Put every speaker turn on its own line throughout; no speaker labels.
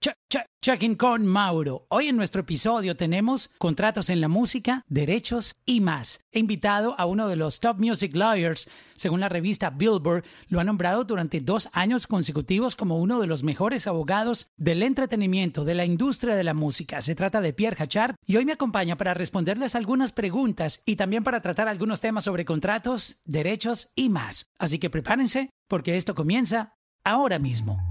Check, checking con Mauro. Hoy en nuestro episodio tenemos contratos en la música, derechos y más. He invitado a uno de los top music lawyers. Según la revista Billboard, lo ha nombrado durante dos años consecutivos como uno de los mejores abogados del entretenimiento de la industria de la música. Se trata de Pierre Hachard y hoy me acompaña para responderles algunas preguntas y también para tratar algunos temas sobre contratos, derechos y más. Así que prepárense porque esto comienza ahora mismo.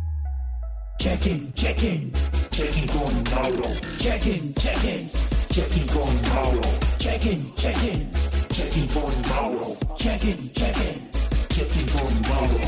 Check-in, check-in, check-in con Mauro. Check-in, check-in, check-in con Mauro. Check-in, check-in, check-in con Mauro. Check-in, check-in, check-in con Mauro.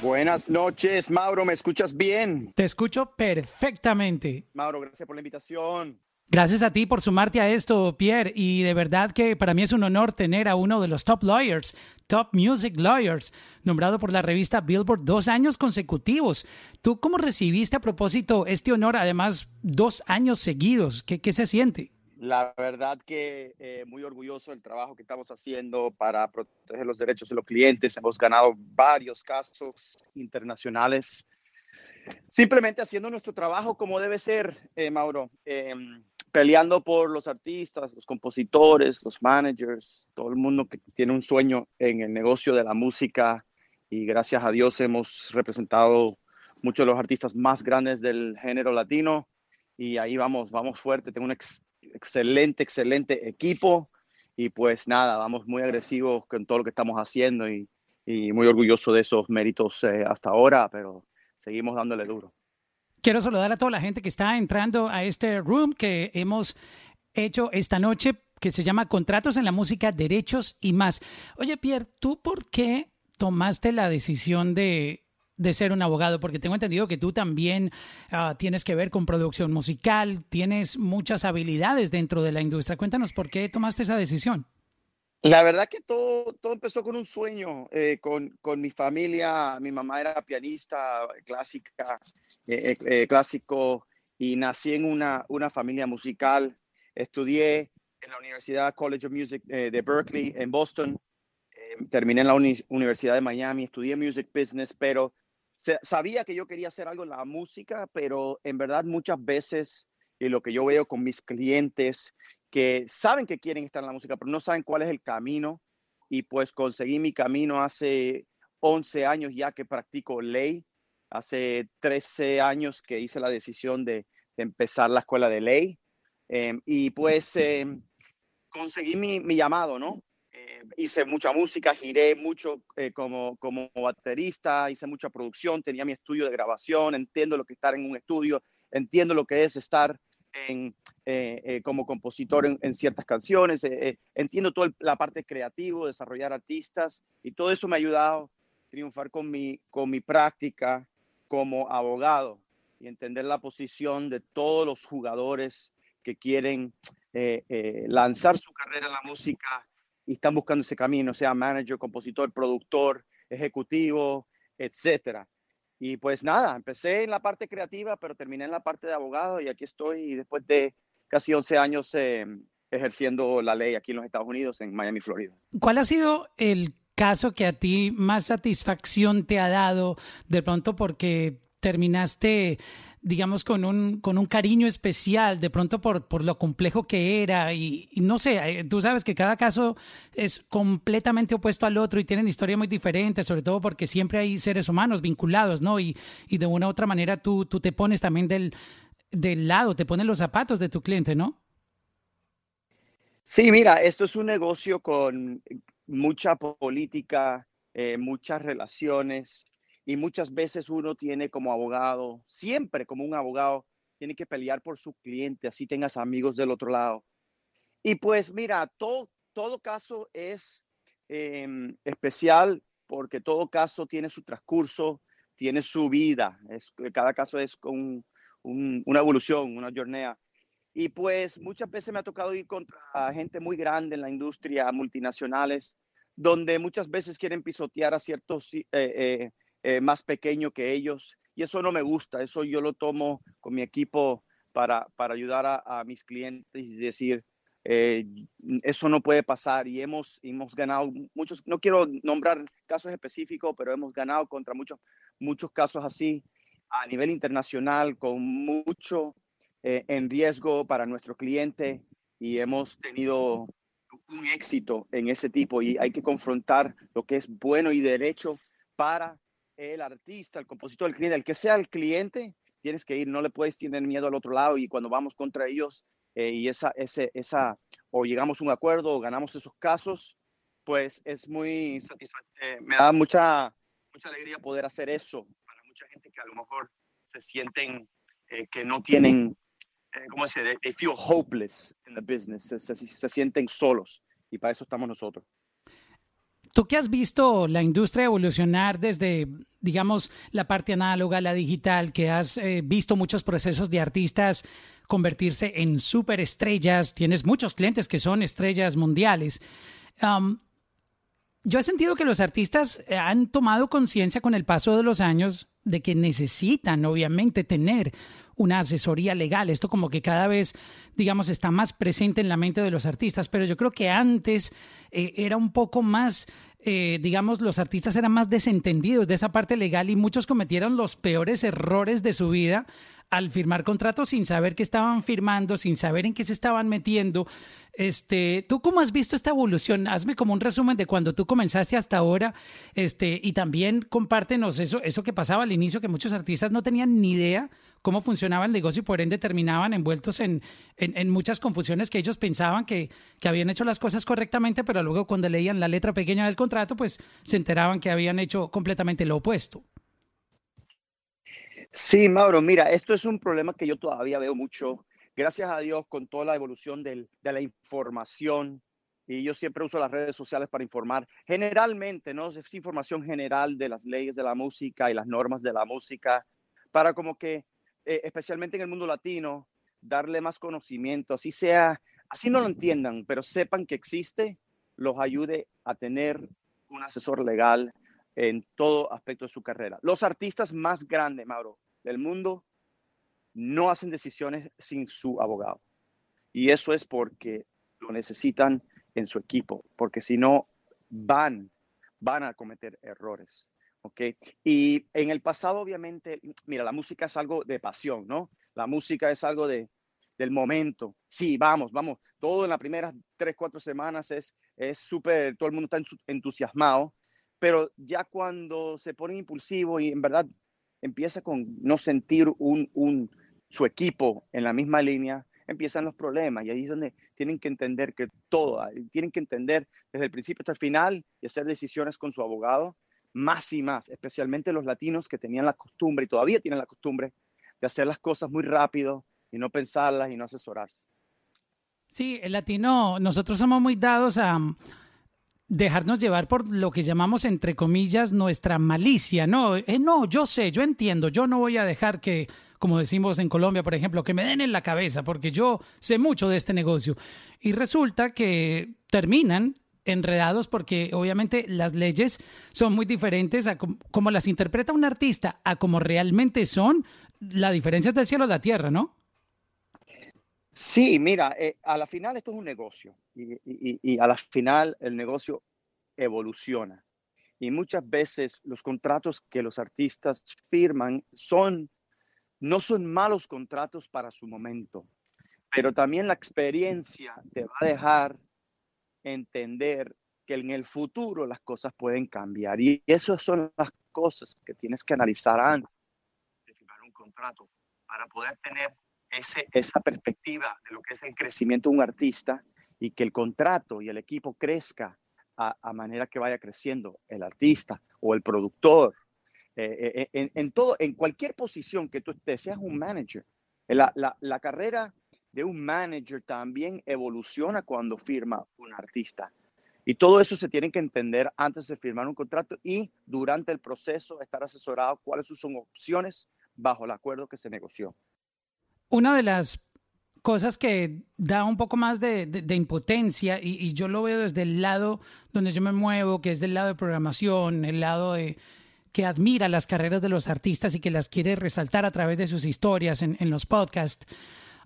Buenas noches, Mauro, ¿me escuchas bien?
Te escucho perfectamente.
Mauro, gracias por la invitación.
Gracias a ti por sumarte a esto, Pierre, y de verdad que para mí es un honor tener a uno de los top lawyers, top music lawyers, nombrado por la revista Billboard dos años consecutivos. ¿Tú cómo recibiste a propósito este honor, además dos años seguidos? ¿Qué, se siente?
La verdad que eh, muy orgulloso del trabajo que estamos haciendo para proteger los derechos de los clientes. Hemos ganado varios casos internacionales. Simplemente haciendo nuestro trabajo como debe ser, eh, Mauro. Em, peleando por los artistas, los compositores, los managers, todo el mundo que tiene un sueño en el negocio de la música. Y gracias a Dios hemos representado muchos de los artistas más grandes del género latino. Y ahí vamos, vamos fuerte, tengo un ex excelente, excelente equipo. Y pues nada, vamos muy agresivos con todo lo que estamos haciendo y, y muy orgulloso de esos méritos eh, hasta ahora, pero seguimos dándole duro.
Quiero saludar a toda la gente que está entrando a este room que hemos hecho esta noche, que se llama Contratos en la Música, Derechos y más. Oye, Pierre, ¿tú por qué tomaste la decisión de, de ser un abogado? Porque tengo entendido que tú también uh, tienes que ver con producción musical, tienes muchas habilidades dentro de la industria. Cuéntanos por qué tomaste esa decisión.
La verdad que todo, todo empezó con un sueño, eh, con, con, mi familia. Mi mamá era pianista clásica, eh, eh, clásico, y nací en una, una familia musical. Estudié en la Universidad College of Music de Berkeley, en Boston. terminé en la uni Universidad de Miami, estudié Music Business, pero sabía que yo quería hacer algo en la música, pero en verdad muchas veces, y lo que yo veo con mis clientes, que saben que quieren estar en la música, pero no saben cuál es el camino. Y pues conseguí mi camino hace 11 años ya que practico ley. Hace 13 años que hice la decisión de, empezar la escuela de ley. Eh, y pues eh, conseguí mi, llamado, ¿no? Eh, hice mucha música, giré mucho como, como baterista, hice mucha producción, tenía mi estudio de grabación, entiendo lo que es estar en un estudio, entiendo lo que es estar en, eh, eh, como compositor en, en ciertas canciones, eh, entiendo toda la parte creativa, desarrollar artistas y todo eso me ha ayudado a triunfar con mi, con mi práctica como abogado y entender la posición de todos los jugadores que quieren lanzar su carrera en la música y están buscando ese camino, sea manager, compositor, productor, ejecutivo, etcétera. Y pues nada, empecé en la parte creativa, pero terminé en la parte de abogado y aquí estoy después de casi 11 años eh, ejerciendo la ley aquí en los Estados Unidos, en Miami, Florida.
¿Cuál ha sido el caso que a ti más satisfacción te ha dado de pronto porque terminaste digamos, con un, con un cariño especial, de pronto por, por lo complejo que era. Y, no sé, eh, tú sabes que cada caso es completamente opuesto al otro y tienen historias muy diferentes, sobre todo porque siempre hay seres humanos vinculados, ¿no? Y, y de una u otra manera tú, tú te pones también del, del lado, te pones los zapatos de tu cliente, ¿no?
Sí, mira, esto es un negocio con mucha política, eh, muchas relaciones, y muchas veces uno tiene como abogado, siempre como un abogado, tiene que pelear por su cliente, así tengas amigos del otro lado. Y pues mira, todo, todo caso es eh, especial porque todo caso tiene su transcurso, tiene su vida. Cada caso es con un, una evolución, una jornada. Y pues muchas veces me ha tocado ir contra gente muy grande en la industria, multinacionales, donde muchas veces quieren pisotear a ciertos... Eh, eh, eh, más pequeño que ellos. Y eso no me gusta, eso yo lo tomo con mi equipo para, para ayudar a, a, mis clientes y decir, eso no puede pasar. Y hemos, hemos ganado muchos, no quiero nombrar casos específicos, pero hemos ganado contra muchos, muchos casos así. A nivel internacional con mucho eh, en riesgo para nuestro cliente y hemos tenido un éxito en ese tipo y hay que confrontar lo que es bueno y derecho para el artista, el compositor, el cliente, el que sea el cliente, tienes que ir, no le puedes tener miedo al otro lado y cuando vamos contra ellos eh, y esa, ese, esa, o llegamos a un acuerdo o ganamos esos casos, pues es muy satisfactorio. me da mucha, mucha alegría poder hacer eso mucha gente que a lo mejor se sienten eh, que no tienen, eh, ¿cómo se dice? They feel hopeless in the business, se, se, se sienten solos y para eso estamos nosotros.
Tú que has visto la industria evolucionar desde, digamos, la parte análoga la digital, que has eh, visto muchos procesos de artistas convertirse en superestrellas, tienes muchos clientes que son estrellas mundiales. Um, yo he sentido que los artistas han tomado conciencia con el paso de los años de que necesitan, obviamente, tener una asesoría legal. Esto como que cada vez, digamos, está más presente en la mente de los artistas, pero yo creo que antes eh, era un poco más, eh, digamos, los artistas eran más desentendidos de esa parte legal y muchos cometieron los peores errores de su vida al firmar contratos sin saber qué estaban firmando, sin saber en qué se estaban metiendo. Este, ¿tú cómo has visto esta evolución? Hazme como un resumen de cuando tú comenzaste hasta ahora, este, y también compártenos eso, eso que pasaba al inicio, que muchos artistas no tenían ni idea cómo funcionaba el negocio y por ende terminaban envueltos en, en, muchas confusiones que ellos pensaban que, que, habían hecho las cosas correctamente, pero luego cuando leían la letra pequeña del contrato, pues se enteraban que habían hecho completamente lo opuesto.
Sí, Mauro, mira, esto es un problema que yo todavía veo mucho. Gracias a Dios, con toda la evolución de la información, y yo siempre uso las redes sociales para informar. Generalmente, ¿no? Es información general de las leyes de la música y las normas de la música, para como que eh, especialmente en el mundo latino, darle más conocimiento, así sea, así no lo entiendan, pero sepan que existe, los ayude a tener un asesor legal en todo aspecto de su carrera. Los artistas más grandes, Mauro, del mundo, no hacen decisiones sin su abogado. Y eso es porque lo necesitan en su equipo, porque si no, van, van a cometer errores. ¿ok? Y en el pasado, obviamente, mira, la música es algo de pasión, ¿no? La música es algo de, del momento. Sí, vamos, vamos. Todo en las primeras tres, cuatro semanas es súper, todo el mundo está entusiasmado, pero ya cuando se pone impulsivo y en verdad empieza con no sentir un, un, su equipo en la misma línea, empiezan los problemas y ahí es donde tienen que entender que todo, tienen que entender desde el principio hasta el final y hacer decisiones con su abogado más y más, especialmente los latinos que tenían la costumbre y todavía tienen la costumbre de hacer las cosas muy rápido y no pensarlas y no asesorarse.
Sí, el latino, nosotros somos muy dados a mm, dejarnos llevar por lo que llamamos, entre comillas, nuestra malicia, ¿no? Eh, no, yo sé, yo entiendo, yo no voy a dejar que, como decimos en Colombia, por ejemplo, que me den en la cabeza, porque yo sé mucho de este negocio. Y resulta que terminan enredados porque obviamente las leyes son muy diferentes a como las interpreta un artista a como realmente son. La diferencia es del cielo a la tierra, ¿no?
Sí, mira, eh, a la final esto es un negocio y, a la final el negocio evoluciona. Y muchas veces los contratos que los artistas firman son, no son malos contratos para su momento, pero también la experiencia te va a dejar entender que en el futuro las cosas pueden cambiar. Y esas son las cosas que tienes que analizar antes de firmar un contrato para poder tener esa perspectiva de lo que es el crecimiento de un artista y que el contrato y el equipo crezca a, manera que vaya creciendo el artista o el productor. Eh, eh, en, en, todo, en cualquier posición que tú estés, seas un manager, la, la, la carrera de un manager también evoluciona cuando firma un artista. Y todo eso se tiene que entender antes de firmar un contrato y durante el proceso estar asesorado cuáles son opciones bajo el acuerdo que se negoció.
Una de las cosas que da un poco más de, impotencia y, y, yo lo veo desde el lado donde yo me muevo, que es del lado de programación, el lado de que admira las carreras de los artistas y que las quiere resaltar a través de sus historias en, los podcasts.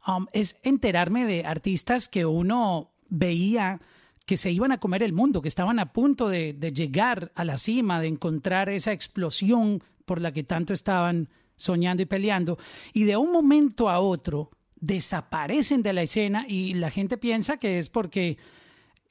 Um, es enterarme de artistas que uno veía que se iban a comer el mundo, que estaban a punto de, llegar a la cima, de encontrar esa explosión por la que tanto estaban soñando y peleando, y de un momento a otro desaparecen de la escena y la gente piensa que es porque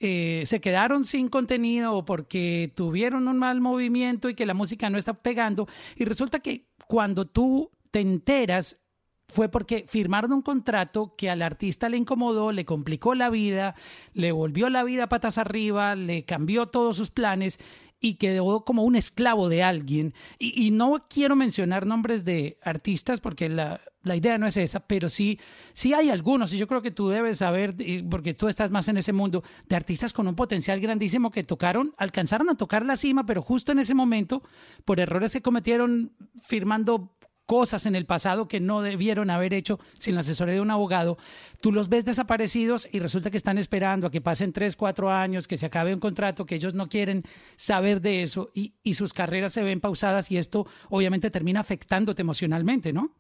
eh, se quedaron sin contenido o porque tuvieron un mal movimiento y que la música no está pegando. Y resulta que cuando tú te enteras fue porque firmaron un contrato que al artista le incomodó, le complicó la vida, le volvió la vida patas arriba, le cambió todos sus planes y quedó como un esclavo de alguien. Y, no quiero mencionar nombres de artistas porque la, la, idea no es esa, pero sí, sí hay algunos, y yo creo que tú debes saber, porque tú estás más en ese mundo, de artistas con un potencial grandísimo que tocaron, alcanzaron a tocar la cima, pero justo en ese momento, por errores que cometieron firmando cosas en el pasado que no debieron haber hecho sin la asesoría de un abogado, tú los ves desaparecidos y resulta que están esperando a que pasen tres, cuatro años, que se acabe un contrato, que ellos no quieren saber de eso y, y sus carreras se ven pausadas y esto obviamente termina afectándote emocionalmente, ¿no?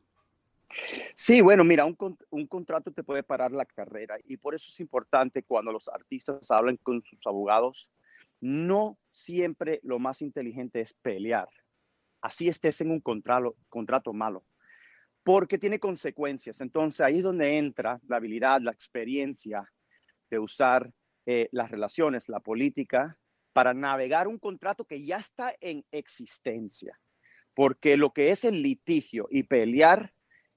Sí, bueno, mira, un, un, contrato te puede parar la carrera y por eso es importante cuando los artistas hablan con sus abogados, no siempre lo más inteligente es pelear así estés en un contrato, malo, porque tiene consecuencias. Entonces ahí es donde entra la habilidad, la experiencia de usar eh, las relaciones, la política, para navegar un contrato que ya está en existencia. Porque lo que es el litigio y pelear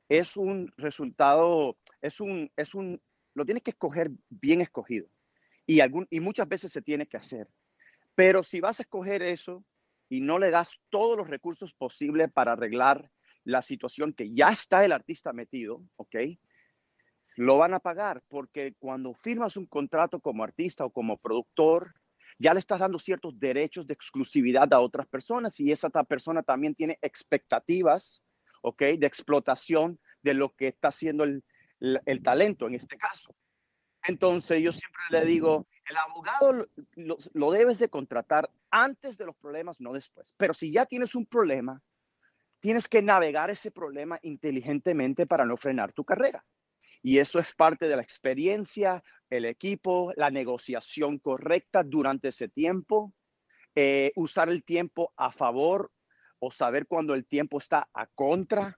es un resultado, es un, es un, lo tienes que escoger bien escogido. Y, algún, y muchas veces se tiene que hacer. Pero si vas a escoger eso, y no le das todos los recursos posibles para arreglar la situación que ya está el artista metido, ¿ok? Lo van a pagar porque cuando firmas un contrato como artista o como productor, ya le estás dando ciertos derechos de exclusividad a otras personas y esa persona también tiene expectativas, ¿ok? De explotación de lo que está haciendo el, el talento en este caso. Entonces yo siempre le digo, el abogado lo, debes de contratar antes de los problemas, no después. Pero si ya tienes un problema, tienes que navegar ese problema inteligentemente para no frenar tu carrera. Y eso es parte de la experiencia, el equipo, la negociación correcta durante ese tiempo, eh, usar el tiempo a favor o saber cuando el tiempo está a contra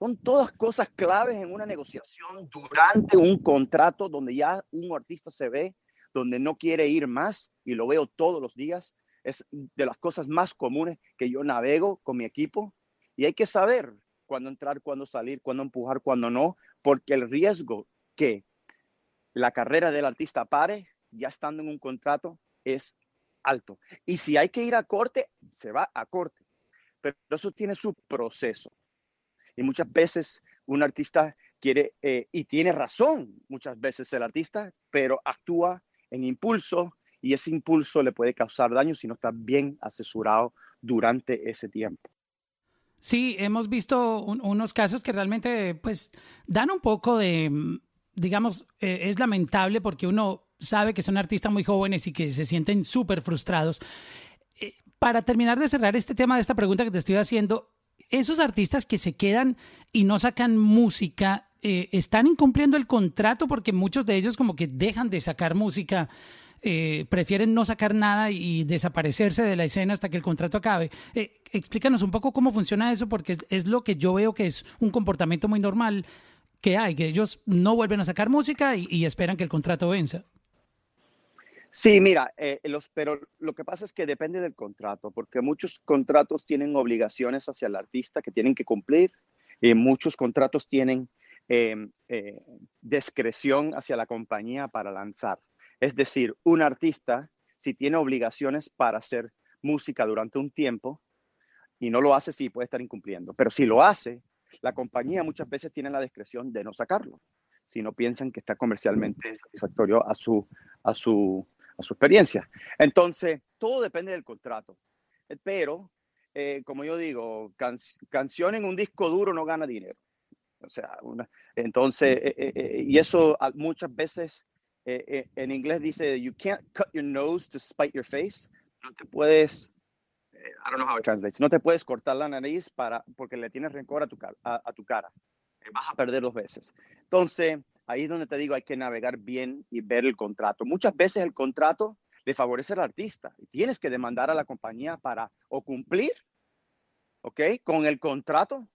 son todas cosas claves en una negociación durante un contrato donde ya un artista se ve, donde no quiere ir más y lo veo todos los días. Es de las cosas más comunes que yo navego con mi equipo y hay que saber cuándo entrar, cuándo salir, cuándo empujar, cuándo no, porque el riesgo que la carrera del artista pare ya estando en un contrato es alto. Y si hay que ir a corte, se va a corte. Pero eso tiene su proceso. Y muchas veces un artista quiere, eh, y tiene razón muchas veces el artista, pero actúa en impulso y ese impulso le puede causar daño si no está bien asesorado durante ese tiempo.
Sí, hemos visto unos casos que realmente pues dan un poco de, digamos, eh, es lamentable porque uno sabe que son artistas muy jóvenes y que se sienten súper frustrados. Para terminar de cerrar este tema de esta pregunta que te estoy haciendo, esos artistas que se quedan y no sacan música, eh, ¿están incumpliendo el contrato? Porque muchos de ellos como que dejan de sacar música, eh, prefieren no sacar nada y desaparecerse de la escena hasta que el contrato acabe. Eh, explícanos un poco cómo funciona eso, porque es, lo que yo veo que es un comportamiento muy normal que hay, que ellos no vuelven a sacar música y esperan que el contrato venza.
Sí, mira, eh, los, pero lo que pasa es que depende del contrato, porque muchos contratos tienen obligaciones hacia el artista que tienen que cumplir y muchos contratos tienen em, eh, discreción hacia la compañía para lanzar. Es decir, un artista, si tiene obligaciones para hacer música durante un tiempo y no lo hace, sí puede estar incumpliendo, pero si lo hace, la compañía muchas veces tiene la discreción de no sacarlo si no piensan que está comercialmente satisfactorio a su, a su, su experiencia. Entonces, todo depende del contrato. Eh, pero, eh, como yo digo, canción en un disco duro no gana dinero. O sea, entonces, eh, y eso muchas veces en inglés dice, you can't cut your nose to spite your face. No te puedes, I don't know how it translates, no te puedes cortar la nariz para, porque le tienes rencor a tu, a, a tu cara. Vas a perder dos veces. Entonces, ahí es donde te digo, hay que navegar bien y ver el contrato. Muchas veces el contrato le favorece al artista y tienes que demandar a la compañía para o cumplir, ¿ok? Con el contrato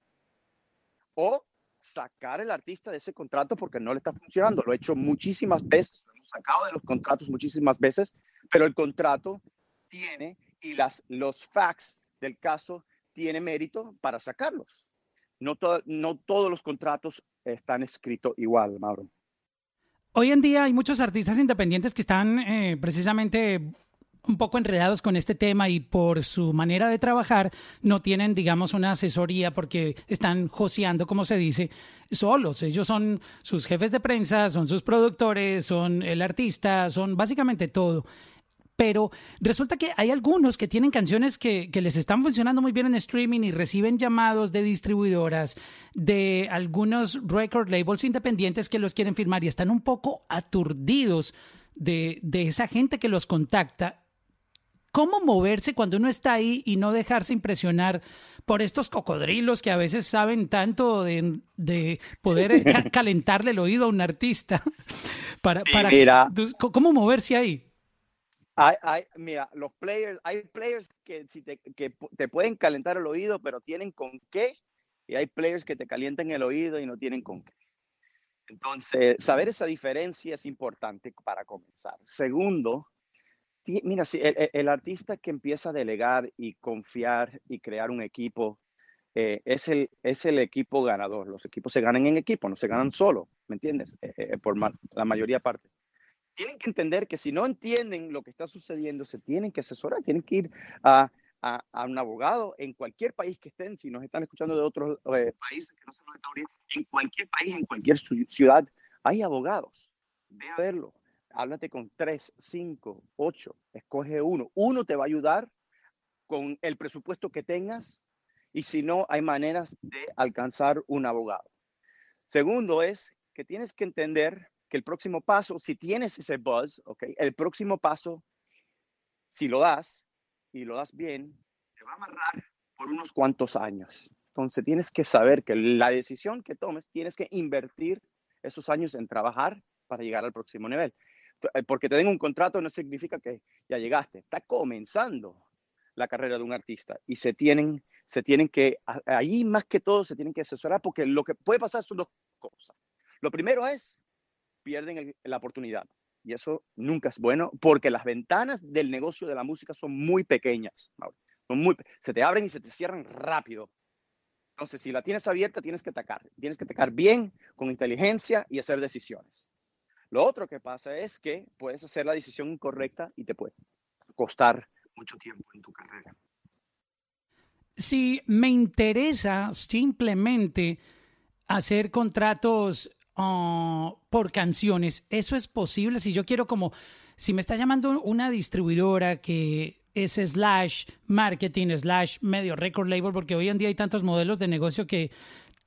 o sacar el artista de ese contrato porque no le está funcionando. Lo he hecho muchísimas veces, lo hemos sacado de los contratos muchísimas veces, pero el contrato tiene y las, los facts del caso tiene mérito para sacarlos. No, no todos los contratos están escritos igual, Mauro.
Hoy en día hay muchos artistas independientes que están eh, precisamente un poco enredados con este tema y por su manera de trabajar no tienen, digamos, una asesoría porque están joseando, como se dice, solos. Ellos son sus jefes de prensa, son sus productores, son el artista, son básicamente todo. Pero resulta que hay algunos que tienen canciones que, que, les están funcionando muy bien en streaming y reciben llamados de distribuidoras, de algunos record labels independientes que los quieren firmar y están un poco aturdidos de, de esa gente que los contacta cómo moverse cuando uno está ahí y no dejarse impresionar por estos cocodrilos que a veces saben tanto de, poder eh, calentarle el oído a un artista. para, para mira, ¿Cómo moverse ahí?
Hay, mira, los players, hay players que, si te, que te pueden calentar el oído, pero tienen con qué, y hay players que te calientan el oído y no tienen con qué. Entonces, saber esa diferencia es importante para comenzar. Segundo, Mira, sí, el, artista que empieza a delegar y confiar y crear un equipo eh, es, el, es el equipo ganador. Los equipos se ganan en equipo, no se ganan solo, ¿me entiendes? Eh, eh, por la mayoría parte. Tienen que entender que si no entienden lo que está sucediendo, se tienen que asesorar, tienen que ir a, a, a un abogado en cualquier país que estén, si nos están escuchando de otros países que no se nos están en cualquier país, en cualquier ciudad, hay abogados. Ve a verlo háblate con tres, cinco, ocho, escoge uno. Uno te va a ayudar con el presupuesto que tengas y si no, hay maneras de alcanzar un abogado. Segundo es que tienes que entender que el próximo paso, si tienes ese buzz, okay, el próximo paso, si lo das y lo das bien, te va a amarrar por unos cuantos años. Entonces tienes que saber que la decisión que tomes, tienes que invertir esos años en trabajar para llegar al próximo nivel. Eh, porque te den un contrato no significa que ya llegaste. Está comenzando la carrera de un artista y se tienen, se tienen que, ahí más que todo se tienen que asesorar porque lo que puede pasar son dos cosas. Lo primero es, pierden la oportunidad y eso nunca es bueno porque las ventanas del negocio de la música son muy pequeñas. Son muy, se te abren y se te cierran rápido. Entonces, si la tienes abierta, tienes que atacar. Tienes que atacar bien, con inteligencia y hacer decisiones. Lo otro que pasa es que puedes hacer la decisión incorrecta y te puede costar mucho tiempo en tu carrera.
Si me interesa simplemente hacer contratos ah, por canciones, ¿eso es posible? Si yo quiero como, si me está llamando una distribuidora que es slash marketing, slash medio record label, porque hoy en día hay tantos modelos de negocio que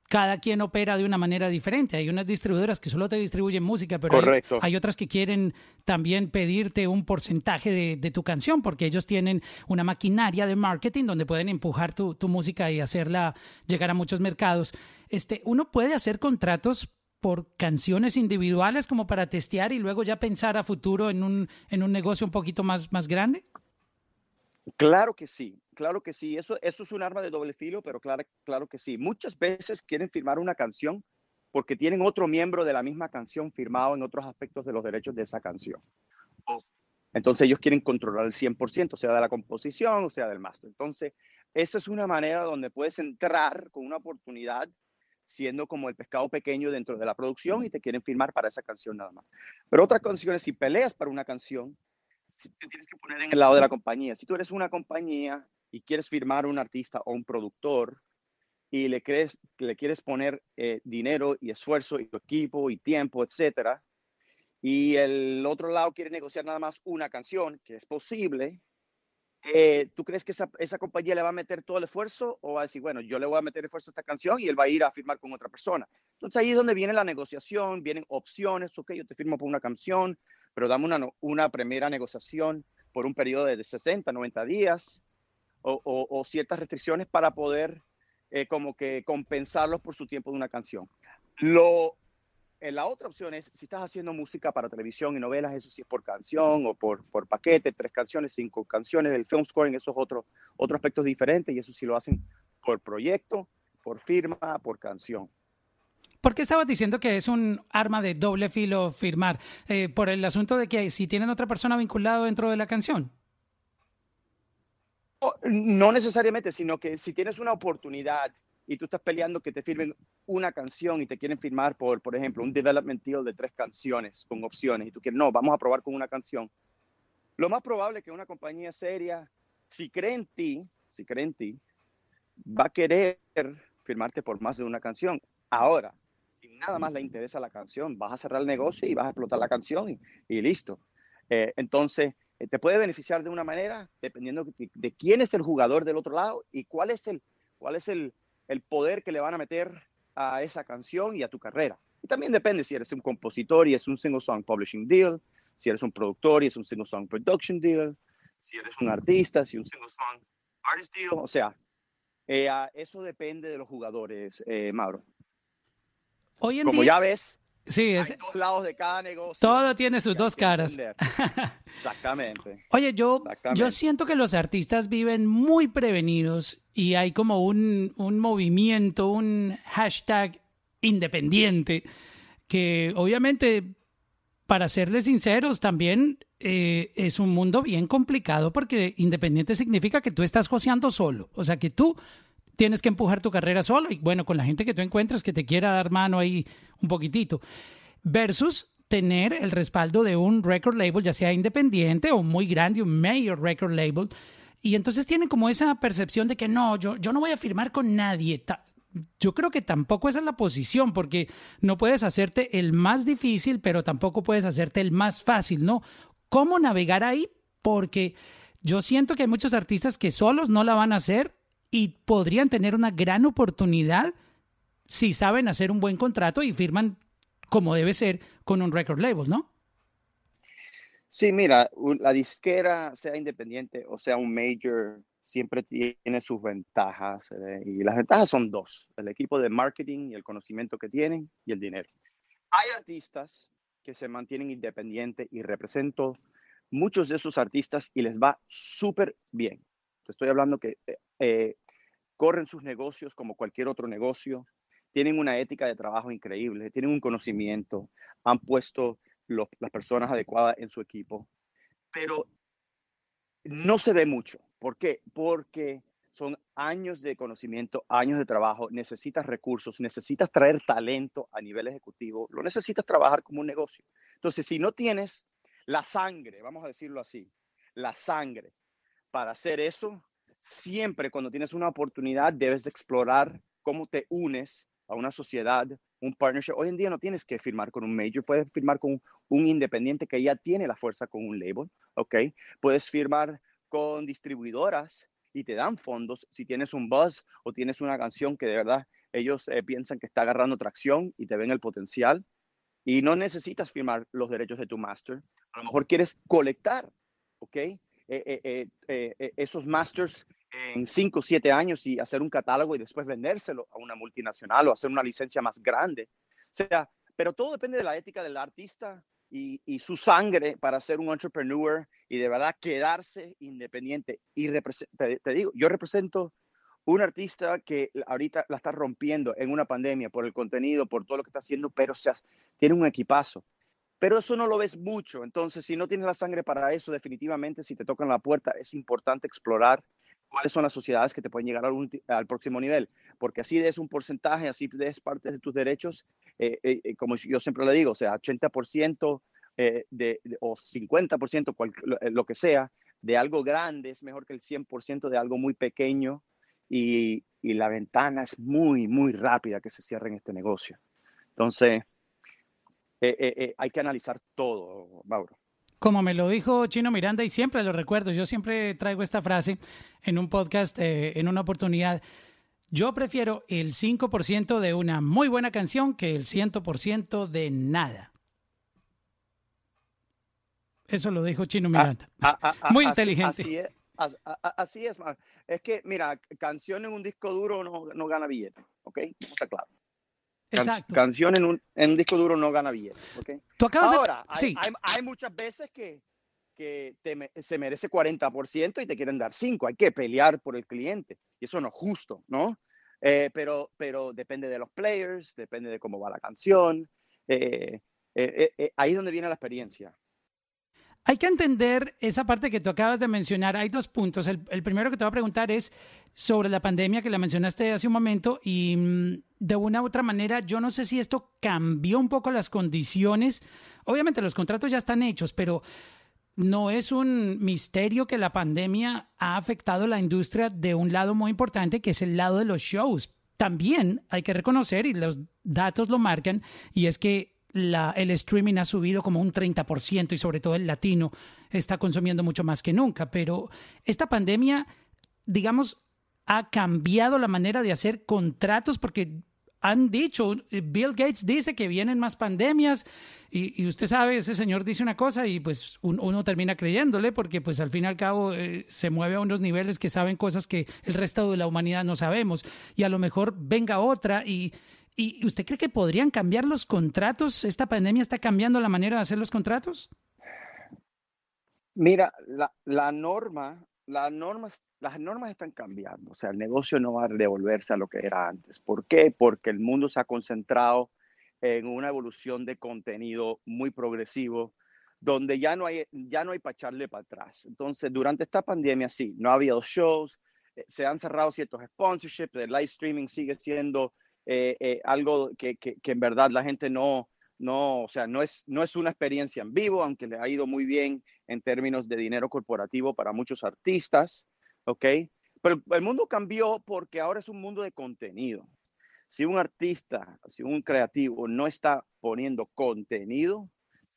cada quien opera de una manera diferente. Hay unas distribuidoras que solo te distribuyen música, pero hay, otras que quieren también pedirte un porcentaje de, tu canción, porque ellos tienen una maquinaria de marketing donde pueden empujar tu, música y hacerla llegar a muchos mercados. Este, uno puede hacer contratos por canciones individuales como para testear y luego ya pensar a futuro en un, en un negocio un poquito más, más grande.
Claro que sí, claro que sí. Eso, eso es un arma de doble filo, pero claro, claro que sí. Muchas veces quieren firmar una canción porque tienen otro miembro de la misma canción firmado en otros aspectos de los derechos de esa canción. Entonces ellos quieren controlar el 100%, sea de la composición o sea del máster. Entonces, esa es una manera donde puedes entrar con una oportunidad siendo como el pescado pequeño dentro de la producción y te quieren firmar para esa canción nada más. Pero otra canción es si peleas para una canción, te tienes que poner en el lado de la compañía. Si tú eres una compañía y quieres firmar un artista o un productor y le, crees, le quieres poner eh, dinero y esfuerzo y tu equipo y tiempo, etcétera, y el otro lado quiere negociar nada más una canción, que es posible, eh, ¿tú crees que esa, compañía le va a meter todo el esfuerzo o va a decir, bueno, yo le voy a meter esfuerzo a esta canción y él va a ir a firmar con otra persona? Entonces ahí es donde viene la negociación, vienen opciones, ok, yo te firmo por una canción, pero dame una, una primera negociación por un periodo de 60, 90 días o, ciertas restricciones para poder eh, como que compensarlos por su tiempo de una canción. Lo, la otra opción es, si estás haciendo música para televisión y novelas, eso sí es por canción o por, por paquete, tres canciones, cinco canciones, el film scoring, esos otros otro aspectos diferentes y eso sí lo hacen por proyecto, por firma, por canción.
¿Por qué estabas diciendo que es un arma de doble filo firmar? Eh, ¿Por el asunto de que si tienen otra persona vinculada dentro de la canción?
No necesariamente, sino que si tienes una oportunidad y tú estás peleando que te firmen una canción y te quieren firmar por, por ejemplo, un development deal de tres canciones con opciones y tú quieres, no, vamos a probar con una canción. Lo más probable es que una compañía seria, si cree en ti, si cree en ti, va a querer firmarte por más de una canción. Ahora, si nada más le interesa la canción, vas a cerrar el negocio y vas a explotar la canción y, listo. Eh, entonces, eh, te puede beneficiar de una manera dependiendo de, quién es el jugador del otro lado y cuál es el, cuál es el, el poder que le van a meter a esa canción y a tu carrera. Y también depende si eres un compositor y es un single song publishing deal, si eres un productor y es un single song production deal, si eres un artista, si un single song artist deal, o sea, eh, eso depende de los jugadores, eh, Mauro.
Hoy en
Como
día,
ya ves,
Sí, es,
hay dos lados de cada negocio.
todo tiene sus dos caras.
Exactamente.
Oye, yo,
Exactamente.
yo siento que los artistas viven muy prevenidos y hay como un, un movimiento, un hashtag independiente, que obviamente, para serles sinceros, también eh, es un mundo bien complicado porque independiente significa que tú estás joseando solo, o sea que tú tienes que empujar tu carrera solo y bueno, con la gente que tú encuentres que te quiera dar mano ahí un poquitito, versus tener el respaldo de un record label, ya sea independiente o muy grande, un mayor record label, y entonces tienen como esa percepción de que no, yo, yo no voy a firmar con nadie. Yo creo que tampoco esa es la posición, porque no puedes hacerte el más difícil, pero tampoco puedes hacerte el más fácil, ¿no? ¿Cómo navegar ahí? Porque yo siento que hay muchos artistas que solos no la van a hacer y podrían tener una gran oportunidad si saben hacer un buen contrato y firman como debe ser con un record label, ¿no?
Sí, mira, la disquera, sea independiente o sea un major, siempre tiene sus ventajas. eh, y las ventajas son dos, el equipo de marketing y el conocimiento que tienen y el dinero. Hay artistas que se mantienen independientes y represento muchos de esos artistas y les va súper bien. Estoy hablando que eh, eh, corren sus negocios como cualquier otro negocio, tienen una ética de trabajo increíble, tienen un conocimiento, han puesto las personas adecuadas en su equipo, pero no se ve mucho. ¿Por qué? Porque son años de conocimiento, años de trabajo, necesitas recursos, necesitas traer talento a nivel ejecutivo, lo necesitas trabajar como un negocio. Entonces, si no tienes la sangre, vamos a decirlo así, la sangre para hacer eso, siempre cuando tienes una oportunidad debes de explorar cómo te unes a una sociedad, un partnership. Hoy en día no tienes que firmar con un major, puedes firmar con un independiente que ya tiene la fuerza con un label, ¿ok? Puedes firmar con distribuidoras y te dan fondos si tienes un buzz o tienes una canción que de verdad ellos eh, piensan que está agarrando tracción y te ven el potencial y no necesitas firmar los derechos de tu master. A lo mejor quieres colectar, ¿ok? Eh, eh, eh, esos masters en 5 o 7 años y hacer un catálogo y después vendérselo a una multinacional o hacer una licencia más grande. O sea, pero todo depende de la ética del artista y, su sangre para ser un entrepreneur y de verdad quedarse independiente. Y te, te digo, yo represento un artista que ahorita la está rompiendo en una pandemia por el contenido, por todo lo que está haciendo, pero tiene un equipazo. Pero eso no lo ves mucho. Entonces, si no tienes la sangre para eso, definitivamente, si te tocan la puerta, es importante explorar cuáles son las sociedades que te pueden llegar al, próximo nivel, porque así des un porcentaje, así des parte de tus derechos, eh, eh, eh, como yo siempre le digo, o sea, 80% eh, de, o 50%, cual- lo, eh, lo que sea, de algo grande es mejor que el 100% de algo muy pequeño y, y la ventana es muy, muy rápida que se cierre en este negocio. Entonces, eh, eh, eh, hay que analizar todo, Mauro.
Como me lo dijo Chino Miranda y siempre lo recuerdo, yo siempre traigo esta frase en un podcast, eh, en una oportunidad. Yo prefiero el 5% de una muy buena canción que el 100% de nada. Eso lo dijo Chino Miranda.
Ah, ah, ah,
Muy inteligente.
Así es, así. Es que, mira, canción en un disco duro no, no gana billete, ¿ok? Está claro. Can-
Exacto.
canción en un, en un disco duro no gana billete, ¿ok?
Tú acabas
Ahora,
de...
hay,
Sí,
hay, hay muchas veces que, que te me- se merece 40% y te quieren dar 5. Hay que pelear por el cliente. Y eso no es justo, ¿no? Eh, pero, pero depende de los players, depende de cómo va la canción. Eh, eh, ahí es donde viene la experiencia.
Hay que entender esa parte que tú acabas de mencionar. Hay dos puntos. El, primero que te voy a preguntar es sobre la pandemia que la mencionaste hace un momento y mm, de una u otra manera yo no sé si esto cambió un poco las condiciones. Obviamente los contratos ya están hechos, pero no es un misterio que la pandemia ha afectado la industria de un lado muy importante, que es el lado de los shows. También hay que reconocer, y los datos lo marcan, y es que el streaming ha subido como un 30% y sobre todo el latino está consumiendo mucho más que nunca. Pero esta pandemia, digamos, ha cambiado la manera de hacer contratos porque han dicho, Bill Gates dice que vienen más pandemias y, usted sabe, ese señor dice una cosa y pues uno termina creyéndole porque pues al fin y al cabo eh, se mueve a unos niveles que saben cosas que el resto de la humanidad no sabemos y a lo mejor venga otra y, y ¿usted cree que podrían cambiar los contratos? ¿Esta pandemia está cambiando la manera de hacer los contratos?
Mira, la, norma, las normas las normas están cambiando, o sea, el negocio no va a devolverse a lo que era antes. ¿Por qué? Porque el mundo se ha concentrado en una evolución de contenido muy progresivo, donde ya no hay, ya no hay para echarle para atrás. Entonces, durante esta pandemia, sí, no ha habido shows, eh, se han cerrado ciertos sponsorships, el live streaming sigue siendo eh, eh, algo que, que, que, en verdad la gente no, no, o sea, no es, no es una experiencia en vivo, aunque le ha ido muy bien en términos de dinero corporativo para muchos artistas. ¿ok? Pero el mundo cambió porque ahora es un mundo de contenido. Si un artista, si un creativo no está poniendo contenido,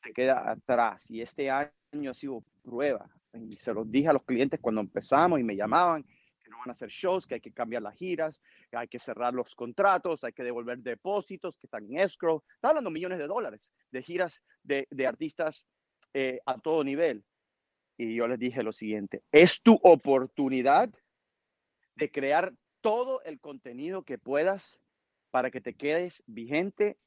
se queda atrás. Y este año ha sido prueba. Y se los dije a los clientes cuando empezamos y me llamaban no van a hacer shows, que hay que cambiar las giras, que hay que cerrar los contratos, hay que devolver depósitos que están en escrow. Está hablando millones de dólares de giras de, de artistas eh, a todo nivel y yo les dije lo siguiente, es tu oportunidad de crear todo el contenido que puedas para que te quedes vigente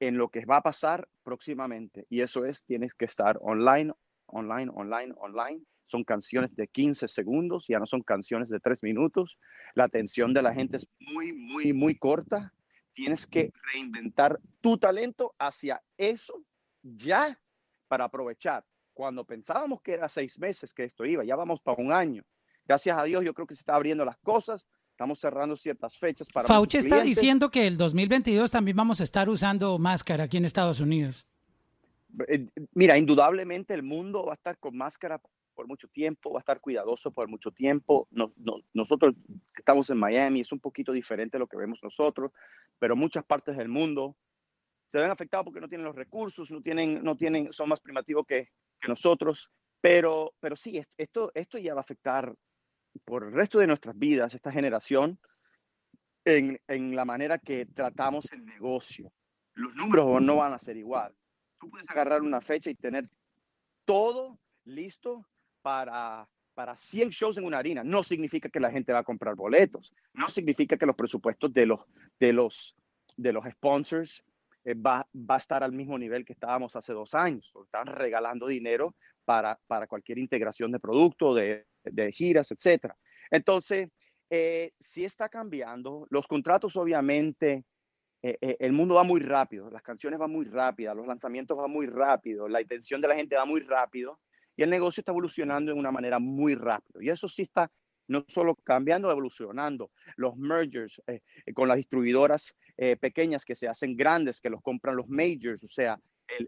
en lo que va a pasar próximamente. Y eso es, tienes que estar online, online, online, online. Son canciones de 15 segundos, ya no son canciones de 3 minutos. La atención de la gente es muy, muy, muy corta. Tienes que reinventar tu talento hacia eso ya para aprovechar cuando pensábamos que era seis meses que esto iba, ya vamos para un año. Gracias a Dios, yo creo que se está abriendo las cosas. Estamos cerrando ciertas fechas para.
Fauci está diciendo que el 2022 también vamos a estar usando máscara aquí en Estados Unidos.
Eh, mira, indudablemente el mundo va a estar con máscara por mucho tiempo, va a estar cuidadoso por mucho tiempo. nosotros estamos en Miami, es un poquito diferente lo que vemos nosotros, pero muchas partes del mundo se ven afectados porque no tienen los recursos, no tienen, no tienen, son más primativos que, que nosotros, pero, pero sí, esto, esto ya va a afectar por el resto de nuestras vidas, esta generación, en, en la manera que tratamos el negocio. Los números no van a ser igual. Tú puedes agarrar una fecha y tener todo listo para, para 100 shows en una harina. No significa que la gente va a comprar boletos. No significa que los presupuestos de los, de los, de los sponsors eh, va, va, a estar al mismo nivel que estábamos hace dos años. Están regalando dinero para, para cualquier integración de producto, de, de giras, etc. Entonces, eh, sí está cambiando. Los contratos, obviamente, eh, eh, el mundo va muy rápido, las canciones van muy rápidas, los lanzamientos van muy rápido, la intención de la gente va muy rápido y el negocio está evolucionando de una manera muy rápido. Y eso sí está no solo cambiando, evolucionando. Los mergers eh, eh, con las distribuidoras eh, pequeñas que se hacen grandes, que los compran los majors, o sea,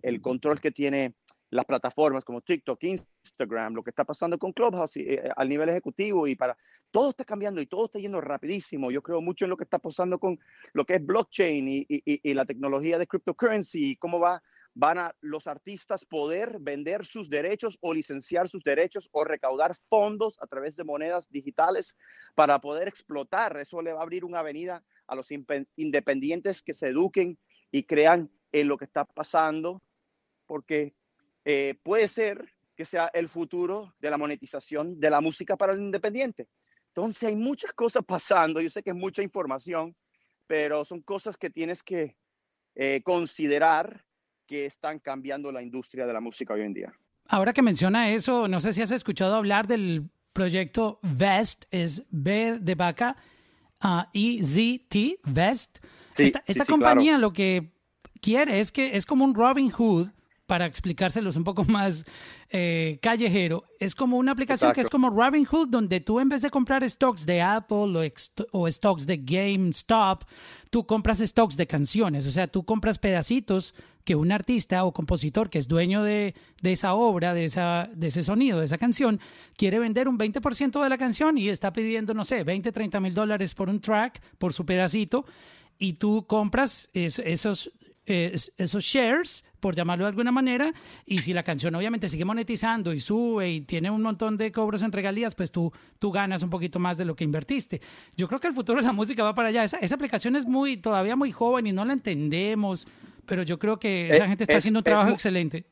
el, control que tiene las plataformas como TikTok, Instagram, lo que está pasando con Clubhouse al nivel ejecutivo y para todo está cambiando y todo está yendo rapidísimo. Yo creo mucho en lo que está pasando con lo que es blockchain y, y, y la tecnología de cryptocurrency y cómo va van a los artistas poder vender sus derechos o licenciar sus derechos o recaudar fondos a través de monedas digitales para poder explotar. Eso le va a abrir una avenida a los independientes que se eduquen y crean en lo que está pasando, porque eh, puede ser que sea el futuro de la monetización de la música para el independiente. Entonces hay muchas cosas pasando, yo sé que es mucha información, pero son cosas que tienes que eh, considerar que están cambiando la industria de la música hoy en día.
Ahora que menciona eso, no sé si has escuchado hablar del proyecto VEST, es B de vaca, uh, EZT Vest.
Sí,
esta
sí,
esta
sí,
compañía
claro.
lo que quiere es que es como un Robin Hood, para explicárselos un poco más eh, callejero, es como una aplicación que es como Robin Hood, donde tú en vez de comprar stocks de Apple o, stocks de GameStop, tú compras stocks de canciones. O sea, tú compras pedacitos que un artista o compositor que es dueño de, de esa obra, de, esa, de ese sonido, de esa canción, quiere vender un 20% de la canción y está pidiendo, no sé, 20, 30 mil dólares por un track, por su pedacito, y tú compras es- esos, es- esos shares, por llamarlo de alguna manera, y si la canción obviamente sigue monetizando y sube y tiene un montón de cobros en regalías, pues tú, tú ganas un poquito más de lo que invertiste. Yo creo que el futuro de la música va para allá. Esa, esa aplicación es muy, todavía muy joven y no la entendemos, pero yo creo que esa
Eh,
gente está
es-
haciendo un trabajo excelente.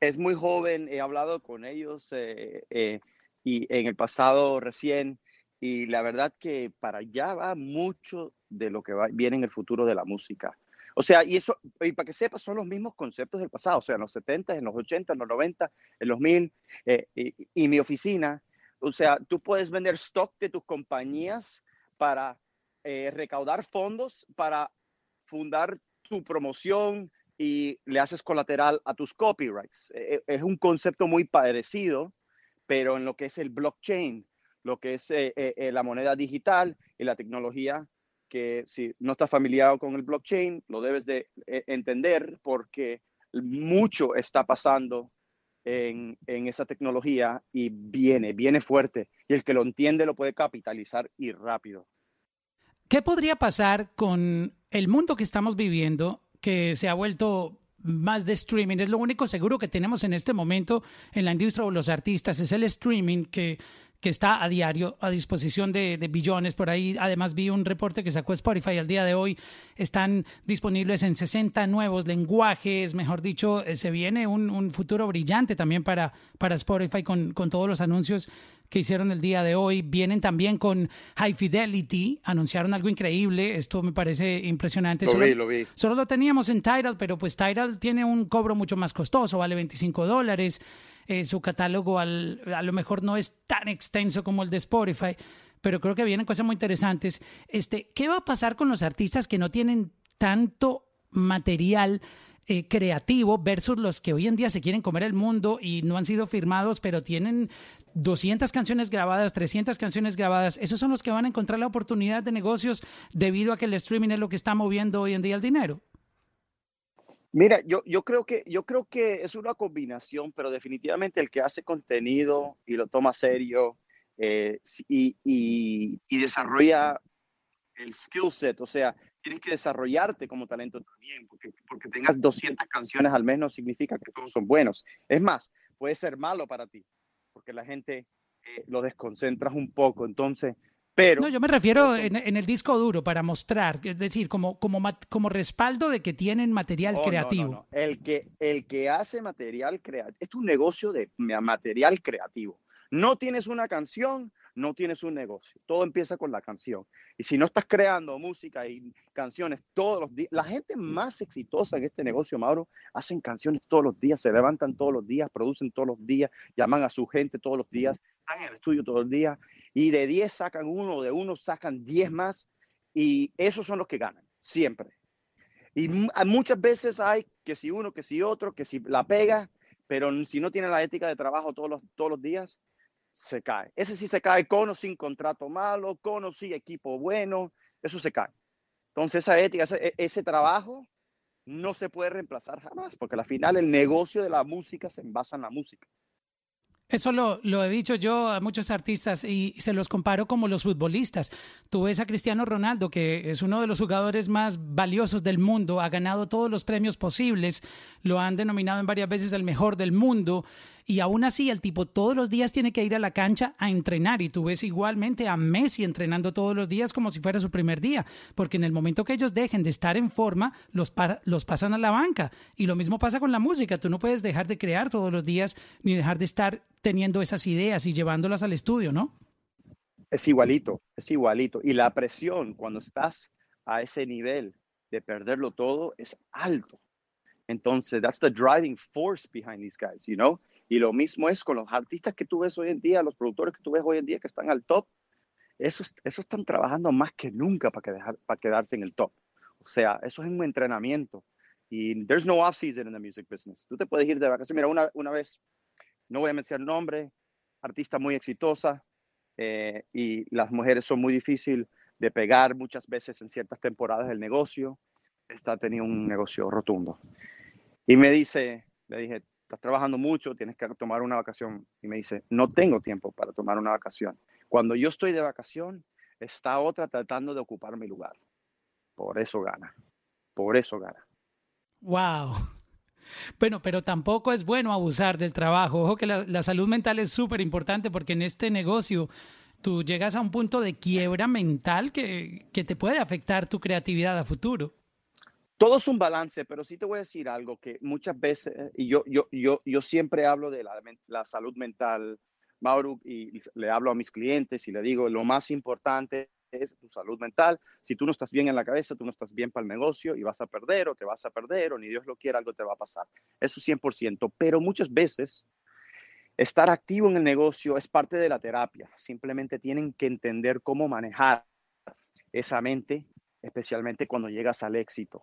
es muy joven, he hablado con ellos eh, eh, y en el pasado recién, y la verdad que para allá va mucho de lo que va, viene en el futuro de la música. O sea, y eso, y para que sepas, son los mismos conceptos del pasado, o sea, en los 70, en los 80, en los 90, en los 1000, eh, y, y mi oficina, o sea, tú puedes vender stock de tus compañías para eh, recaudar fondos para fundar tu promoción, y le haces colateral a tus copyrights. Eh, Es un concepto muy parecido, pero en lo que es el blockchain, lo que es eh, eh, eh, la moneda digital y la tecnología, que si no estás familiar con el blockchain, lo debes de eh, entender porque mucho está pasando en, en esa tecnología y viene, viene fuerte. Y el que lo entiende lo puede capitalizar y rápido.
¿Qué podría pasar con el mundo que estamos viviendo, que se ha vuelto más de streaming? Es lo único seguro que tenemos en este momento en la industria o los artistas, es el streaming que, que está a diario a disposición de, billones. Por ahí, además, vi un reporte que sacó Spotify al día de hoy. Están disponibles en 60 nuevos lenguajes. Mejor dicho, eh, se viene un, un futuro brillante también para, para Spotify con, con todos los anuncios que hicieron el día de hoy. Vienen también con High Fidelity, anunciaron algo increíble, esto me parece impresionante.
Lo
Solo-
vi, lo vi.
Solo lo teníamos en Tidal, pero pues Tidal tiene un cobro mucho más costoso, vale 25 dólares. Eh, su catálogo al- a lo mejor no es tan extenso como el de Spotify, pero creo que vienen cosas muy interesantes. Este, ¿Qué va a pasar con los artistas que no tienen tanto material? eh, creativo versus los que hoy en día se quieren comer el mundo y no han sido firmados, pero tienen 200 canciones grabadas, 300 canciones grabadas. Esos son los que van a encontrar la oportunidad de negocios debido a que el streaming es lo que está moviendo hoy en día el dinero.
Mira, yo, yo, creo que, yo creo que es una combinación, pero definitivamente el que hace contenido y lo toma serio eh, y, y, desarrolla el skill set, o sea, tienes que desarrollarte como talento también, porque, porque tengas 200 canciones al mes no significa que todos son buenos. Es más, puede ser malo para ti, porque la gente eh, lo desconcentras un poco, entonces, pero...
No, yo me refiero en, en el disco duro para mostrar, es decir, como, como, como respaldo de que tienen material
Oh, no, no,
creativo.
no. El, que, el que hace material creativo, es un negocio de ma- material creativo. No tienes una canción, no tienes un negocio. Todo empieza con la canción. Y si no estás creando música y canciones todos los días, la gente más exitosa en este negocio, Mauro, hacen canciones todos los días, se levantan todos los días, producen todos los días, llaman a su gente todos los días, están en el estudio todos los días y de 10 sacan uno, de uno sacan 10 más y esos son los que ganan, siempre. Y muchas veces hay que si uno, que si otro, que si la pega, pero si no tiene la ética de trabajo todos los, todos los días, se cae. Ese sí se cae con o sin contrato malo, con o sin equipo bueno, eso se cae. Entonces esa ética, ese, ese trabajo no se puede reemplazar jamás, porque al final el negocio de la música se basa en la música.
Eso lo, lo he dicho yo a muchos artistas y se los comparo como los futbolistas. Tú ves a Cristiano Ronaldo, que es uno de los jugadores más valiosos del mundo, ha ganado todos los premios posibles, lo han denominado en varias veces el mejor del mundo y aún así el tipo todos los días tiene que ir a la cancha a entrenar y tú ves igualmente a Messi entrenando todos los días como si fuera su primer día, porque en el momento que ellos dejen de estar en forma, los, pa- los pasan a la banca. Y lo mismo pasa con la música, tú no puedes dejar de crear todos los días ni dejar de estar teniendo esas ideas y llevándolas al estudio, ¿no?
Es igualito, es igualito. Y la presión cuando estás a ese nivel de perderlo todo es alto. Entonces, that's the driving force behind these guys, you know? Y lo mismo es con los artistas que tú ves hoy en día, los productores que tú ves hoy en día que están al top. esos, esos están trabajando más que nunca para, que dejar, para quedarse en el top. O sea, eso es un entrenamiento. Y there's no off season in the music business. Tú te puedes ir de vacaciones. Mira, una, una vez, no voy a mencionar nombre, artista muy exitosa, eh, y las mujeres son muy difíciles de pegar muchas veces en ciertas temporadas del negocio. Esta tenía un negocio rotundo. Y me dice, le dije, estás trabajando mucho, tienes que tomar una vacación. Y me dice, no tengo tiempo para tomar una vacación. Cuando yo estoy de vacación, está otra tratando de ocupar mi lugar. Por eso gana. Por eso gana.
Wow. Bueno, pero tampoco es bueno abusar del trabajo. Ojo que la, salud mental es súper importante porque en este negocio tú llegas a un punto de quiebra mental que, que te puede afectar tu creatividad a futuro.
Todo es un balance, pero sí te voy a decir algo que muchas veces, y yo, yo, yo, yo siempre hablo de la, la salud mental, Mauro, y, y le hablo a mis clientes y le digo, lo más importante es tu salud mental. Si tú no estás bien en la cabeza, tú no estás bien para el negocio y vas a perder o te vas a perder o ni Dios lo quiera, algo te va a pasar. Eso 100%. Pero muchas veces estar activo en el negocio es parte de la terapia. Simplemente tienen que entender cómo manejar esa mente, especialmente cuando llegas al éxito.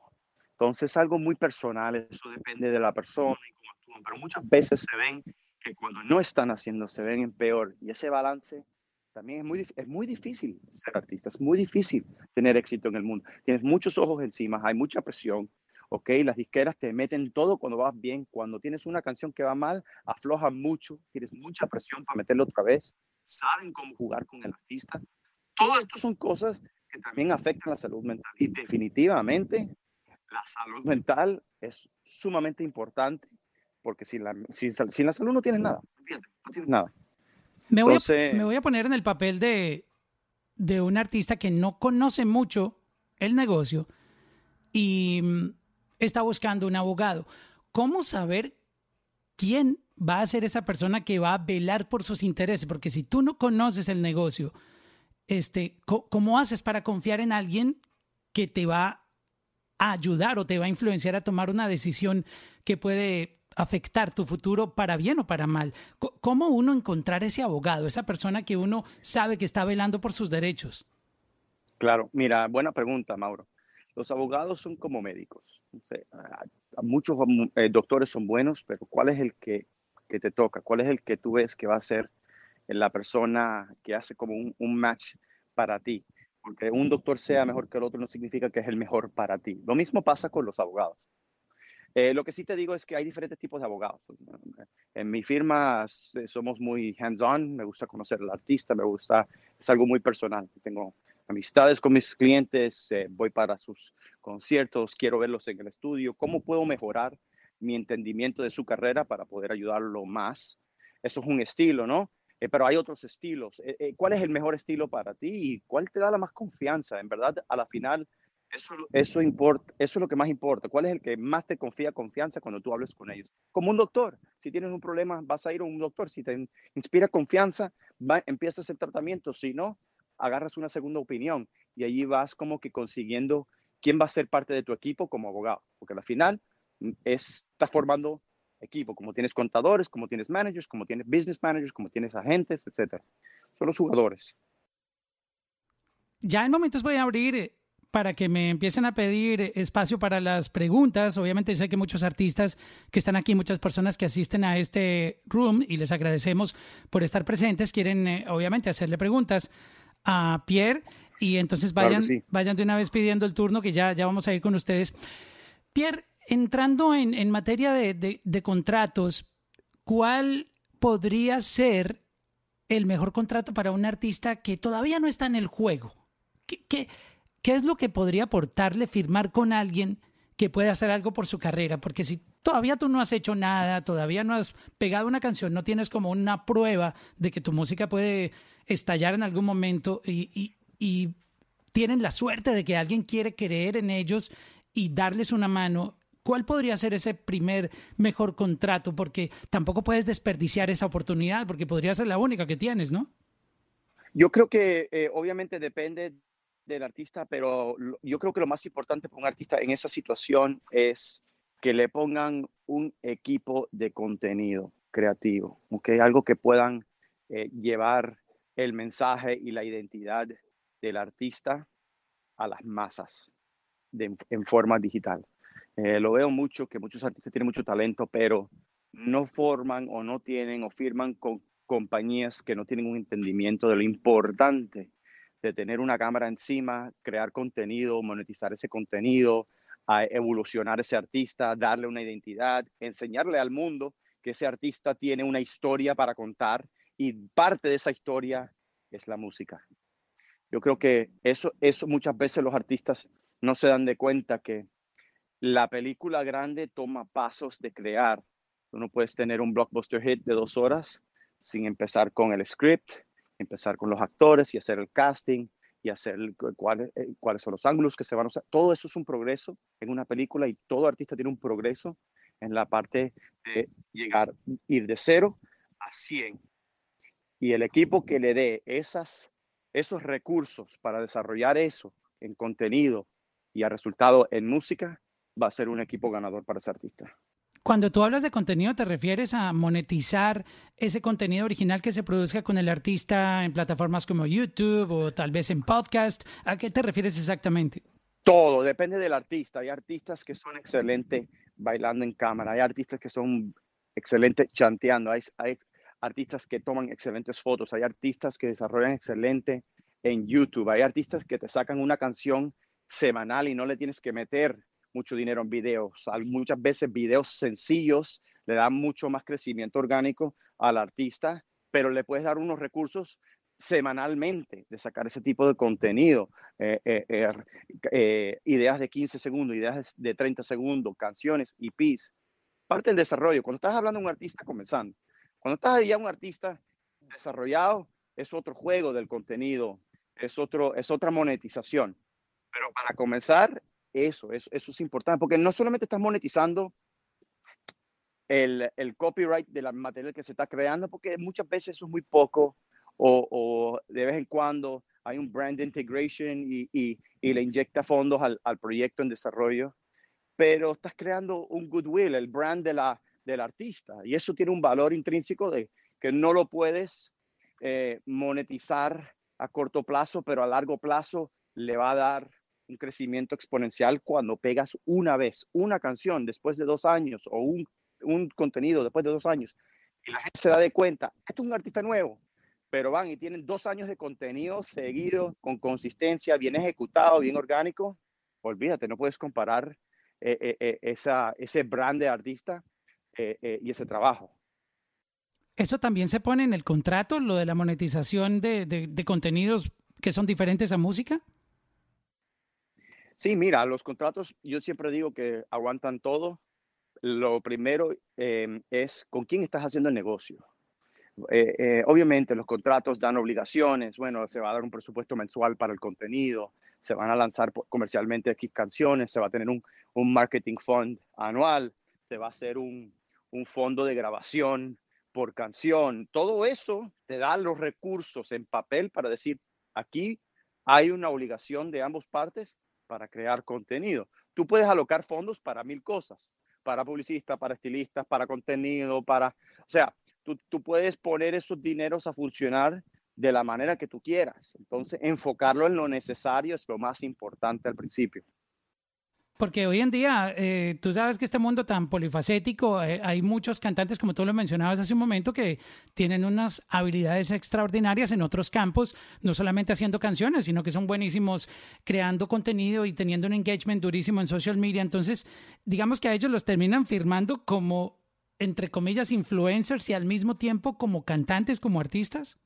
Entonces, algo muy personal, eso depende de la persona y cómo actúan, pero muchas veces se ven que cuando no están haciendo, se ven en peor. Y ese balance también es muy, es muy difícil ser artista, es muy difícil tener éxito en el mundo. Tienes muchos ojos encima, hay mucha presión, ¿ok? Las disqueras te meten todo cuando vas bien. Cuando tienes una canción que va mal, aflojan mucho, tienes mucha presión para meterlo otra vez. Saben cómo jugar con el artista. Todo esto son cosas que también afectan la salud mental. Y definitivamente la salud mental es sumamente importante porque sin la, sin, sin la salud no tienes nada. No tienes nada.
Me voy, Entonces, a, me voy a poner en el papel de, de un artista que no conoce mucho el negocio y mm, está buscando un abogado. ¿Cómo saber quién va a ser esa persona que va a velar por sus intereses? Porque si tú no conoces el negocio, este, ¿cómo haces para confiar en alguien que te va a ayudar o te va a influenciar a tomar una decisión que puede afectar tu futuro para bien o para mal. ¿Cómo uno encontrar ese abogado, esa persona que uno sabe que está velando por sus derechos?
Claro, mira, buena pregunta, Mauro. Los abogados son como médicos. muchos eh, doctores son buenos, pero ¿cuál es el que, que, te toca? ¿Cuál es el que tú ves que va a ser la persona que hace como un, un match para ti? Porque un doctor sea mejor que el otro no significa que es el mejor para ti. Lo mismo pasa con los abogados. Eh, lo que sí te digo es que hay diferentes tipos de abogados. En mi firma somos muy hands-on, me gusta conocer al artista, me gusta, es algo muy personal. Tengo amistades con mis clientes, eh, voy para sus conciertos, quiero verlos en el estudio, cómo puedo mejorar mi entendimiento de su carrera para poder ayudarlo más. Eso es un estilo, ¿no? Eh, pero hay otros estilos. Eh, ¿Cuál es el mejor estilo para ti y cuál te da la más confianza? En verdad, a la final, eso, eso, importa, eso es lo que más importa. ¿Cuál es el que más te confía confianza cuando tú hables con ellos? Como un doctor. Si tienes un problema, vas a ir a un doctor. Si te inspira confianza, va, empiezas el tratamiento. Si no, agarras una segunda opinión y allí vas como que consiguiendo quién va a ser parte de tu equipo como abogado. Porque al final mm, es, estás formando equipo, como tienes contadores, como tienes managers, como tienes business managers, como tienes agentes, etc. Son los jugadores.
Ya en momentos voy a abrir eh, para que me empiecen a pedir espacio para las preguntas. Obviamente sé que muchos artistas que están aquí, muchas personas que asisten a este room y les agradecemos por estar presentes, quieren eh, obviamente hacerle preguntas a Pierre y entonces vayan, claro sí. vayan de una vez pidiendo el turno que ya, ya vamos a ir con ustedes. Pierre, entrando en, materia de, contratos, ¿cuál podría ser el mejor contrato para un artista que todavía no está en el juego? ¿Qué, qué, ¿qué es lo que podría aportarle firmar con alguien que puede hacer algo por su carrera? Porque si todavía tú no has hecho nada, todavía no has pegado una canción, no tienes como una prueba de que tu música puede estallar en algún momento y, y tienen la suerte de que alguien quiere creer en ellos y darles una mano. ¿Cuál podría ser ese primer mejor contrato? Porque tampoco puedes desperdiciar esa oportunidad, porque podría ser la única que tienes, ¿no?
Yo creo que eh, obviamente depende del artista, pero yo creo que lo más importante para un artista en esa situación es que le pongan un equipo de contenido creativo, ¿okay? algo que puedan eh, llevar el mensaje y la identidad del artista a las masas en forma digital. Eh, lo veo mucho, que muchos artistas tienen mucho talento, pero no forman o no tienen o firman con compañías que no tienen un entendimiento de lo importante de tener una cámara encima, crear contenido, monetizar ese contenido, a evolucionar ese artista, darle una identidad, enseñarle al mundo que ese artista tiene una historia para contar y parte de esa historia es la música. Yo creo que eso, eso muchas veces los artistas no se dan de cuenta que la película grande toma pasos de crear. Tú no puedes tener un blockbuster hit de dos horas sin empezar con el script, empezar con los actores y hacer el casting y hacer cuáles, eh, cuáles son los ángulos que se van a usar. Todo eso es un progreso en una película y todo artista tiene un progreso en la parte de llegar, ir de cero a 100. Y el equipo que le dé esas, esos recursos para desarrollar eso en contenido y a resultado en música, va a ser un equipo ganador para ese artista.
Cuando tú hablas de contenido, ¿te refieres a monetizar ese contenido original que se produzca con el artista en plataformas como YouTube o tal vez en podcast? ¿A qué te refieres exactamente?
Todo, depende del artista. Hay artistas que son excelentes bailando en cámara, hay artistas que son excelentes chanteando, hay, hay artistas que toman excelentes fotos, hay artistas que desarrollan excelente en YouTube, hay artistas que te sacan una canción semanal y no le tienes que meter mucho dinero en videos. Muchas veces videos sencillos le dan mucho más crecimiento orgánico al artista, pero le puedes dar unos recursos semanalmente de sacar ese tipo de contenido, eh, eh, eh, ideas de 15 segundos, ideas de 30 segundos, canciones, EPs. Parte del desarrollo. Cuando estás hablando de un artista comenzando, cuando estás ya un artista desarrollado, es otro juego del contenido, es, otro, es otra monetización. Pero para comenzar, eso, eso, es importante, porque no solamente estás monetizando el, el, copyright de la material que se está creando, porque muchas veces eso es muy poco, o, de vez en cuando hay un brand integration y, y, y le inyecta fondos al, al, proyecto en desarrollo, pero estás creando un goodwill, el brand de la, del artista, y eso tiene un valor intrínseco de que no lo puedes eh, monetizar a corto plazo, pero a largo plazo le va a dar un crecimiento exponencial cuando pegas una vez una canción después de dos años o un, un contenido después de dos años y la gente se da de cuenta, esto es un artista nuevo, pero van y tienen dos años de contenido seguido, con consistencia, bien ejecutado, bien orgánico, olvídate, no puedes comparar eh, eh, eh, esa, ese brand de artista y ese trabajo.
¿Eso también se pone en el contrato, lo de la monetización de, de contenidos que son diferentes a música?
Sí, mira, los contratos, yo siempre digo que aguantan todo. Lo primero eh, es con quién estás haciendo el negocio. Eh, eh, obviamente los contratos dan obligaciones, bueno, se va a dar un presupuesto mensual para el contenido, se van a lanzar comercialmente X canciones, se va a tener un, un marketing fund anual, se va a hacer un, un fondo de grabación por canción. Todo eso te da los recursos en papel para decir, aquí hay una obligación de ambas partes para crear contenido. Tú puedes alocar fondos para mil cosas, para publicistas, para estilistas, para contenido, para, o sea, tú, tú puedes poner esos dineros a funcionar de la manera que tú quieras. Entonces, enfocarlo en lo necesario es lo más importante al principio.
Porque hoy en día, eh, tú sabes que este mundo tan polifacético, eh, hay muchos cantantes, como tú lo mencionabas hace un momento, que tienen unas habilidades extraordinarias en otros campos, no solamente haciendo canciones, sino que son buenísimos creando contenido y teniendo un engagement durísimo en social media. Entonces, digamos que a ellos los terminan firmando como, entre comillas, influencers y al mismo tiempo como cantantes, como artistas.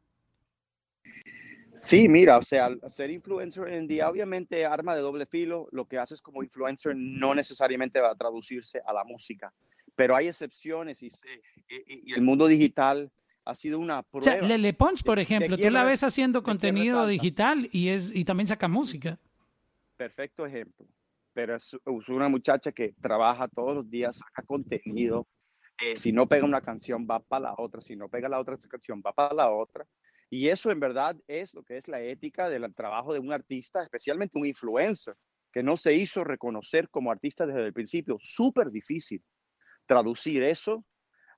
Sí, mira, o sea, ser influencer en día, obviamente, arma de doble filo, lo que haces como influencer no necesariamente va a traducirse a la música, pero hay excepciones y, y, y el mundo digital ha sido una prueba.
O sea, Lele Pons, por ejemplo, tú la ves haciendo contenido digital y, es, y también saca música.
Perfecto ejemplo, pero es, es una muchacha que trabaja todos los días, saca contenido, eh, si no pega una canción va para la otra, si no pega la otra canción va para la otra. Y eso en verdad es lo que es la ética del trabajo de un artista, especialmente un influencer, que no se hizo reconocer como artista desde el principio. Súper difícil traducir eso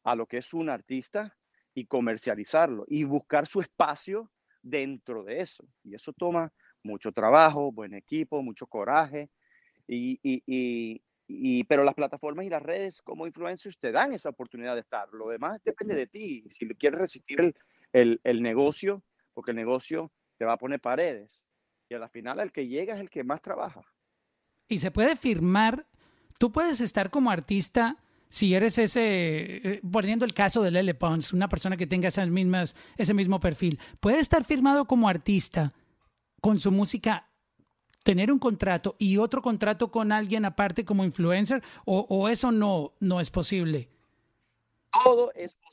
a lo que es un artista y comercializarlo y buscar su espacio dentro de eso. Y eso toma mucho trabajo, buen equipo, mucho coraje. Y, y, y, pero las plataformas y las redes como influencers te dan esa oportunidad de estar. Lo demás depende de ti. Si quieres resistir el, el negocio, porque el negocio te va a poner paredes. Y a la final el que llega es el que más trabaja.
Y se puede firmar, tú puedes estar como artista si eres ese, eh, poniendo el caso de Lele Pons, una persona que tenga esas mismas, ese mismo perfil, puede estar firmado como artista con su música, tener un contrato y otro contrato con alguien aparte como influencer, o, o eso no, no es posible.
Todo es posible,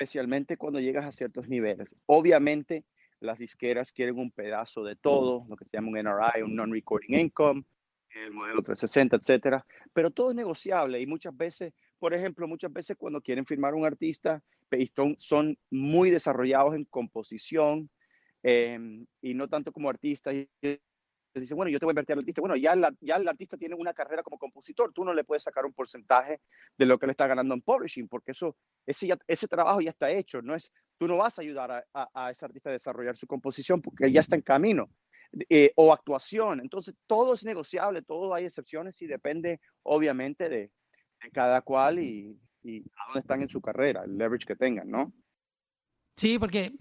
especialmente cuando llegas a ciertos niveles. Obviamente, las disqueras quieren un pedazo de todo, lo que se llama un NRI, un non-recording income, el modelo 360, etcétera. Pero todo es negociable y muchas veces, por ejemplo, muchas veces cuando quieren firmar un artista, son, muy desarrollados en composición eh, y no tanto como artistas. Dicen, bueno, yo te voy a invertir al artista. Bueno, ya, la, ya el artista tiene una carrera como compositor, tú no le puedes sacar un porcentaje de lo que le está ganando en publishing, porque eso, ese, ya, ese trabajo ya está hecho. No es, tú no vas a ayudar a, a, a ese artista a desarrollar su composición porque ya está en camino eh, o actuación. Entonces, todo es negociable, todo hay excepciones y depende, obviamente, de, de cada cual y, y, a dónde están en su carrera, el leverage que tengan, ¿no?
Sí, porque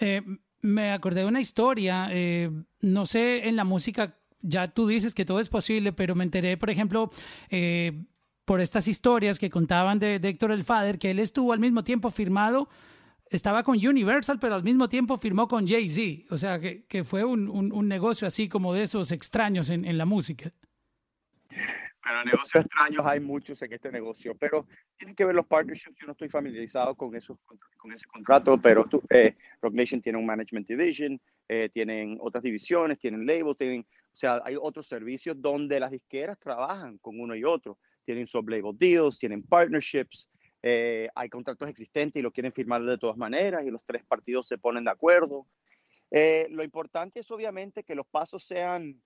eh, me acordé de una historia, eh, no sé, en la música, ya tú dices que todo es posible, pero me enteré, por ejemplo, eh, por estas historias que contaban de, de Héctor el Father, que él estuvo al mismo tiempo firmado estaba con Universal, pero al mismo tiempo firmó con Jay-Z. O sea, que, que fue un, un, un, negocio así como de esos extraños en, en, la música.
Pero negocios extraños hay muchos en este negocio, pero tienen que ver los partnerships. Yo no estoy familiarizado con, esos, con ese contrato, pero tú, eh, Rock Nation tiene un management division, eh, tienen otras divisiones, tienen labels, tienen, o sea, hay otros servicios donde las disqueras trabajan con uno y otro. Tienen sub-label deals, tienen partnerships. Eh, hay contratos existentes y lo quieren firmar de todas maneras y los tres partidos se ponen de acuerdo. Eh, lo importante es obviamente que los pasos sean,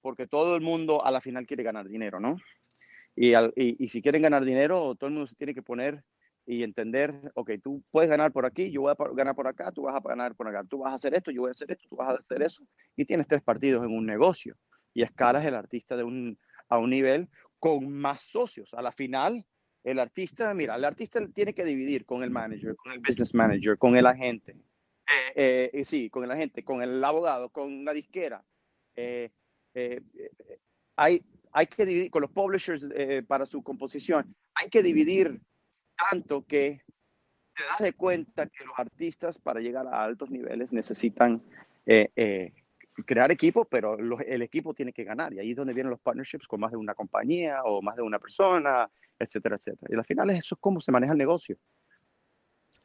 porque todo el mundo a la final quiere ganar dinero, ¿no? Y, al, y, y, si quieren ganar dinero, todo el mundo se tiene que poner y entender, ok, tú puedes ganar por aquí, yo voy a ganar por acá, tú vas a ganar por acá, tú vas a hacer esto, yo voy a hacer esto, tú vas a hacer eso, y tienes tres partidos en un negocio y escalas el artista de un, a un nivel con más socios. A la final, el artista, mira, el artista tiene que dividir con el manager, con el business manager, con el agente. Eh, eh, sí, con el agente, con el abogado, con la disquera. Eh, eh hay, hay que dividir con los publishers eh, para su composición. Hay que dividir tanto que te das de cuenta que los artistas para llegar a altos niveles necesitan eh, crear equipo, pero el equipo tiene que ganar. Y ahí es donde vienen los partnerships con más de una compañía o más de una persona, etcétera, etcétera. Y al final eso es cómo se maneja el negocio.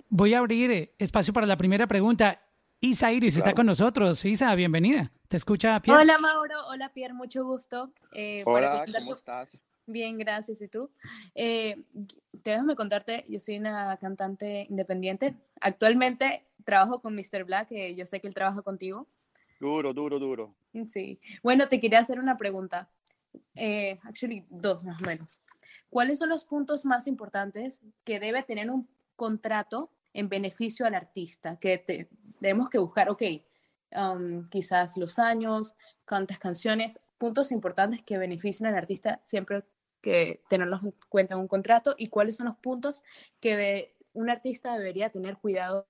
Voy a abrir eh, espacio para la primera pregunta. Isa Iris claro. está con nosotros. Isa, bienvenida. ¿Te escucha
Pierre? Hola Mauro, hola Pierre, mucho gusto.
Eh, hola, ¿cómo estás?
Bien, gracias. ¿Y tú? Eh, déjame contarte, yo soy una cantante independiente. Actualmente trabajo con Mr. Black, que yo sé que él trabaja contigo.
Duro, duro, duro.
Sí. Bueno, te quería hacer una pregunta. Eh, actually, dos más o menos. ¿Cuáles son los puntos más importantes que debe tener un contrato en beneficio al artista? Que te, tenemos que buscar, ok, um, quizás los años, cuántas canciones, puntos importantes que beneficien al artista siempre que tenerlos en cuenta en un contrato y cuáles son los puntos que un artista debería tener cuidado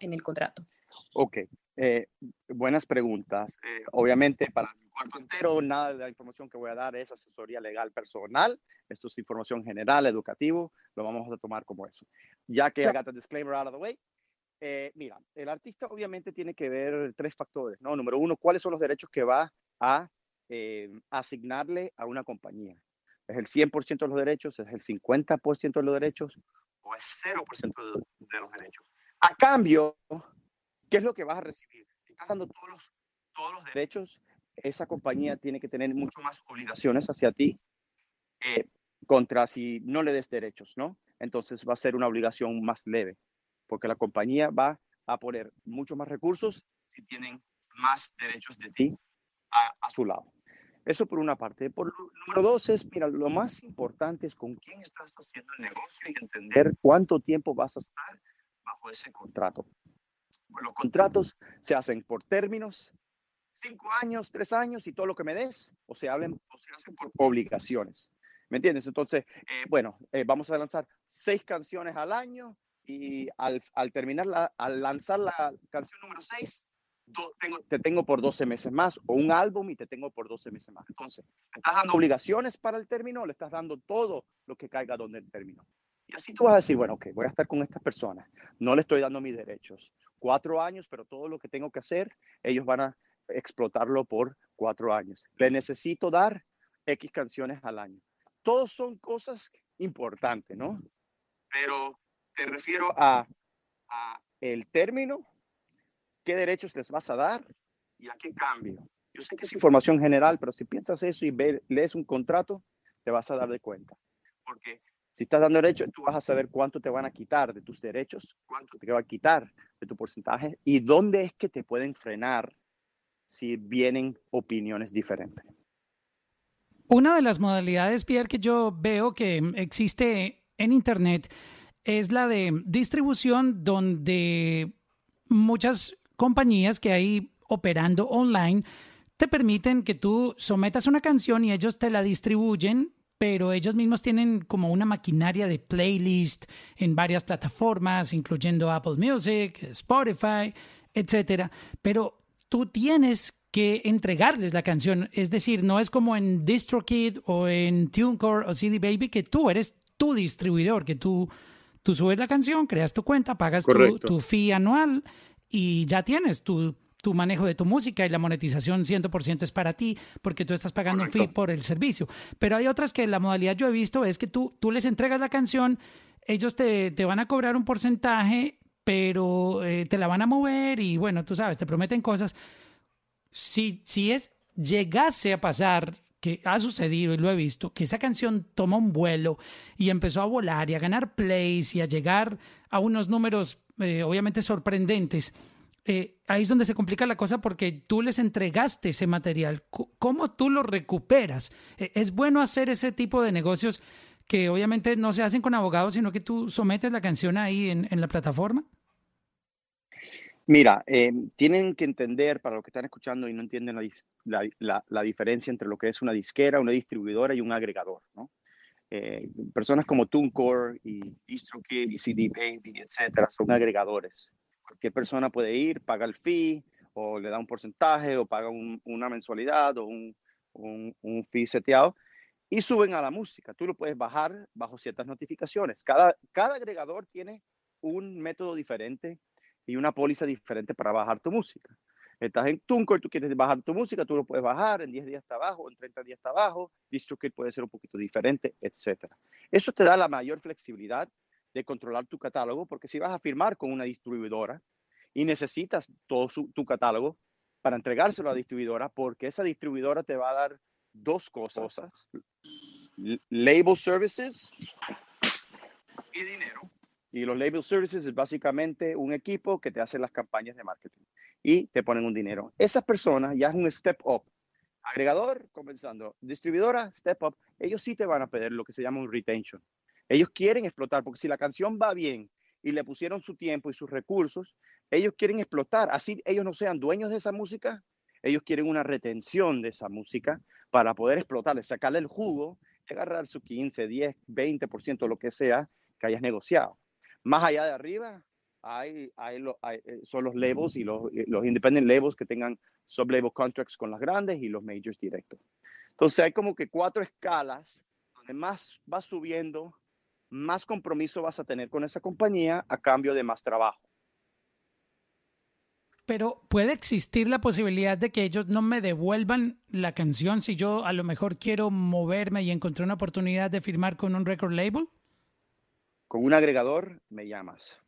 en el contrato.
Ok, eh, buenas preguntas. Eh, obviamente, para mi cuarto entero, nada de la información que voy a dar es asesoría legal personal. Esto es información general, educativo. Lo vamos a tomar como eso. Ya que I got the disclaimer out of the way, eh, mira, el artista obviamente tiene que ver tres factores, ¿no? Número uno, ¿cuáles son los derechos que va a eh, asignarle a una compañía? ¿Es el 100% de los derechos? ¿Es el 50% de los derechos? ¿O es 0% de, los derechos? A cambio, ¿Qué es lo que vas a recibir? Estás dando todos los, todos los derechos, esa compañía tiene que tener mucho más obligaciones hacia ti eh, contra si no le des derechos, ¿no? Entonces va a ser una obligación más leve, porque la compañía va a poner muchos más recursos si tienen más derechos de ti a, a su lado. Eso por una parte. Por número dos es, mira, lo más importante es con quién estás haciendo el negocio y entender cuánto tiempo vas a estar bajo ese contrato. Pues los contratos se hacen por términos, cinco años, tres años y todo lo que me des, o se, hablen, o se hacen por obligaciones. ¿Me entiendes? Entonces, eh, bueno, eh, vamos a lanzar seis canciones al año y al, al terminar, la, al lanzar la canción número seis, tengo, te tengo por 12 meses más, o un álbum y te tengo por 12 meses más. Entonces, ¿le estás dando obligaciones para el término le estás dando todo lo que caiga donde el término? Y así tú vas a decir, bueno, ok, voy a estar con estas personas, no le estoy dando mis derechos. Cuatro años, pero todo lo que tengo que hacer, ellos van a explotarlo por cuatro años. Le necesito dar X canciones al año. Todos son cosas importantes, ¿no? Pero te refiero a, a el término, qué derechos les vas a dar y a qué cambio. Yo sé que es información general, pero si piensas eso y lees un contrato, te vas a dar de cuenta. Porque si estás dando derechos, tú vas a saber cuánto te van a quitar de tus derechos, cuánto te va a quitar de tu porcentaje y dónde es que te pueden frenar si vienen opiniones diferentes.
Una de las modalidades, Pierre, que yo veo que existe en Internet es la de distribución donde muchas compañías que hay operando online te permiten que tú sometas una canción y ellos te la distribuyen pero ellos mismos tienen como una maquinaria de playlist en varias plataformas, incluyendo Apple Music, Spotify, etcétera. Pero tú tienes que entregarles la canción, es decir, no es como en DistroKid o en TuneCore o CD Baby que tú eres tu distribuidor, que tú, tú subes la canción, creas tu cuenta, pagas tu, tu fee anual y ya tienes tu tu manejo de tu música y la monetización 100% es para ti porque tú estás pagando un fee por el servicio. Pero hay otras que la modalidad yo he visto es que tú, tú les entregas la canción, ellos te, te van a cobrar un porcentaje, pero eh, te la van a mover y bueno, tú sabes, te prometen cosas. Si, si es, llegase a pasar que ha sucedido y lo he visto, que esa canción tomó un vuelo y empezó a volar y a ganar plays y a llegar a unos números eh, obviamente sorprendentes eh, ahí es donde se complica la cosa porque tú les entregaste ese material. ¿Cómo tú lo recuperas? Eh, ¿Es bueno hacer ese tipo de negocios que obviamente no se hacen con abogados, sino que tú sometes la canción ahí en, la plataforma?
Mira, eh, tienen que entender, para los que están escuchando y no entienden la, diferencia entre lo que es una disquera, una distribuidora y un agregador, ¿no? personas como TuneCore y DistroKid y CD Baby, etcétera, son agregadores cualquier persona puede ir, paga el fee o le da un porcentaje o paga una mensualidad o un, un, fee seteado y suben a la música. Tú lo puedes bajar bajo ciertas notificaciones. Cada, cada agregador tiene un método diferente y una póliza diferente para bajar tu música. Estás en TuneCore, tú quieres bajar tu música, tú lo puedes bajar, en 10 días está abajo, en 30 días está abajo, DistroKid puede ser un poquito diferente, etc. Eso te da la mayor flexibilidad de controlar tu catálogo, porque si vas a firmar con una distribuidora y necesitas todo tu catálogo para entregárselo a la distribuidora, porque esa distribuidora te va a dar dos cosas, label services y dinero. Y los label services es básicamente un equipo que te hace las campañas de marketing y te ponen un dinero. Esas personas ya es un step up. Agregador, comenzando. Distribuidora, step up. Ellos sí te van a pedir lo que se llama un retention. Ellos quieren explotar, porque si la canción va bien y le pusieron su tiempo y sus recursos, ellos quieren explotar. Así ellos no sean dueños de esa música, ellos quieren una retención de esa música para poder explotarle, sacarle el jugo, agarrar su 15, 10, 20%, lo que sea que hayas negociado. Más allá de arriba, hay, hay, eh, son los labels y los, eh, los independent labels que tengan sub-label contracts con las grandes y los majors directos. Entonces hay como que cuatro escalas donde más va subiendo más compromiso vas a tener con esa compañía a cambio de más trabajo.
Pero puede existir la posibilidad de que ellos no me devuelvan la canción si yo a lo mejor quiero moverme y encontré una oportunidad de firmar con un record label.
Con un agregador me llamas.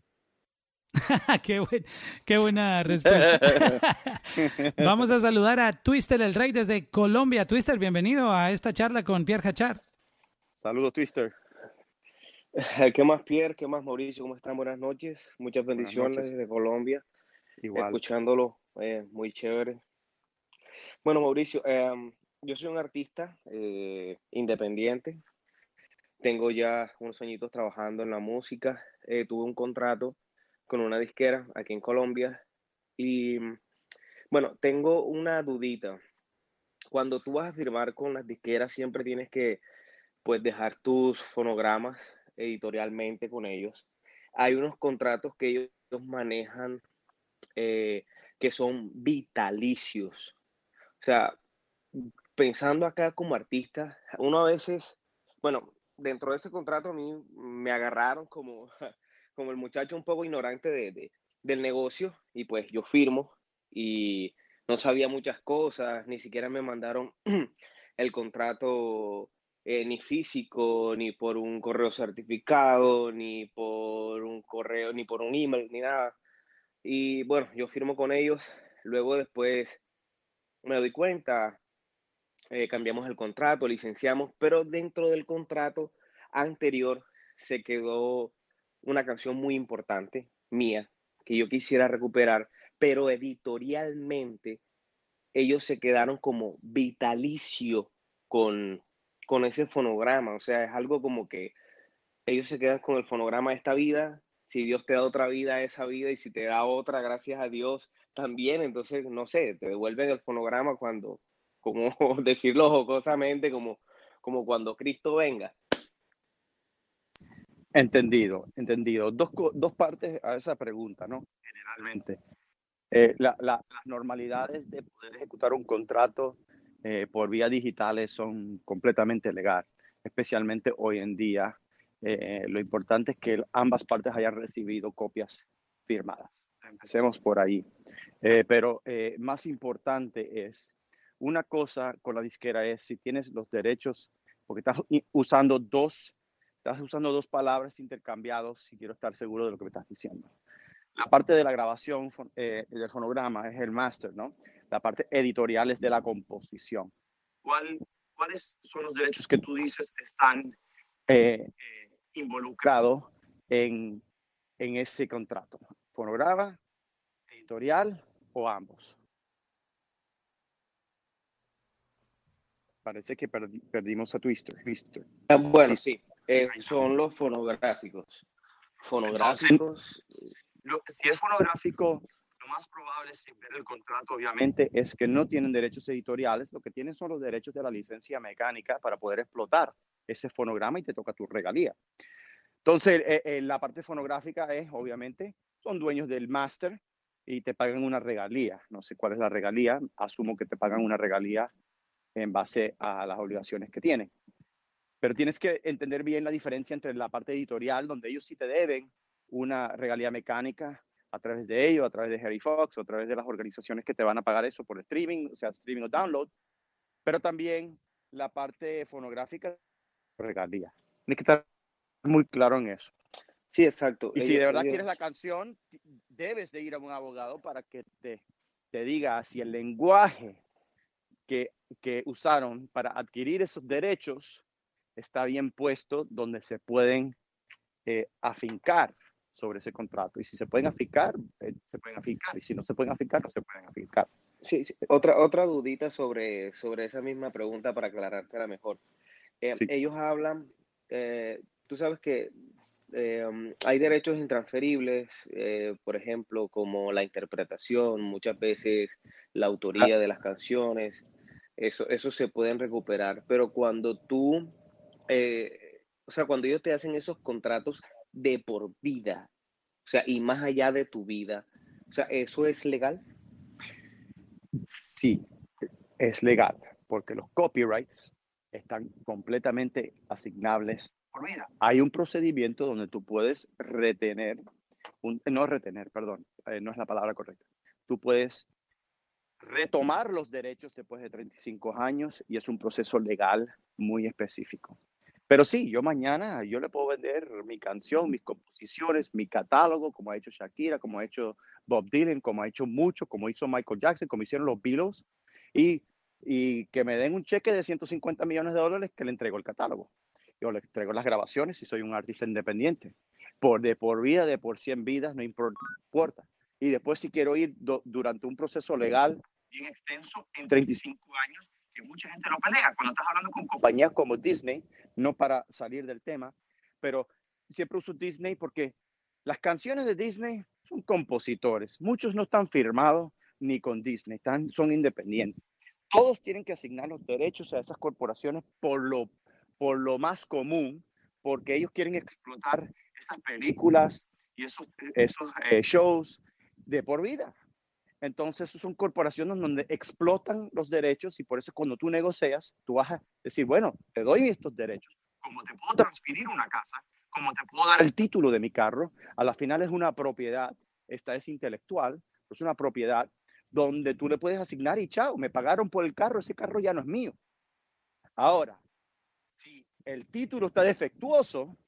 qué, qué, buena respuesta. Vamos a saludar a Twister el Rey desde Colombia. Twister, bienvenido a esta charla con Pierre Hachar.
Saludos, Twister.
¿Qué más, Pierre? ¿Qué más, Mauricio? ¿Cómo están? Buenas noches. Muchas bendiciones desde Colombia. Igual. Escuchándolo, eh, muy chévere. Bueno, Mauricio, em, yo soy un artista eh, independiente. Tengo ya unos añitos trabajando en la música. Eh, tuve un contrato con una disquera aquí en Colombia Y bueno, tengo una dudita. Cuando tú vas a firmar con las disqueras, siempre tienes que pues dejar tus fonogramas editorialmente con ellos. Hay unos contratos que ellos manejan eh, que son vitalicios. O sea, pensando acá como artista, uno a veces, bueno, dentro de ese contrato a mí me agarraron como, como el muchacho un poco ignorante de, del negocio y pues yo firmo y no sabía muchas cosas, ni siquiera me mandaron el contrato eh, ni físico, ni por un correo certificado, ni por un correo, ni por un email, ni nada. Y bueno, yo firmo con ellos, luego después me doy cuenta, eh, cambiamos el contrato, licenciamos, pero dentro del contrato anterior se quedó una canción muy importante mía que yo quisiera recuperar, pero editorialmente ellos se quedaron como vitalicio con, con ese fonograma, o sea, es algo como que ellos se quedan con el fonograma de esta vida, si Dios te da otra vida, esa vida, y si te da otra, gracias a Dios también, entonces, no sé, te devuelven el fonograma cuando, como decirlo jocosamente, como, como cuando Cristo venga.
Entendido, entendido. Dos, dos partes a esa pregunta, ¿no? Generalmente. Eh, las normalidades de poder ejecutar un contrato eh, por vía digitales son completamente legales, especialmente hoy en día. Eh, lo importante es que ambas partes hayan recibido copias firmadas. Empecemos por ahí. pero más importante es, una cosa con la disquera es si tienes los derechos, porque estás usando dos Estás usando dos palabras intercambiadas y quiero estar seguro de lo que me estás diciendo. La parte de la grabación eh, del fonograma es el master, ¿no? La parte editorial es de la composición. ¿Cuáles son los derechos que tú dices están eh, eh, involucrados en, en ese contrato? ¿Fonograma, editorial o ambos? Parece que perdimos a Twister. Twister.
Ah, bueno, sí. Eh, son los fonográficos. Fonográficos.
si es fonográfico, lo más probable, sin ver el contrato, obviamente, es que no tienen derechos editoriales. Lo que tienen son los derechos de la licencia mecánica para poder explotar ese fonograma y te toca tu regalía. Entonces, eh, eh, la parte fonográfica es, obviamente, son dueños del máster y te pagan una regalía. No sé cuál es la regalía. Asumo que te pagan una regalía en base a las obligaciones que tienen. Pero tienes que entender bien la diferencia entre la parte editorial, donde ellos sí te deben una regalía mecánica a través de ellos, a través de Harry Fox, o a través de las organizaciones que te van a pagar eso por streaming, o sea, streaming o download, pero también la parte fonográfica, regalía. Tienes que estar muy claro en eso.
Sí, exacto.
Y si de verdad quieres la canción, debes de ir a un abogado para que te, te diga si el lenguaje que, que usaron para adquirir esos derechos está bien puesto donde se pueden eh, afincar sobre ese contrato. Y si se pueden afincar, eh, se pueden afincar. Y si no se pueden afincar, no se pueden afincar.
Sí, Otra, otra dudita sobre, sobre esa misma pregunta para aclarártela mejor. Eh, ellos hablan, tú sabes que um, hay derechos intransferibles, por ejemplo, como la interpretación, muchas veces la autoría de las canciones, eso, eso se pueden recuperar, pero cuando tú eh, o sea, cuando ellos te hacen esos contratos de por vida, o sea, y más allá de tu vida, o sea, ¿eso es legal?
Sí, es legal, porque los copyrights están completamente asignables por vida. Hay un procedimiento donde tú puedes retener, no retener, perdón, eh, no es la palabra correcta. Tú puedes retomar los derechos después de 35 años y es un proceso legal muy específico. Pero sí, yo mañana, yo le puedo vender mi canción, mis composiciones, mi catálogo, como ha hecho Shakira, como ha hecho Bob Dylan, como ha hecho mucho, como hizo Michael Jackson, como hicieron los Beatles, y, y que me den un cheque de 150 millones de dólares que le entrego el catálogo. Yo le entrego las grabaciones si soy un artista independiente. Por de por vida, de por 100 vidas, no importa. Y después si quiero ir durante un proceso legal bien extenso en 35 años, que mucha gente no pelea. Cuando estás hablando con compañías como Disney, no para salir del tema, pero siempre uso Disney porque las canciones de Disney son compositores. Muchos no están firmados ni con Disney, están, son independientes. Todos tienen que asignar los derechos a esas corporaciones por lo, por lo más común, porque ellos quieren explotar esas películas y esos, esos eh, shows de por vida. Entonces, son corporaciones donde explotan los derechos y por eso cuando tú negocias, tú vas a decir, bueno, te doy estos derechos. Como te puedo transferir una casa, como te puedo dar el título de mi carro, a la final es una propiedad, esta es intelectual, es una propiedad donde tú le puedes asignar y chao, me pagaron por el carro, ese carro ya no es mío. Ahora, si el título está defectuoso,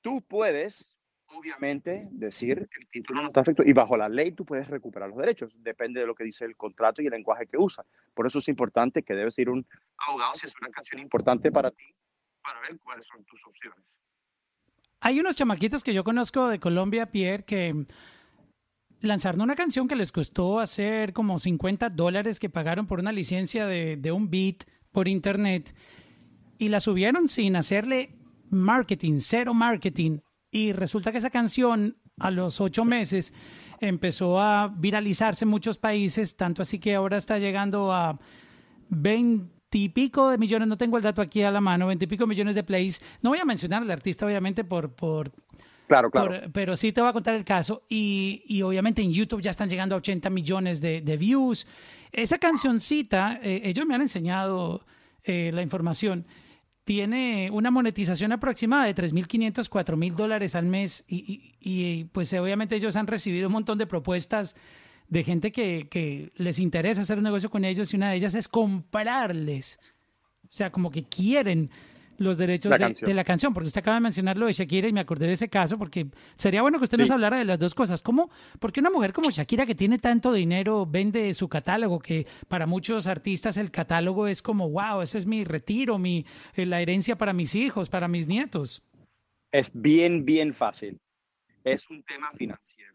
tú puedes obviamente decir que el título no está efecto y bajo la ley tú puedes recuperar los derechos, depende de lo que dice el contrato y el lenguaje que usa. Por eso es importante que debes ir un abogado si es una canción importante para ti, para ver cuáles son tus opciones.
Hay unos chamaquitos que yo conozco de Colombia, Pierre, que lanzaron una canción que les costó hacer como 50 dólares que pagaron por una licencia de, de un beat por internet y la subieron sin hacerle marketing, cero marketing y resulta que esa canción a los ocho meses empezó a viralizarse en muchos países, tanto así que ahora está llegando a veintipico de millones, no tengo el dato aquí a la mano, veintipico millones de plays. No voy a mencionar al artista, obviamente, por... por
Claro, claro.
pero sí te voy a contar el caso. Y, y, obviamente en YouTube ya están llegando a 80 millones de, de views. Esa cancioncita, eh, ellos me han enseñado eh, la información tiene una monetización aproximada de 3.500, 4.000 dólares al mes y, y, pues obviamente ellos han recibido un montón de propuestas de gente que, que, les interesa hacer un negocio con ellos y una de ellas es comprarles. O sea, como que quieren los derechos de, la canción, porque usted acaba de mencionar lo de Shakira y me acordé de ese caso, porque sería bueno que usted nos hablara de las dos cosas. ¿Cómo? Porque una mujer como Shakira que tiene tanto dinero vende su catálogo, que para muchos artistas el catálogo es como, wow, ese es mi retiro, mi, eh, la herencia para mis hijos, para mis nietos.
Es bien, bien fácil. Es un tema financiero.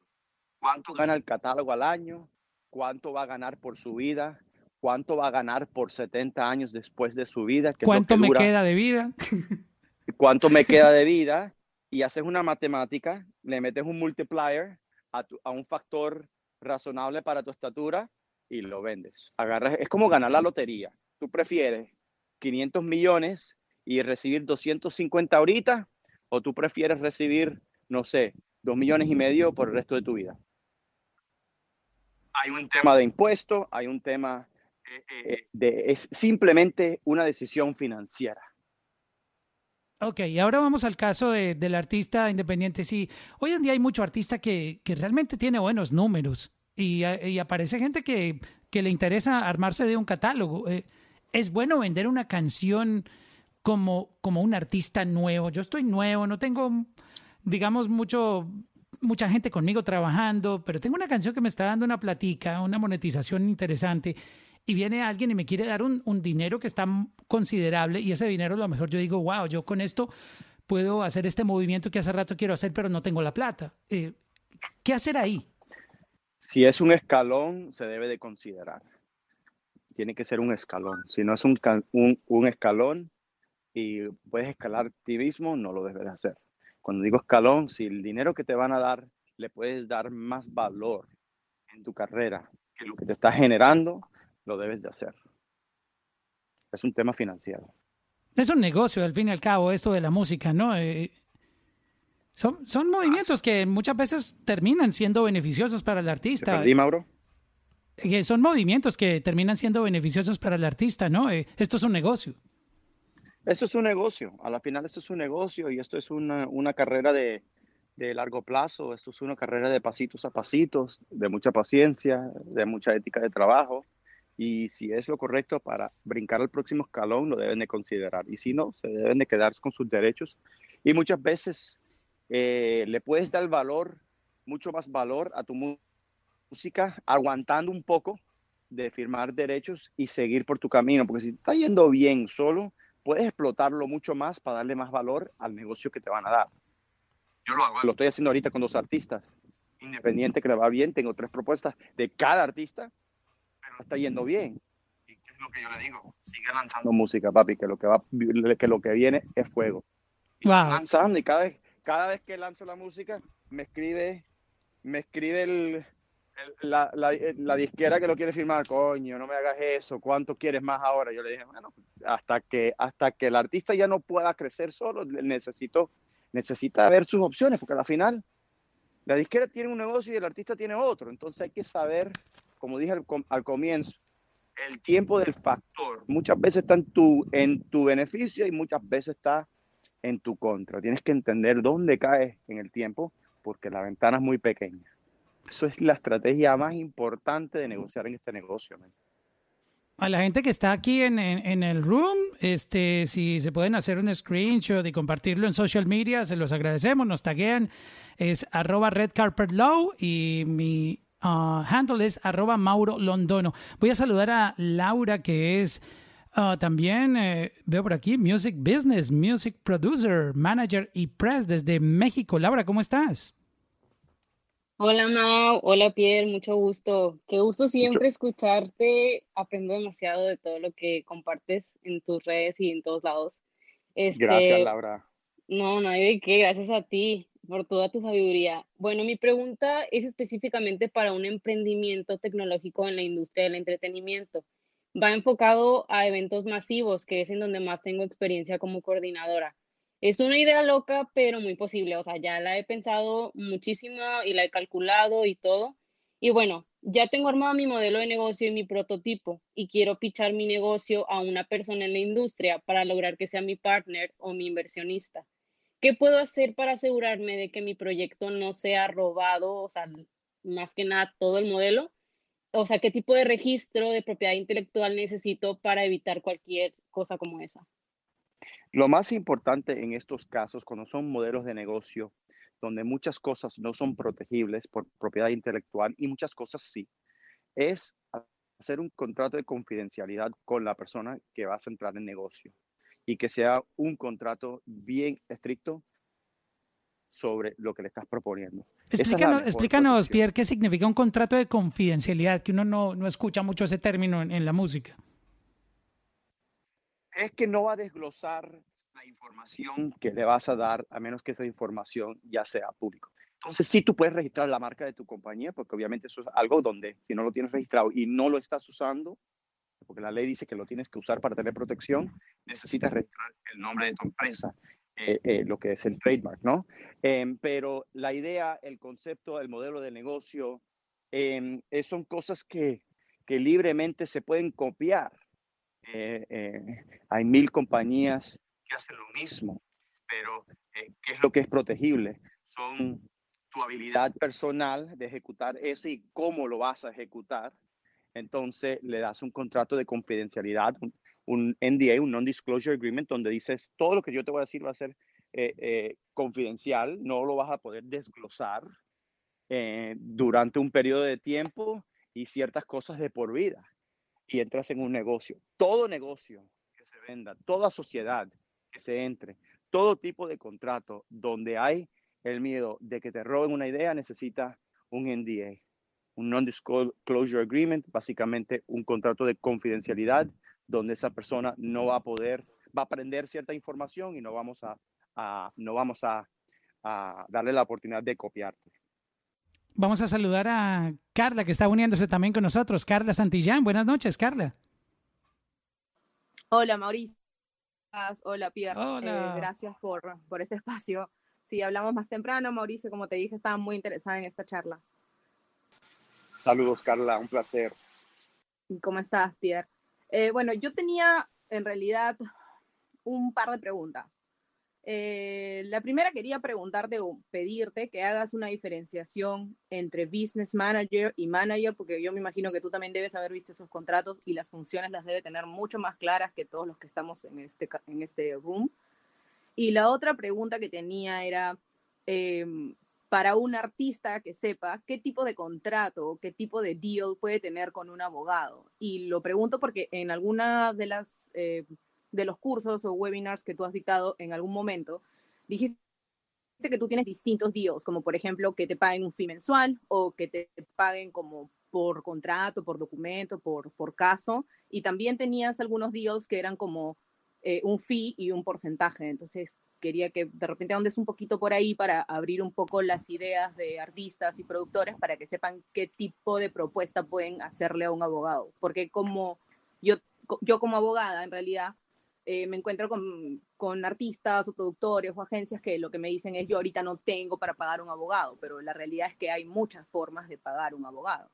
¿Cuánto gana el catálogo al año? ¿Cuánto va a ganar por su vida? Cuánto va a ganar por 70 años después de su vida.
¿Cuánto me queda de vida?
¿Cuánto me queda de vida? Y haces una matemática, le metes un multiplier a, a un factor razonable para tu estatura y lo vendes. Agarras, es como ganar la lotería. Tú prefieres 500 millones y recibir 250 ahorita o tú prefieres recibir, no sé, 2 millones y medio por el resto de tu vida. Hay un tema de impuesto, hay un tema eh, de, es simplemente una decisión financiera.
Ok, y ahora vamos al caso de, del artista independiente. Sí, hoy en día hay mucho artista que, que realmente tiene buenos números y, y aparece gente que, que, le interesa armarse de un catálogo. Eh, es bueno vender una canción como, como un artista nuevo. Yo estoy nuevo, no tengo, digamos, mucho, mucha gente conmigo trabajando, pero tengo una canción que me está dando una platica, una monetización interesante y viene alguien y me quiere dar un, dinero que está considerable y ese dinero a lo mejor yo digo, wow, yo con esto puedo hacer este movimiento que hace rato quiero hacer, pero no tengo la plata. Eh, ¿Qué hacer ahí?
Si es un escalón, se debe de considerar. Tiene que ser un escalón. Si no es un, un, un escalón y puedes escalar ti no lo debes de hacer. Cuando digo escalón, si el dinero que te van a dar le puedes dar más valor en tu carrera que lo que te está generando, lo debes de hacer. Es un tema financiero.
Es un negocio, al fin y al cabo, esto de la música, ¿no? Eh, son, son movimientos que muchas veces terminan siendo beneficiosos para el artista.
¿Te Mauro?
Eh, son movimientos que terminan siendo beneficiosos para el artista, ¿no? Eh, esto es un negocio.
Esto es un negocio. A la final, esto es un negocio y esto es una, una carrera de, de largo plazo. Esto es una carrera de pasitos a pasitos, de mucha paciencia, de mucha ética de trabajo y si es lo correcto para brincar al próximo escalón, lo deben de considerar. Y si no, se deben de quedar con sus derechos. Y muchas veces eh, le puedes dar valor, mucho más valor a tu música, aguantando un poco de firmar derechos y seguir por tu camino. Porque si está yendo bien solo, puedes explotarlo mucho más para darle más valor al negocio que te van a dar. Yo lo hago, lo estoy haciendo ahorita con dos artistas. Independiente que le va bien, tengo tres propuestas de cada artista está yendo bien. ¿Y qué es lo que yo le digo? Sigue lanzando música, papi, que lo que, va, que, lo que viene es fuego. Y Lanzando y cada vez, cada vez que lanzo la música me escribe me escribe el, la, la, disquera que lo quiere firmar, coño, no me hagas eso, ¿cuánto quieres más ahora? Yo le dije, bueno, hasta que, hasta que el artista ya no pueda crecer solo, necesito, necesita ver sus opciones, porque al final la disquera tiene un negocio y el artista tiene otro, entonces hay que saber, como dije al, al comienzo, el tiempo del factor. Muchas veces está en tu, en tu beneficio y muchas veces está en tu contra. Tienes que entender dónde caes en el tiempo porque la ventana es muy pequeña. Eso es la estrategia más importante de negociar en este negocio.
A la gente que está aquí en, en, el room, este, si se pueden hacer un screenshot y compartirlo en social media, se los agradecemos, nos taguean, es arroba redcarpetlow y mi uh, handle es arroba Mauro Londono. Voy a saludar a Laura, que es uh, también, eh, veo por aquí, Music Business, Music Producer, Manager y Press desde México. Laura, ¿cómo estás?
Hola Mau, hola Pierre, mucho gusto. Qué gusto siempre escucharte. Aprendo demasiado de todo lo que compartes en tus redes y en todos lados.
Este, gracias, Laura.
No, no hay de qué, gracias a ti por toda tu sabiduría. Bueno, mi pregunta es específicamente para un emprendimiento tecnológico en la industria del entretenimiento. Va enfocado a eventos masivos, que es en donde más tengo experiencia como coordinadora. Es una idea loca, pero muy posible. O sea, ya la he pensado muchísimo y la he calculado y todo. Y bueno, ya tengo armado mi modelo de negocio y mi prototipo y quiero pichar mi negocio a una persona en la industria para lograr que sea mi partner o mi inversionista. ¿Qué puedo hacer para asegurarme de que mi proyecto no sea robado? O sea, más que nada todo el modelo. O sea, ¿qué tipo de registro de propiedad intelectual necesito para evitar cualquier cosa como esa?
Lo más importante en estos casos, cuando son modelos de negocio, donde muchas cosas no son protegibles por propiedad intelectual y muchas cosas sí, es hacer un contrato de confidencialidad con la persona que vas a entrar en negocio y que sea un contrato bien estricto sobre lo que le estás proponiendo.
Explícanos, Pierre, qué significa un contrato de confidencialidad, que uno no, no escucha mucho ese término en la música
es que no va a desglosar la información que le vas a dar a menos que esa información ya sea público. Entonces, sí, tú puedes registrar la marca de tu compañía, porque obviamente eso es algo donde si no lo tienes registrado y no lo estás usando, porque la ley dice que lo tienes que usar para tener protección, necesitas registrar el nombre de tu empresa, eh, eh, lo que es el trademark, ¿no? Em, pero la idea, el concepto, el modelo de negocio, em, son cosas que, que libremente se pueden copiar eh, eh, hay mil compañías que hacen lo mismo, pero eh, ¿qué es lo que es protegible? Son tu habilidad personal de ejecutar eso y cómo lo vas a ejecutar. Entonces le das un contrato de confidencialidad, un, NDA, un Non-Disclosure Agreement, donde dices todo lo que yo te voy a decir va a ser confidencial, no lo vas a poder desglosar durante un periodo de tiempo y ciertas cosas de por vida y entras en un negocio. Todo negocio que se venda, toda sociedad que se entre, todo tipo de contrato donde hay el miedo de que te roben una idea necesita un NDA, un Non-Disclosure Agreement, básicamente un contrato de confidencialidad donde esa persona no va a poder, va a aprender cierta información y no vamos a, no vamos a, a darle la oportunidad de copiarte.
Vamos a saludar a Carla, que está uniéndose también con nosotros. Carla Santillán, buenas noches, Carla.
Hola, Mauricio. Hola, Pierre. Hola. Eh, gracias por, por este espacio. Si hablamos más temprano, Mauricio, como te dije, estaba muy interesada en esta charla.
Saludos, Carla, un placer.
¿Cómo estás, Pierre? Eh, bueno, yo tenía en realidad un par de preguntas. Eh, la primera quería preguntarte o pedirte que hagas una diferenciación entre business manager y manager, porque yo me imagino que tú también debes haber visto esos contratos y las funciones las debe tener mucho más claras que todos los que estamos en este, en este room. Y la otra pregunta que tenía era, em, para un artista que sepa qué tipo de contrato, qué tipo de deal puede tener con un abogado. Y lo pregunto porque en alguna de las eh, de los cursos o webinars que tú has dictado en algún momento, dijiste que tú tienes distintos deals, como por ejemplo que te paguen un fee mensual o que te paguen como por contrato, por documento, por, por caso, y también tenías algunos deals que eran como eh, un fee y un porcentaje. Entonces, quería que de repente andes un poquito por ahí para abrir un poco las ideas de artistas y productores para que sepan qué tipo de propuesta pueden hacerle a un abogado. Porque como yo, yo como abogada, en realidad, eh, me encuentro con, con, artistas o productores o agencias que lo que me dicen es yo ahorita no tengo para pagar un abogado, pero la realidad es que hay muchas formas de pagar un abogado.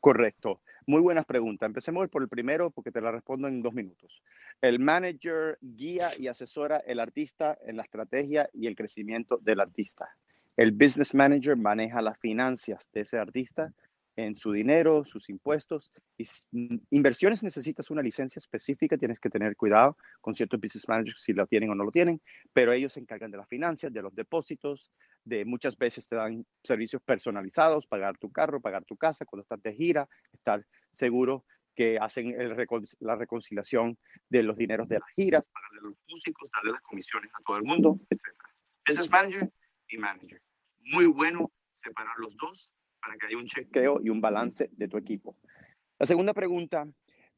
Correcto. Muy buenas preguntas. Empecemos por el primero porque te la respondo en dos minutos. El manager guía y asesora el artista en la estrategia y el crecimiento del artista. El business manager maneja las finanzas de ese artista en su dinero, sus impuestos. Y mm, inversiones necesitas una licencia específica, tienes que tener cuidado con ciertos business managers si lo tienen o no lo tienen, pero ellos se encargan de las finanzas, de los depósitos, de muchas veces te dan servicios personalizados, pagar tu carro, pagar tu casa, cuando estás de gira, estar seguro que hacen la reconciliación de los dineros de las giras, pagarle a los músicos, darle las comisiones a todo el mundo, etc. Business manager y manager. Muy bueno separar los dos para que haya un chequeo y un balance de tu equipo. La segunda pregunta,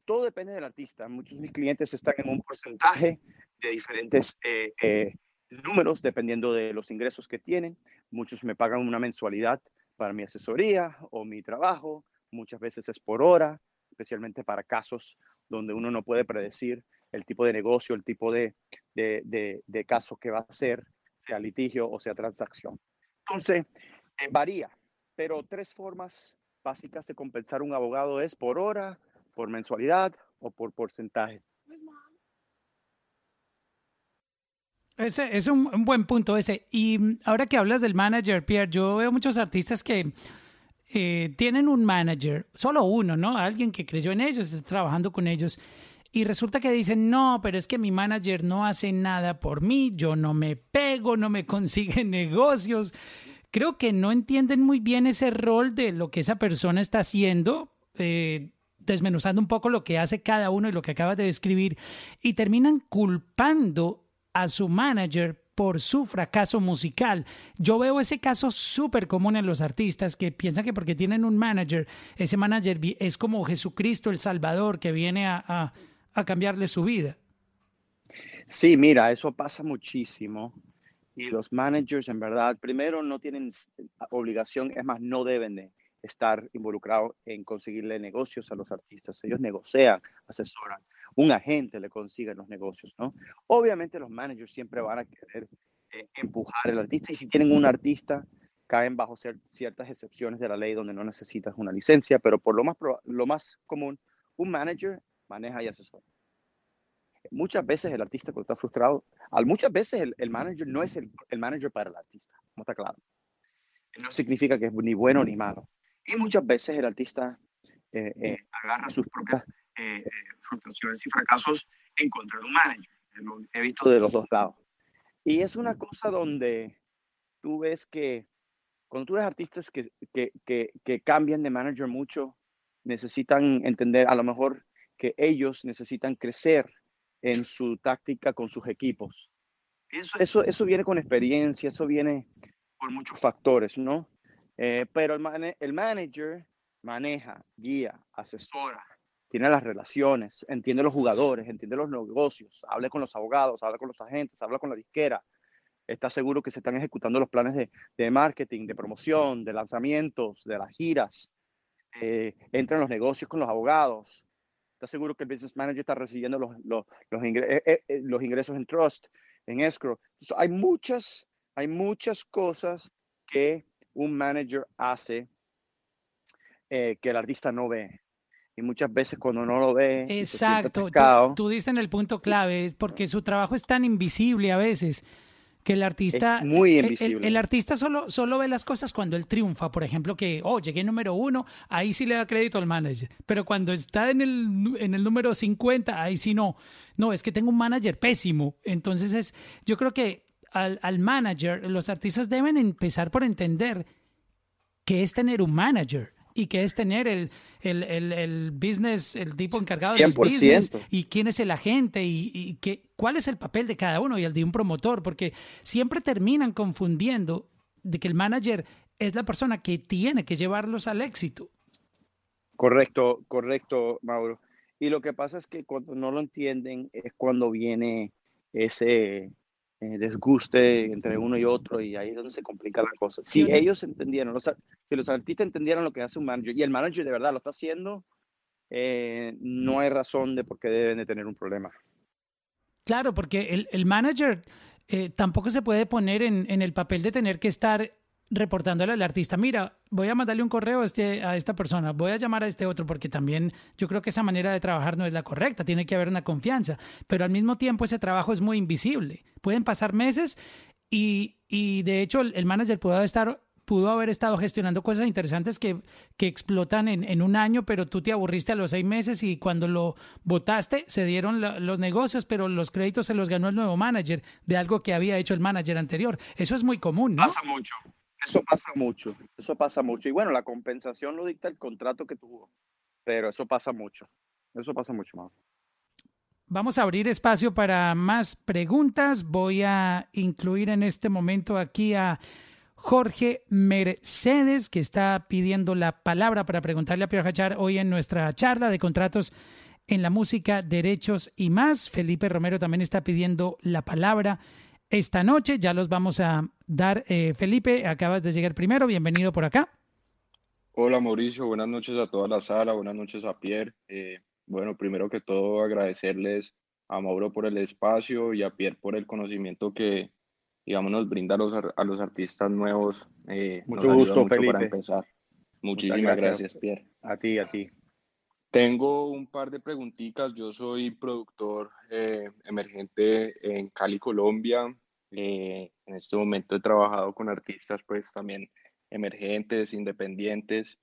todo depende del artista. Muchos de mis clientes están en un porcentaje de diferentes eh, eh, números dependiendo de los ingresos que tienen. Muchos me pagan una mensualidad para mi asesoría o mi trabajo. Muchas veces es por hora, especialmente para casos donde uno no puede predecir el tipo de negocio, el tipo de, de, de, caso que va a ser, sea litigio o sea transacción. Entonces, eh, varía pero tres formas básicas de compensar un abogado es por hora, por mensualidad o por porcentaje.
Ese es un, buen punto ese. Y mm, ahora que hablas del manager, Pierre, yo veo muchos artistas que eh, tienen un manager, solo uno, ¿no? Alguien que creyó en ellos, está trabajando con ellos. Y resulta que dicen, no, pero es que mi manager no hace nada por mí, yo no me pego, no me consigue negocios creo que no entienden muy bien ese rol de lo que esa persona está haciendo, eh, desmenuzando un poco lo que hace cada uno y lo que acabas de describir, y terminan culpando a su manager por su fracaso musical. Yo veo ese caso súper común en los artistas que piensan que porque tienen un manager, ese manager es como Jesucristo el Salvador que viene a, a cambiarle su vida.
Sí, mira, eso pasa muchísimo y los managers en verdad, primero no tienen obligación, es más, no deben de estar involucrados en conseguirle negocios a los artistas. Ellos negocian, asesoran. Un agente le consigue los negocios, ¿no? Obviamente los managers siempre van a querer eh, empujar al artista y si tienen un artista, caen bajo ciertas excepciones de la ley donde no necesitas una licencia, pero por lo más, lo más común, un manager maneja y asesora muchas veces el artista cuando está frustrado, al muchas veces el, manager no es el, manager para el artista, como está claro. No significa que es ni bueno ni malo. Y muchas veces el artista eh, eh, agarra sus propias eh, frustraciones y fracasos en contra de un manager. Lo he visto de los dos lados. Y es una cosa donde tú ves que cuando tú ves artistas que, que, que, que cambian de manager mucho, necesitan entender a lo mejor que ellos necesitan crecer en su táctica con sus equipos. Eso, eso, eso viene con experiencia, eso viene por muchos factores, ¿no? Eh, pero el, el manager maneja, guía, asesora, tiene las relaciones, entiende los jugadores, entiende los negocios, habla con los abogados, habla con los agentes, habla con la disquera, está seguro que se están ejecutando los planes de, de marketing, de promoción, de lanzamientos, de las giras, eh, entra en los negocios con los abogados, está seguro que el business manager está recibiendo los, los, los, eh, eh, eh, los ingresos en trust, en escrow. hay muchas, hay muchas cosas que un manager hace que el artista no ve. Y muchas veces cuando no lo ve...
Exacto, tú, tú diste en el punto clave, porque su trabajo es tan invisible a veces que el artista
muy
El, artista solo, solo ve las cosas cuando él triunfa, por ejemplo, que, oh, llegué número uno, ahí sí le da crédito al manager, pero cuando está en el, en el número 50, ahí sí no, no, es que tengo un manager pésimo, entonces es, yo creo que al, al manager, los artistas deben empezar por entender qué es tener un manager y qué es tener el, el, el, business, el tipo encargado del business y quién es el agente y, y qué, cuál es el papel de cada uno y el de un promotor, porque siempre terminan confundiendo de que el manager es la persona que tiene que llevarlos al éxito.
Correcto, correcto, Mauro. Y lo que pasa es que cuando no lo entienden es cuando viene ese eh, desguste entre uno y otro y ahí es donde se complica la cosa. Si ellos entendieran, si los artistas entendieran lo que hace un manager y el manager de verdad lo está haciendo, eh, no hay razón de por qué deben de tener un problema.
Claro, porque el, el manager eh, tampoco se puede poner en, en, el papel de tener que estar reportándole al artista, mira, voy a mandarle un correo a, este, a esta persona, voy a llamar a este otro, porque también yo creo que esa manera de trabajar no es la correcta, tiene que haber una confianza, pero al mismo tiempo ese trabajo es muy invisible. Pueden pasar meses y, y de hecho el, manager puede estar pudo haber estado gestionando cosas interesantes que, que explotan en, en, un año, pero tú te aburriste a los seis meses y cuando lo votaste se dieron los negocios, pero los créditos se los ganó el nuevo manager de algo que había hecho el manager anterior. Eso es muy común, ¿no?
Pasa mucho. Eso pasa mucho, eso pasa mucho. Y bueno, la compensación lo dicta el contrato que tuvo, pero eso pasa mucho, eso pasa mucho más.
Vamos a abrir espacio para más preguntas. Voy a incluir en este momento aquí a Jorge Mercedes, que está pidiendo la palabra para preguntarle a Pierre Hachar hoy en nuestra charla de contratos en la música, derechos y más. Felipe Romero también está pidiendo la palabra esta noche. Ya los vamos a dar. Eh, Felipe, acabas de llegar primero. Bienvenido por acá.
Hola Mauricio, buenas noches a toda la sala, buenas noches a Pierre. Eh, bueno, primero que todo agradecerles a Mauro por el espacio y a Pierre por el conocimiento que, digamos, nos brinda a los, a los artistas nuevos.
Eh, mucho gusto, Felipe.
Para empezar. Muchísimas gracias. Pierre.
A ti, a ti.
Tengo un par de preguntitas. Yo soy productor emergente en Cali, Colombia. Eh, en este momento he trabajado con artistas pues también emergentes, independientes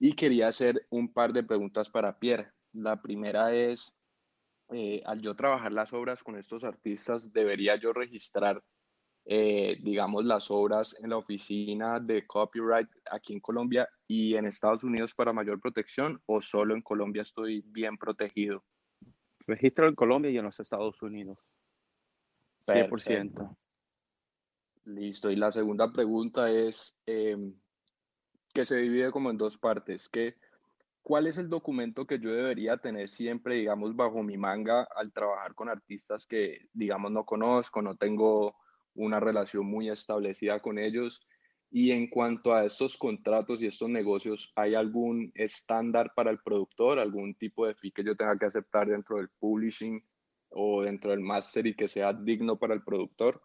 y quería hacer un par de preguntas para Pierre. La primera es, eh, al yo trabajar las obras con estos artistas, ¿debería yo registrar, eh, digamos, las obras en la oficina de copyright aquí en Colombia y en Estados Unidos para mayor protección o solo en Colombia estoy bien protegido?
Registro en Colombia y en los Estados Unidos. 100%.
Listo. Y la segunda pregunta es em, que se divide como en dos partes. Que, ¿Cuál es el documento que yo debería tener siempre, digamos, bajo mi manga al trabajar con artistas que, digamos, no conozco, no tengo una relación muy establecida con ellos? Y en cuanto a estos contratos y estos negocios, ¿hay algún estándar para el productor, algún tipo de fee que yo tenga que aceptar dentro del publishing o dentro del master y que sea digno para el productor?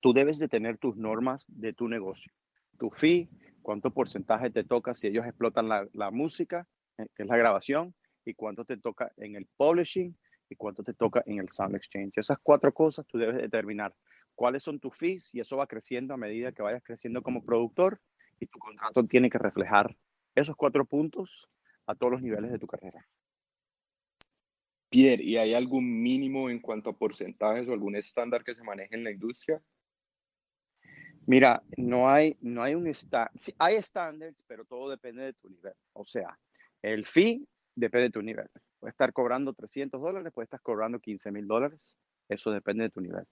tú debes de tener tus normas de tu negocio. Tu fee, cuánto porcentaje te toca si ellos explotan la, música, eh, que es la grabación, y cuánto te toca en el publishing y cuánto te toca en el sound exchange. Esas cuatro cosas tú debes determinar cuáles son tus fees y eso va creciendo a medida que vayas creciendo como productor y tu contrato tiene que reflejar esos cuatro puntos a todos los niveles de tu carrera.
Pierre, ¿y hay algún mínimo en cuanto a porcentajes o algún estándar que se maneje en la industria?
Mira, no hay, no hay un estándar. Sí, hay estándares, pero todo depende de tu nivel. O sea, el fee depende de tu nivel. Puedes estar cobrando 300 dólares, puedes estar cobrando 15 mil dólares. Eso depende de tu nivel.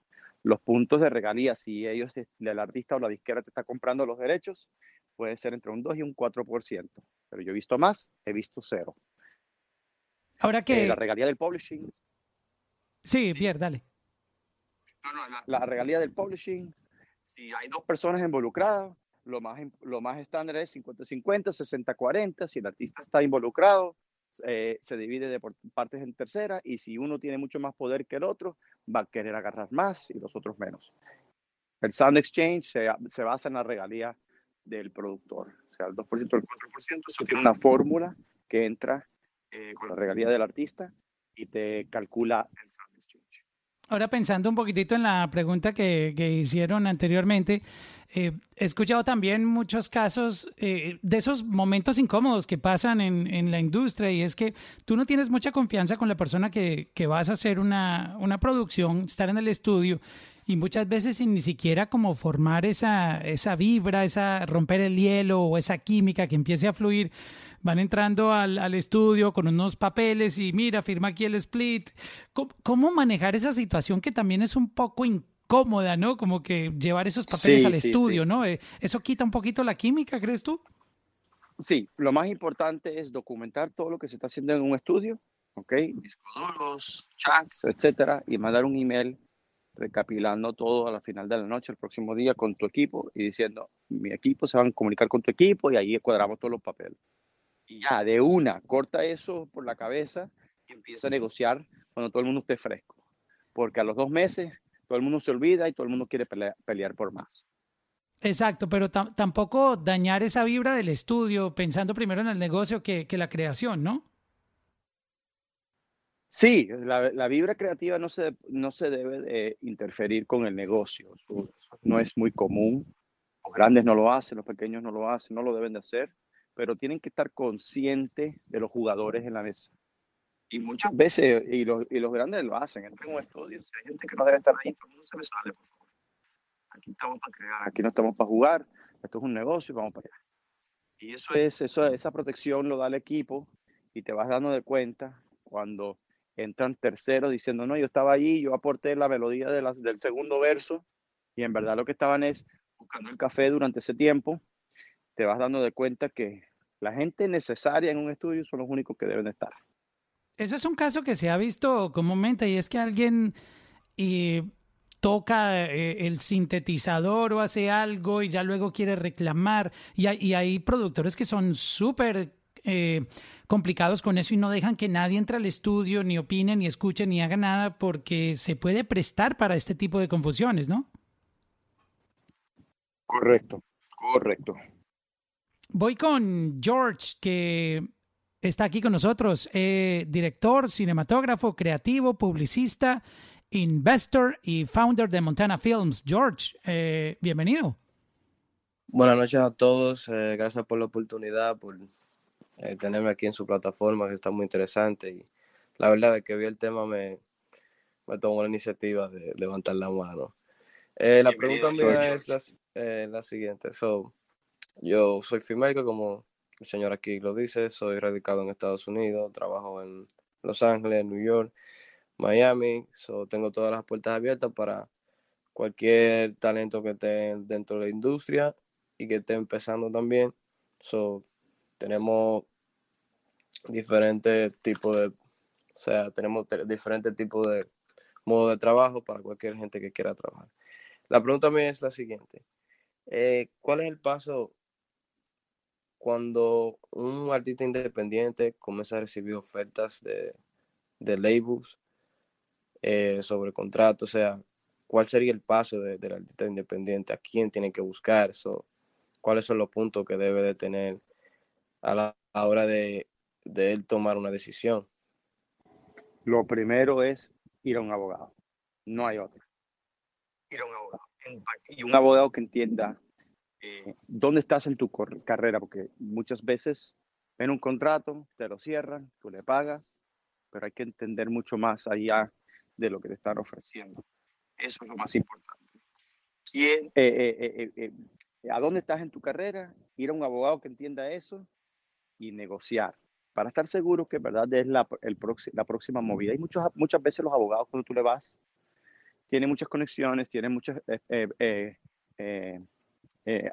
Los puntos de regalía, si ellos, el artista o la disquera te está comprando los derechos, puede ser entre un 2 y un 4%. Pero yo he visto más, he visto cero.
Ahora que...
Eh, la regalía del publishing.
Sí, Pierre, dale.
No, no, la regalía del publishing si hay dos personas involucradas, lo más, lo más estándar es 50-50, 60-40. Si el artista está involucrado, eh, se divide de partes en tercera y si uno tiene mucho más poder que el otro, va a querer agarrar más y los otros menos. El Sound Exchange se, se basa en la regalía del productor, o sea, el 2% o el 4%. Eso tiene una fórmula que entra eh, con la regalía del artista y te calcula el Sound
Ahora pensando un poquitito en la pregunta que, hicieron anteriormente, eh, he escuchado también muchos casos eh, de esos momentos incómodos que pasan en, la industria y es que tú no tienes mucha confianza con la persona que, vas a hacer una, una, producción, estar en el estudio y muchas veces sin ni siquiera como formar esa, esa vibra, esa romper el hielo o esa química que empiece a fluir van entrando al, al, estudio con unos papeles y mira, firma aquí el split. ¿Cómo, manejar esa situación que también es un poco incómoda, ¿no? Como que llevar esos papeles al estudio, ¿no? Eh, ¿Eso quita un poquito la química, crees tú?
sí, lo más importante es documentar todo lo que se está haciendo en un estudio, ¿ok? Discos chats, etcétera, y mandar un email recapitulando todo a la final de la noche, el próximo día, con tu equipo y diciendo, mi equipo se van a comunicar con tu equipo y ahí cuadramos todos los papeles. Y ya, de una, corta eso por la cabeza y empieza a negociar cuando todo el mundo esté fresco. Porque a los dos meses todo el mundo se olvida y todo el mundo quiere pelear, por más.
Exacto, pero tampoco dañar esa vibra del estudio pensando primero en el negocio que, que la creación, ¿no?
Sí, la, la, vibra creativa no se, no se debe de interferir con el negocio. no es muy común. Los grandes no lo hacen, los pequeños no lo hacen, no lo deben de hacer, pero tienen que estar conscientes de los jugadores en la mesa. Y muchas veces, y los, y los grandes lo hacen, entran en un estudio, si hay gente que no debe estar ahí, todo el mundo se me sale, por favor. Aquí estamos para crear, aquí no estamos para jugar, esto es un negocio, vamos para allá. Y eso es, eso, esa protección lo da el equipo y te vas dando de cuenta cuando entran terceros diciendo, no, yo estaba allí, yo aporté la melodía de la, del segundo verso y en verdad lo que estaban es buscando el café durante ese tiempo, te vas dando de cuenta que la gente necesaria en un estudio son los únicos que deben estar.
Eso es un caso que se ha visto comúnmente y es que alguien y toca eh, el sintetizador o hace algo y ya luego quiere reclamar. Y hay, y hay productores que son súper eh, complicados con eso y no dejan que nadie entre al estudio, ni opine, ni escuche, ni haga nada porque se puede prestar para este tipo de confusiones, ¿no?
Correcto, correcto.
Voy con George, que está aquí con nosotros, eh, director, cinematógrafo, creativo, publicista, investor y founder de Montana Films. George, eh, bienvenido.
Buenas noches a todos, eh, gracias por la oportunidad, por tenerme aquí en su plataforma, que está muy interesante. Y la verdad es que vi el tema, me, me tomó la iniciativa de levantar la mano. la pregunta mía es la, la siguiente. So, yo soy filmmaker, como el señor aquí lo dice, soy radicado en Estados Unidos, trabajo en Los Ángeles, New York, Miami, so, tengo todas las puertas abiertas para cualquier talento que esté dentro de la industria y que esté empezando también. So, tenemos diferentes tipos de, o sea, tenemos diferentes tipos de modo de trabajo para cualquier gente que quiera trabajar. La pregunta mía es la siguiente. Eh, ¿Cuál es el paso cuando un artista independiente comienza a recibir ofertas de, de labels eh, sobre contrato, o sea, ¿cuál sería el paso del artista independiente? ¿A quién tiene que buscar? eso ¿Cuáles son los puntos que debe de tener a la hora de, de él tomar una decisión?
Lo primero es ir a un abogado, no hay otro. Ir a un abogado. Y un abogado que entienda eh, dónde estás en tu carrera, porque muchas veces ven un contrato, te lo cierran, tú le pagas, pero hay que entender mucho más allá de lo que te están ofreciendo. Eso es lo más importante. ¿Quién, eh, eh, ¿A dónde estás en tu carrera? Ir a un abogado que entienda eso y negociar para estar seguro que verdad es la, el la próxima movida. Y muchas, muchas veces los abogados cuando tú le vas tienen muchas conexiones, tienen muchas eh,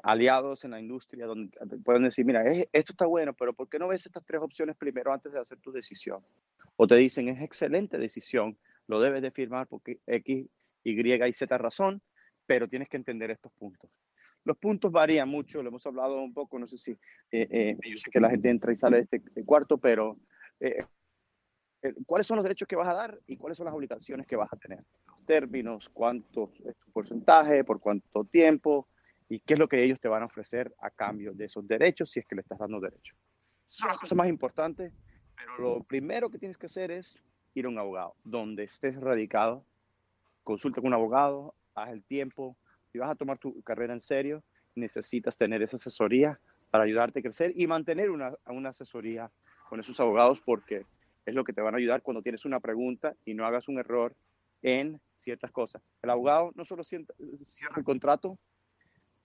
aliados en la industria donde pueden decir, mira, esto está bueno, pero ¿por qué no ves estas tres opciones primero antes de hacer tu decisión? O te dicen, es excelente decisión, lo debes de firmar porque X, Y y Z razón, pero tienes que entender estos puntos. Los puntos varían mucho, lo hemos hablado un poco, no sé si, eh, eh, yo sé que la gente entra y sale de este cuarto, pero ¿cuáles son los derechos que vas a dar y cuáles son las obligaciones que vas a tener? Los términos, cuánto es tu porcentaje, por cuánto tiempo, y qué es lo que ellos te van a ofrecer a cambio de esos derechos si es que le estás dando derechos. Son las cosas más importantes, pero lo primero que tienes que hacer es ir a un abogado, donde estés radicado, consulta con un abogado, haz el tiempo, si vas a tomar tu carrera en serio, necesitas tener esa asesoría para ayudarte a crecer y mantener una, una asesoría con esos abogados porque es lo que te van a ayudar cuando tienes una pregunta y no hagas un error en ciertas cosas. El abogado no solo cierra el contrato,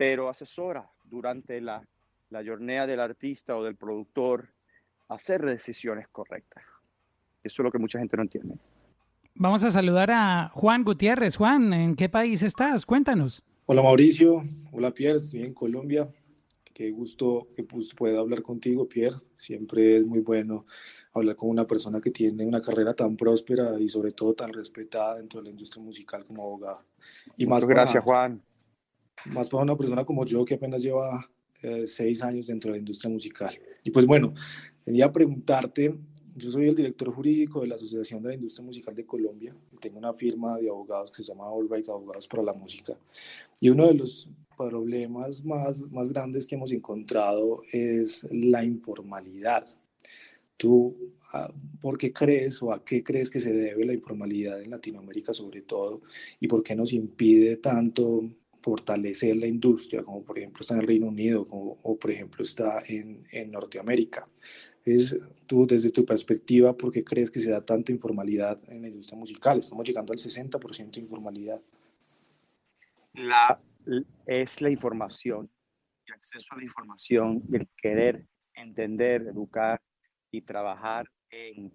pero asesora durante la, la jornada del artista o del productor hacer decisiones correctas. Eso es lo que mucha gente no entiende.
Vamos a saludar a Juan Gutiérrez. Juan, ¿en qué país estás? Cuéntanos.
Hola Mauricio, hola Pierre, estoy en Colombia. qué gusto que poder hablar contigo, Pierre. Siempre es muy bueno hablar con una persona que tiene una carrera tan próspera y sobre todo tan respetada dentro de la industria musical como abogado.
Y más gracias, Juan.
Más para una persona como yo que apenas lleva eh, seis años dentro de la industria musical. Y pues bueno, quería preguntarte, yo soy el director jurídico de la Asociación de la Industria Musical de Colombia. Tengo una firma de abogados que se llama All Right Abogados para la Música. Y uno de los problemas más, más grandes que hemos encontrado es la informalidad. ¿Tú ah, por qué crees o a qué crees que se debe la informalidad en Latinoamérica sobre todo? ¿Y por qué nos impide tanto fortalecer la industria, como por ejemplo está en el Reino Unido o por ejemplo está en, en Norteamérica? Es tú desde tu perspectiva, ¿por qué crees que se da tanta informalidad en la industria musical? Estamos llegando al 60% de informalidad.
La, es la información, el acceso a la información, el querer entender, educar y trabajar en,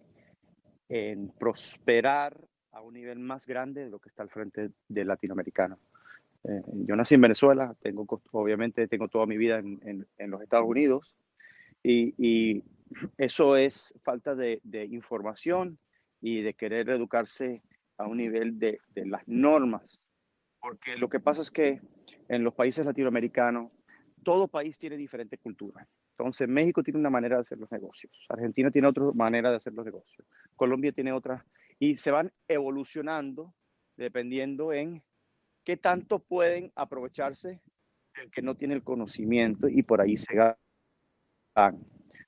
en prosperar a un nivel más grande de lo que está al frente del latinoamericano. Eh, yo nací en Venezuela, obviamente tengo toda mi vida en, los Estados Unidos y, eso es falta de, de, información y de querer educarse a un nivel de, de, las normas. Porque lo que pasa es que en los países latinoamericanos, todo país tiene diferente cultura. Entonces, México tiene una manera de hacer los negocios, Argentina tiene otra manera de hacer los negocios, Colombia tiene otra, y se van evolucionando dependiendo en qué tanto pueden aprovecharse el que no tiene el conocimiento y por ahí se ganan.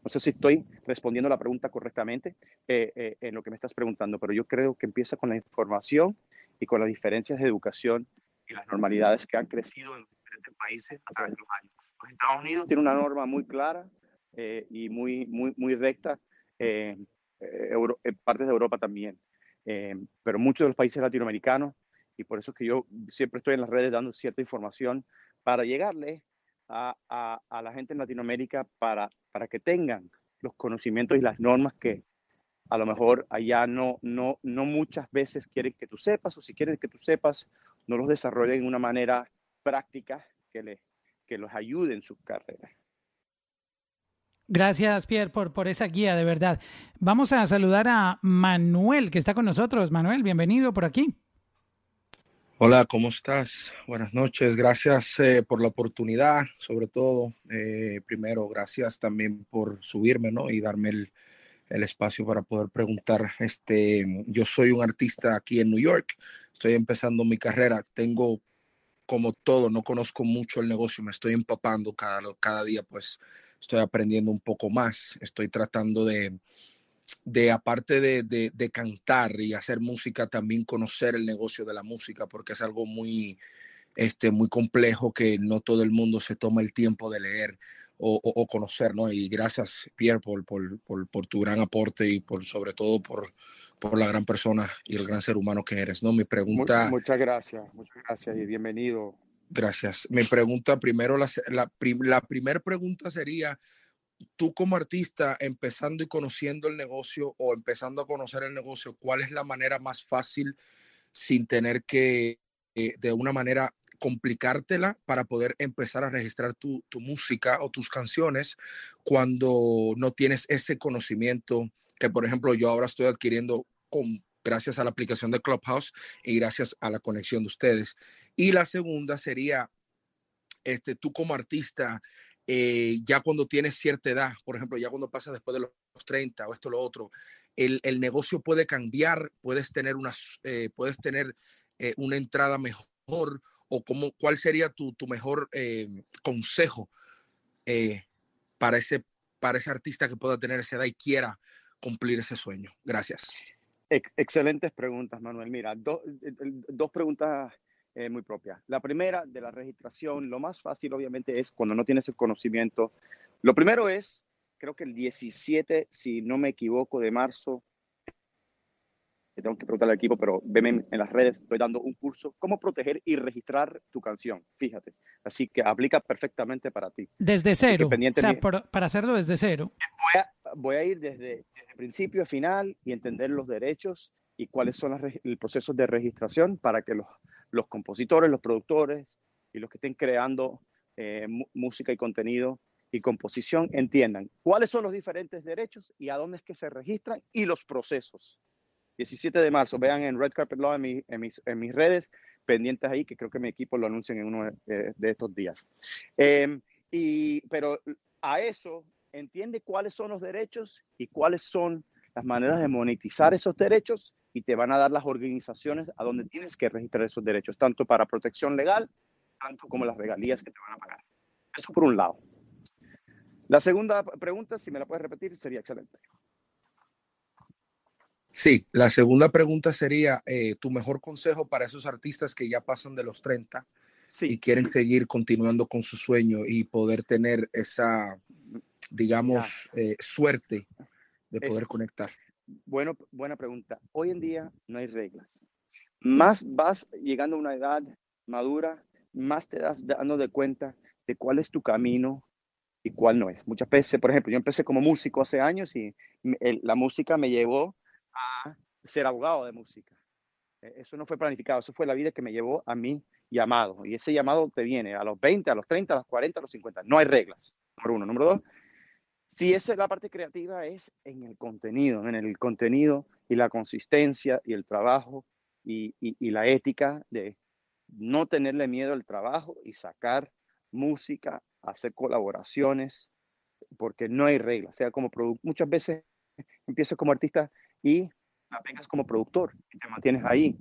No sé si estoy respondiendo la pregunta correctamente eh, eh, en lo que me estás preguntando, pero yo creo que empieza con la información y con las diferencias de educación y las normalidades que han crecido en diferentes países a través de los años. Los Estados Unidos tiene una norma muy clara eh, y muy, muy, muy recta, en partes de Europa también, pero muchos de los países latinoamericanos y por eso es que yo siempre estoy en las redes dando cierta información para llegarle a, a, la gente en Latinoamérica para, para que tengan los conocimientos y las normas que a lo mejor allá no, no, no muchas veces quieren que tú sepas o si quieren que tú sepas, no los desarrollen de una manera práctica que, les, que los ayude en sus carreras.
Gracias, Pierre, por, por esa guía, de verdad. Vamos a saludar a Manuel, que está con nosotros. Manuel, bienvenido por aquí.
Hola, ¿cómo estás? Buenas noches. Gracias eh, por la oportunidad, sobre todo. Eh, primero, gracias también por subirme ¿no? y darme el, el, espacio para poder preguntar. Este, yo soy un artista aquí en New York. Estoy empezando mi carrera. Tengo, como todo, no conozco mucho el negocio. Me estoy empapando cada, cada día, pues estoy aprendiendo un poco más. Estoy tratando de de aparte de, de, cantar y hacer música, también conocer el negocio de la música, porque es algo muy, este, muy complejo que no todo el mundo se toma el tiempo de leer o, o, conocer, ¿no? Y gracias, Pierre, por, por, por, tu gran aporte y por sobre todo por, por la gran persona y el gran ser humano que eres, ¿no? Mi pregunta...
Muchas gracias, muchas gracias y bienvenido.
Gracias. Mi pregunta primero, la, la, la primera pregunta sería, tú como artista, empezando y conociendo el negocio o empezando a conocer el negocio, ¿cuál es la manera más fácil sin tener que, eh, de una manera, complicártela para poder empezar a registrar tu, música o tus canciones cuando no tienes ese conocimiento que, por ejemplo, yo ahora estoy adquiriendo con, gracias a la aplicación de Clubhouse y gracias a la conexión de ustedes. Y la segunda sería, este, tú como artista, eh, ya cuando tienes cierta edad, por ejemplo, ya cuando pasas después de los 30 o esto o lo otro, el, el, negocio puede cambiar, puedes tener, unas, eh, puedes tener eh, una entrada mejor o cómo, cuál sería tu, tu mejor consejo para, ese, para ese artista que pueda tener esa edad y quiera cumplir ese sueño. Gracias.
Excelentes preguntas, Manuel. Mira, dos preguntas eh, muy propia. La primera de la registración, lo más fácil obviamente es cuando no tienes el conocimiento. Lo primero es, creo que el 17, si no me equivoco, de marzo, tengo que preguntarle al equipo, pero veme en las redes, estoy dando un curso, cómo proteger y registrar tu canción, fíjate. Así que aplica perfectamente para ti.
Desde cero, o sea, para hacerlo desde cero.
Voy a, voy a ir desde, desde, principio a final y entender los derechos y cuáles son los, el proceso de registración para que los los compositores, los productores y los que estén creando eh, música y contenido y composición entiendan cuáles son los diferentes derechos y a dónde es que se registran y los procesos. 17 de marzo, vean en Red Carpet Law en, mis, redes, pendientes ahí, que creo que mi equipo lo anuncian en uno de, estos días. Em, y, pero a eso entiende cuáles son los derechos y cuáles son las maneras de monetizar esos derechos y te van a dar las organizaciones a donde tienes que registrar esos derechos, tanto para protección legal, tanto como las regalías que te van a pagar. Eso por un lado. La segunda pregunta, si me la puedes repetir, sería excelente.
Sí, la segunda pregunta sería eh, tu mejor consejo para esos artistas que ya pasan de los 30 y quieren seguir continuando con su sueño y poder tener esa, digamos, eh, suerte de poder conectar.
Bueno, buena pregunta. Hoy en día no hay reglas. Más vas llegando a una edad madura, más te das dando de cuenta de cuál es tu camino y cuál no es. Muchas veces, por ejemplo, yo empecé como músico hace años y la música me llevó a ser abogado de música. E, eso no fue planificado, eso fue la vida que me llevó a mi llamado. Y ese llamado te viene a los 20, a los 30, a los 40, a los 50. No hay reglas, número uno. Número dos, si esa es la parte creativa, es en el contenido, en el contenido y la consistencia y el trabajo y, y, la ética de no tenerle miedo al trabajo y sacar música, hacer colaboraciones, porque no hay reglas. Sea, como muchas veces empiezas como artista y la pegas como productor y te mantienes ahí.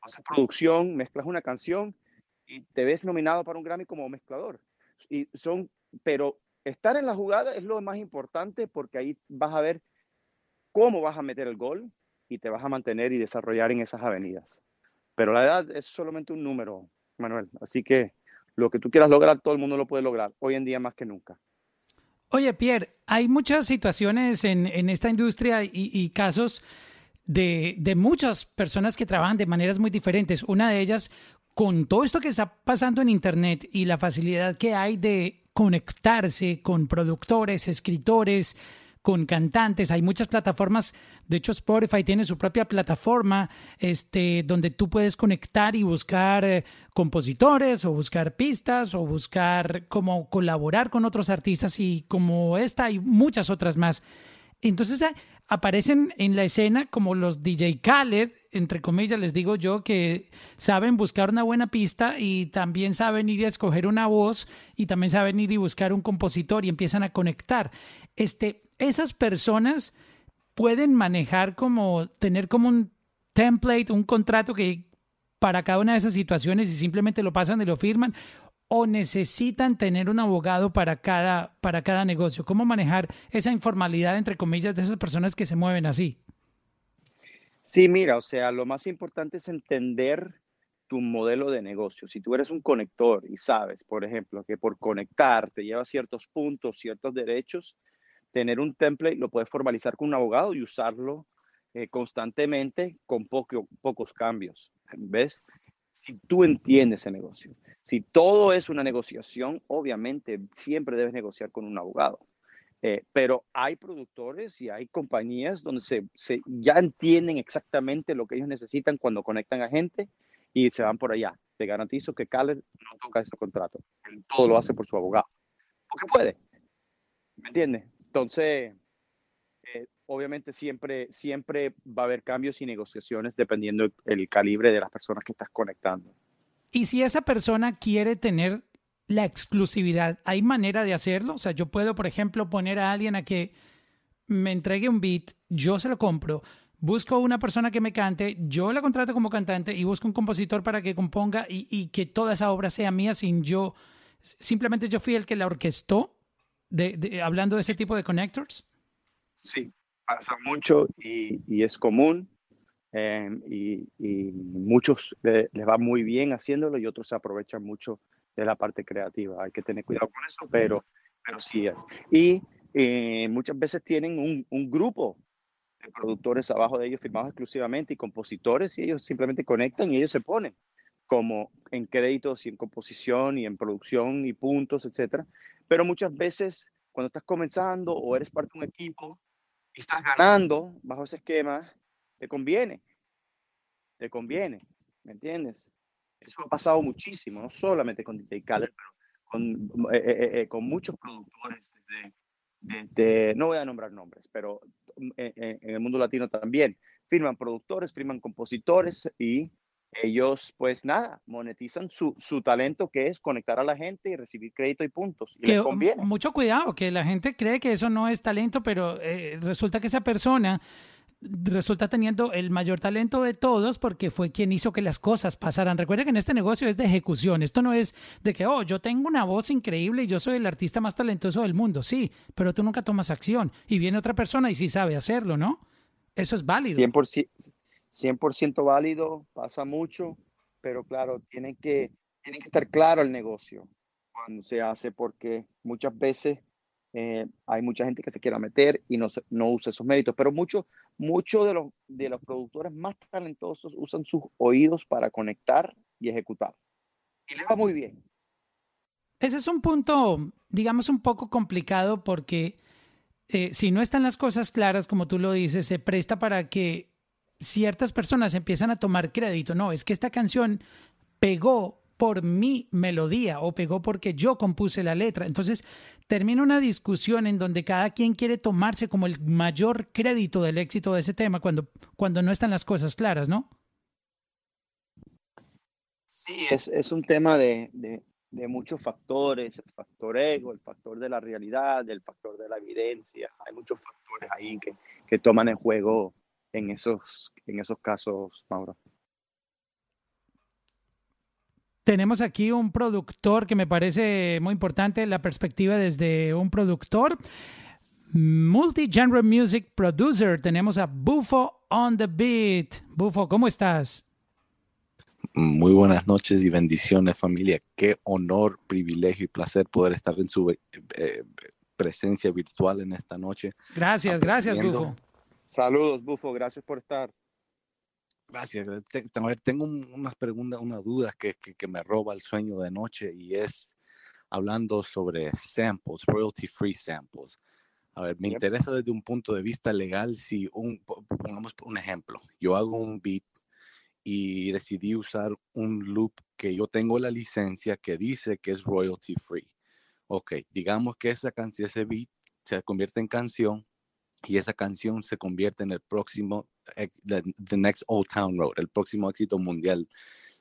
Haces producción, mezclas una canción y te ves nominado para un Grammy como mezclador. Y son, pero estar en la jugada es lo más importante porque ahí vas a ver cómo vas a meter el gol y te vas a mantener y desarrollar en esas avenidas. Pero la edad es solamente un número, Manuel. Así que lo que tú quieras lograr, todo el mundo lo puede lograr, hoy en día más que nunca.
Oye, Pierre, hay muchas situaciones en, en esta industria y, y casos de, de, muchas personas que trabajan de maneras muy diferentes. Una de ellas, con todo esto que está pasando en Internet y la facilidad que hay de conectarse con productores, escritores, con cantantes. Hay muchas plataformas. De hecho, Spotify tiene su propia plataforma este, donde tú puedes conectar y buscar eh, compositores o buscar pistas o buscar cómo colaborar con otros artistas y como esta y muchas otras más. Entonces aparecen en la escena como los DJ Khaled, entre comillas les digo yo, que saben buscar una buena pista y también saben ir a escoger una voz y también saben ir y buscar un compositor y empiezan a conectar. Este, esas personas pueden manejar como, tener como un template, un contrato que para cada una de esas situaciones y simplemente lo pasan y lo firman o necesitan tener un abogado para cada, para cada negocio? ¿Cómo manejar esa informalidad, entre comillas, de esas personas que se mueven así?
Sí, mira, o sea, lo más importante es entender tu modelo de negocio. Si tú eres un conector y sabes, por ejemplo, que por conectar te lleva ciertos puntos, ciertos derechos, tener un template lo puedes formalizar con un abogado y usarlo eh, constantemente con pocos cambios. ¿Ves? Si tú entiendes ese negocio. Si todo es una negociación, obviamente siempre debes negociar con un abogado. Eh, pero hay productores y hay compañías donde se, ya entienden exactamente lo que ellos necesitan cuando conectan a gente y se van por allá. Te garantizo que Khaled no toca ese contrato. Todo lo hace por su abogado. Porque puede. ¿Me entiendes? Entonces, eh, obviamente siempre, siempre va a haber cambios y negociaciones dependiendo el calibre de las personas que estás conectando.
Y si esa persona quiere tener la exclusividad, ¿hay manera de hacerlo? O sea, yo puedo, por ejemplo, poner a alguien a que me entregue un beat, yo se lo compro, busco a una persona que me cante, yo la contrato como cantante y busco un compositor para que componga y, que toda esa obra sea mía sin yo, simplemente yo fui el que la orquestó, de, hablando de ese tipo de connectors.
Sí, pasa mucho y es común. Em, y, muchos les va muy bien haciéndolo y otros se aprovechan mucho de la parte creativa. Hay que tener cuidado con eso, pero, pero sí. Y eh, muchas veces tienen un, un, grupo de productores abajo de ellos firmados exclusivamente y compositores y ellos simplemente conectan y ellos se ponen como en créditos y en composición y en producción y puntos, etcétera. Pero muchas veces cuando estás comenzando o eres parte de un equipo y estás ganando bajo ese esquema, te conviene, te conviene, ¿me entiendes? Eso ha pasado muchísimo, no solamente con DJ Khaled, pero con, eh, eh, eh, con muchos productores no voy a nombrar nombres, pero en, el mundo latino también, firman productores, firman compositores y ellos pues nada, monetizan su, su, talento que es conectar a la gente y recibir crédito y puntos. Y les conviene.
Mucho cuidado, que la gente cree que eso no es talento, pero eh, resulta que esa persona resulta teniendo el mayor talento de todos porque fue quien hizo que las cosas pasaran. Recuerda que en este negocio es de ejecución. Esto no es de que, oh, yo tengo una voz increíble y yo soy el artista más talentoso del mundo. Sí, pero tú nunca tomas acción y viene otra persona y sí sabe hacerlo, ¿no? Eso es válido.
100%, 100 válido, pasa mucho, pero claro, tiene que, que estar claro el negocio cuando se hace porque muchas veces eh, hay mucha gente que se quiera meter y no, no usa esos méritos, pero muchos mucho de, los, de los productores más talentosos usan sus oídos para conectar y ejecutar. Y le va muy bien.
Ese es un punto, digamos, un poco complicado porque eh, si no están las cosas claras, como tú lo dices, se presta para que ciertas personas empiezan a tomar crédito. No, es que esta canción pegó por mi melodía o pegó porque yo compuse la letra. Entonces termina una discusión en donde cada quien quiere tomarse como el mayor crédito del éxito de ese tema cuando, cuando no están las cosas claras, ¿no?
Sí, es, es un tema de, de, muchos factores, el factor ego, el factor de la realidad, el factor de la evidencia. Hay muchos factores ahí que, que toman el juego en esos, en esos casos, Mauro.
Tenemos aquí un productor que me parece muy importante, la perspectiva desde un productor. Multi-genre music producer. Tenemos a Bufo on the beat. Bufo, ¿cómo estás?
Muy buenas noches y bendiciones familia. Qué honor, privilegio y placer poder estar en su eh, presencia virtual en esta noche.
Gracias, gracias Bufo.
Saludos Bufo, gracias por estar.
Gracias. Tengo unas preguntas, unas dudas que, que, me roba el sueño de noche y es hablando sobre samples, royalty free samples. A ver, me interesa desde un punto de vista legal si un, pongamos un ejemplo, yo hago un beat y decidí usar un loop que yo tengo la licencia que dice que es royalty free. Ok, digamos que esa canción, ese beat se convierte en canción y esa canción se convierte en el próximo the, Next Old Town Road, el próximo éxito mundial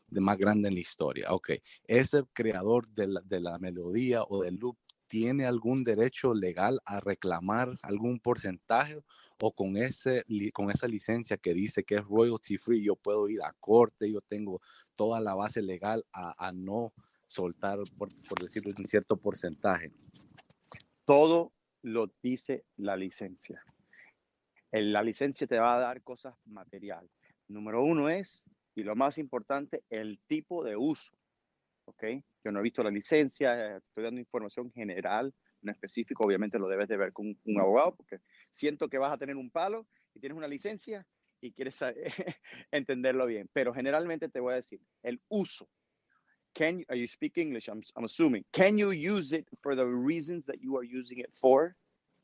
de más grande en la historia. Ok, ese creador de la, de la melodía o del loop tiene algún derecho legal a reclamar algún porcentaje o con, ese, con esa licencia que dice que es royalty free, yo puedo ir a corte, yo tengo toda la base legal a, a no soltar, por, por decirlo, un cierto porcentaje.
Todo lo dice la licencia la licencia te va a dar cosas materiales. Número uno es, y lo más importante, el tipo de uso. ¿Ok? Yo no he visto la licencia, estoy dando información general, no específico, obviamente lo debes de ver con un abogado, porque siento que vas a tener un palo y tienes una licencia y quieres entenderlo bien. Pero generalmente te voy a decir, el uso. Can you, are you speak English? I'm, I'm assuming. Can you use it for the reasons that you are using it for?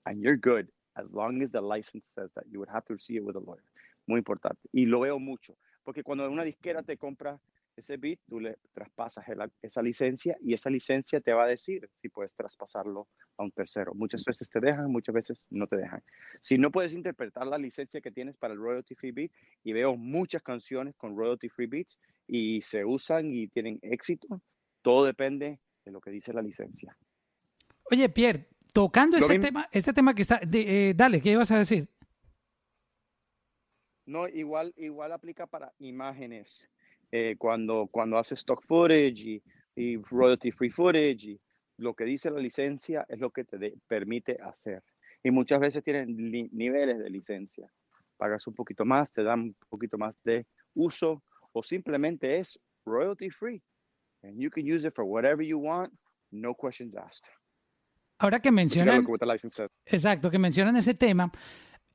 And you're good as long as the license says that. You would have to see it with a lawyer. Muy importante. Y lo veo mucho, porque cuando una disquera te compra ese beat, tú le traspasas esa licencia y esa licencia te va a decir si puedes traspasarlo a un tercero. Muchas veces te dejan, muchas veces no te dejan. Si no puedes interpretar la licencia que tienes para el royalty free beat, y veo muchas canciones con royalty free beats y se usan y tienen éxito, todo depende de lo que dice la licencia.
Oye, Pierre, Tocando este tema, este tema que está, eh, dale, ¿qué ibas a decir?
No, igual, igual aplica para imágenes. Eh, cuando, cuando haces stock footage y, royalty free footage, y lo que dice la licencia es lo que te permite hacer. Y muchas veces tienen niveles de licencia. Pagas un poquito más, te dan un poquito más de uso, o simplemente es royalty free. And you can use it for whatever you want, no questions asked.
Ahora que mencionan... Exacto, que mencionan ese tema.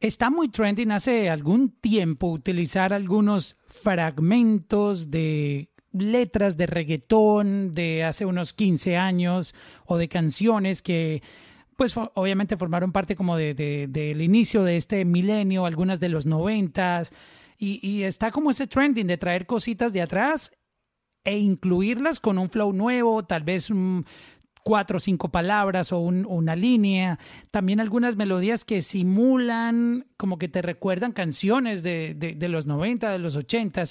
Está muy trending hace algún tiempo utilizar algunos fragmentos de letras de reggaetón de hace unos 15 años o de canciones que pues obviamente formaron parte como de, del inicio de este milenio, algunas de los noventas, y, y, está como ese trending de traer cositas de atrás e incluirlas con un flow nuevo, tal vez un, cuatro o cinco palabras o una línea. También algunas melodías que simulan, como que te recuerdan canciones de, de, los 90, de los 80.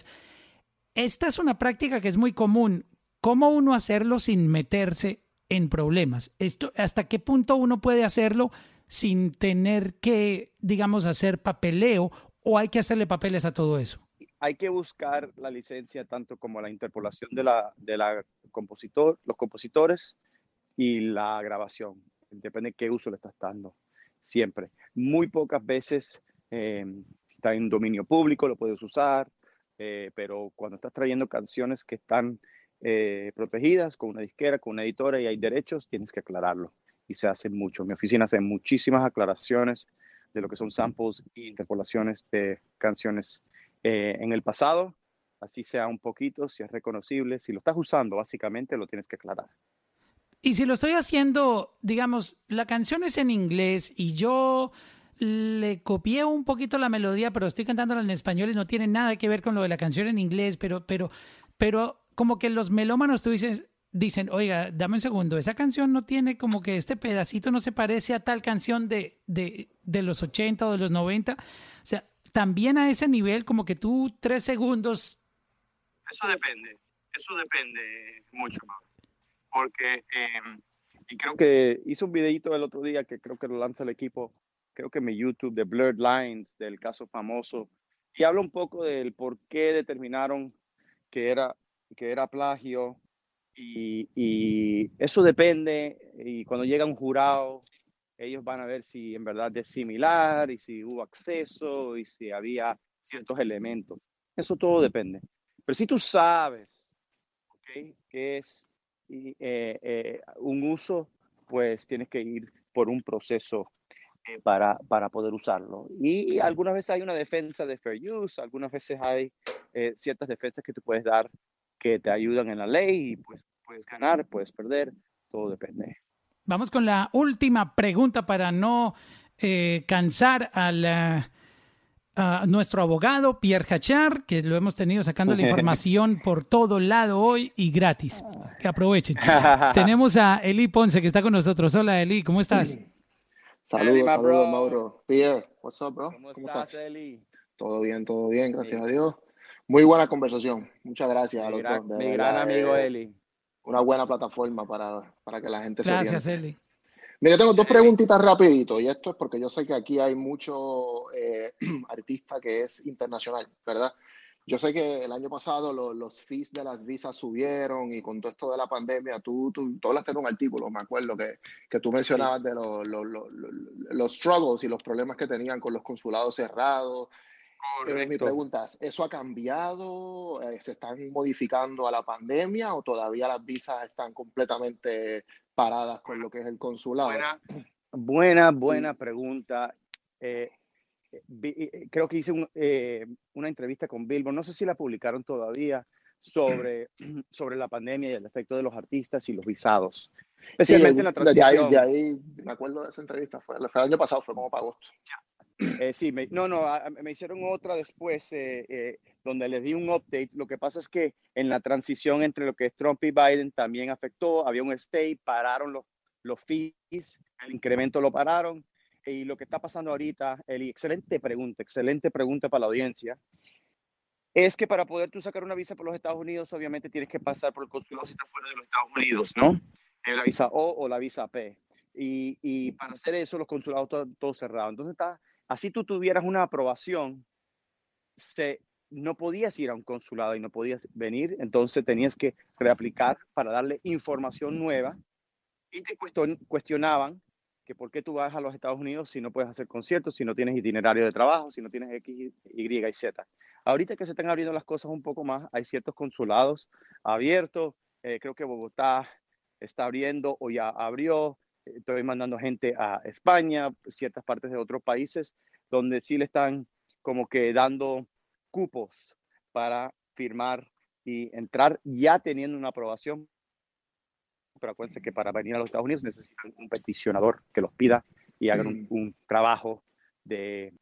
Esta es una práctica que es muy común. ¿Cómo uno hacerlo sin meterse en problemas? Esto, ¿Hasta qué punto uno puede hacerlo sin tener que, digamos, hacer papeleo o hay que hacerle papeles a todo eso?
Hay que buscar la licencia tanto como la interpolación de la, de la compositor, los compositores y la grabación. Depende de qué uso le estás dando. Siempre. Muy pocas veces eh, está en dominio público, lo puedes usar, eh, pero cuando estás trayendo canciones que están eh, protegidas con una disquera, con una editora y hay derechos, tienes que aclararlo. Y se hace mucho. Mi oficina hace muchísimas aclaraciones de lo que son samples e interpolaciones de canciones en el pasado, así sea un poquito, si es reconocible. Si lo estás usando, básicamente lo tienes que aclarar.
Y si lo estoy haciendo, digamos, la canción es en inglés y yo le copié un poquito la melodía, pero estoy cantándola en español y no tiene nada que ver con lo de la canción en inglés, pero, pero, pero como que los melómanos tú dices, dicen, oiga, dame un segundo, esa canción no tiene como que este pedacito no se parece a tal canción de, de, de los 80 o de los 90. O sea, también a ese nivel, como que tú tres segundos.
Eso depende, eso depende mucho más porque, em, y creo que hice un videito el otro día que creo que lo lanza el equipo, creo que en mi YouTube, de Blurred Lines, del caso famoso, y habla un poco del por qué determinaron que era, que era plagio, y, y eso depende, y cuando llega un jurado, ellos van a ver si en verdad es similar, y si hubo acceso, y si había ciertos elementos. Eso todo depende. Pero si tú sabes, ¿okay? que es eh, eh, un uso, pues tienes que ir por un proceso eh, para, para poder usarlo. Y, algunas veces hay una defensa de fair use, algunas veces hay ciertas defensas que tú puedes dar que te ayudan en la ley y pues puedes ganar, puedes perder, todo depende.
Vamos con la última pregunta para no cansar a nuestro abogado Pierre Hachar, que lo hemos tenido sacando la información por todo lado hoy y gratis. Que aprovechen. Tenemos a Eli Ponce que está con nosotros. Hola Eli, ¿cómo estás?
Saludos, saludos Mauro. Pierre, what's up, bro?
¿Cómo, estás, Eli?
Todo bien, todo bien, gracias a Dios. Muy buena conversación. Muchas gracias a los dos.
mi gran amigo Eli.
Una buena plataforma para, para que la gente
se Gracias, Eli.
Mire, tengo dos preguntitas rapidito y esto es porque yo sé que aquí hay mucho eh, artista que es internacional, ¿verdad? Yo sé que el año pasado los fees de las visas subieron y con todo esto de la pandemia, tú, tú, tú hablaste en un artículo, me acuerdo, que, que tú mencionabas de los, los, los, struggles y los problemas que tenían con los consulados cerrados. Pero mi pregunta es, ¿eso ha cambiado? Eh, ¿Se están modificando a la pandemia o todavía las visas están completamente paradas con lo que es el consulado?
Buena, buena, pregunta. Eh, eh, eh, creo que hice una entrevista con Billboard, no sé si la publicaron todavía, sobre, sobre la pandemia y el efecto de los artistas y los visados.
Especialmente en la transición. De ahí, me acuerdo de esa entrevista, fue, el año pasado, fue como para agosto.
Sí, no, no, me hicieron otra después donde les di un update. Lo que pasa es que en la transición entre lo que es Trump y Biden también afectó, había un stay, pararon los, los fees, el incremento lo pararon. Y lo que está pasando ahorita, Eli, excelente pregunta, excelente pregunta para la audiencia, es que para poder tú sacar una visa por los Estados Unidos, obviamente tienes que pasar por el consulado si estás fuera de los Estados Unidos, ¿no? Eh, la visa O o la visa P. Y, y para hacer eso, los consulados todos cerrados. Entonces, está, así tú tuvieras una aprobación, se, no podías ir a un consulado y no podías venir, entonces tenías que reaplicar para darle información nueva y te cuestionaban que por qué tú vas a los Estados Unidos si no puedes hacer conciertos, si no tienes itinerario de trabajo, si no tienes X, Y y Z. Ahorita que se están abriendo las cosas un poco más, hay ciertos consulados abiertos, eh, creo que Bogotá está abriendo o ya abrió, estoy mandando gente a España, ciertas partes de otros países, donde sí le están como que dando cupos para firmar y entrar ya teniendo una aprobación. Pero acuérdense que para venir a los Estados Unidos necesitan un peticionador que los pida y hagan un, trabajo de,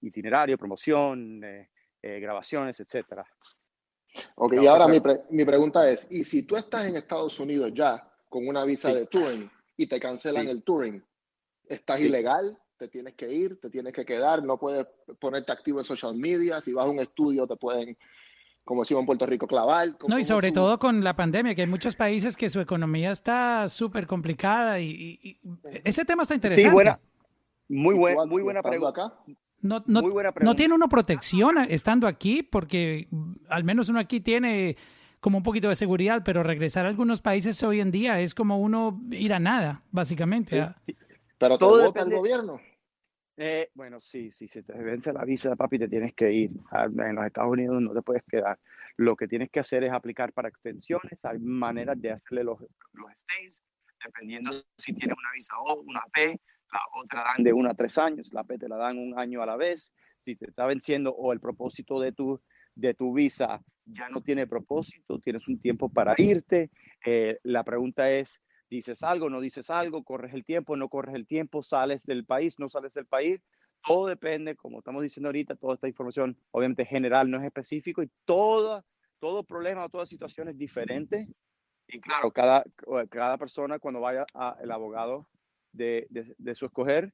itinerario, promoción, eh, eh, grabaciones, etcétera.
Ok, y ahora mi, mi, pregunta es, ¿y si tú estás en Estados Unidos ya con una visa de touring y te cancelan el touring. Estás ilegal, te tienes que ir, te tienes que quedar, no puedes ponerte activo en social media, si vas a un estudio te pueden, como decimos en Puerto Rico, clavar.
No, y sobre todo con la pandemia, que hay muchos países que su economía está súper complicada y, ese tema está interesante.
Sí, buena, muy, buena muy buena pregunta.
No, no, no, tiene uno protección estando aquí, porque al menos uno aquí tiene como un poquito de seguridad, pero regresar a algunos países hoy en día es como uno ir a nada, básicamente.
Pero todo depende del gobierno.
Eh, bueno, sí, sí, si te vence la visa, papi, te tienes que ir. Ah, en los Estados Unidos no te puedes quedar. Lo que tienes que hacer es aplicar para extensiones. Hay maneras de hacerle los, los stays, dependiendo si tienes una visa O, una P, la otra dan de uno a tres años, la P te la dan un año a la vez. Si te está venciendo o el propósito de tu, de tu visa ya no tiene propósito, tienes un tiempo para irte. Eh, la pregunta es, ¿dices algo, no dices algo? ¿Corres el tiempo, no corres el tiempo? ¿Sales del país, no sales del país? Todo depende, como estamos diciendo ahorita, toda esta información obviamente general, no es específico y todo, todo problema o toda situación es diferente. Y claro, cada, cada persona cuando vaya al abogado de, de, de su escoger,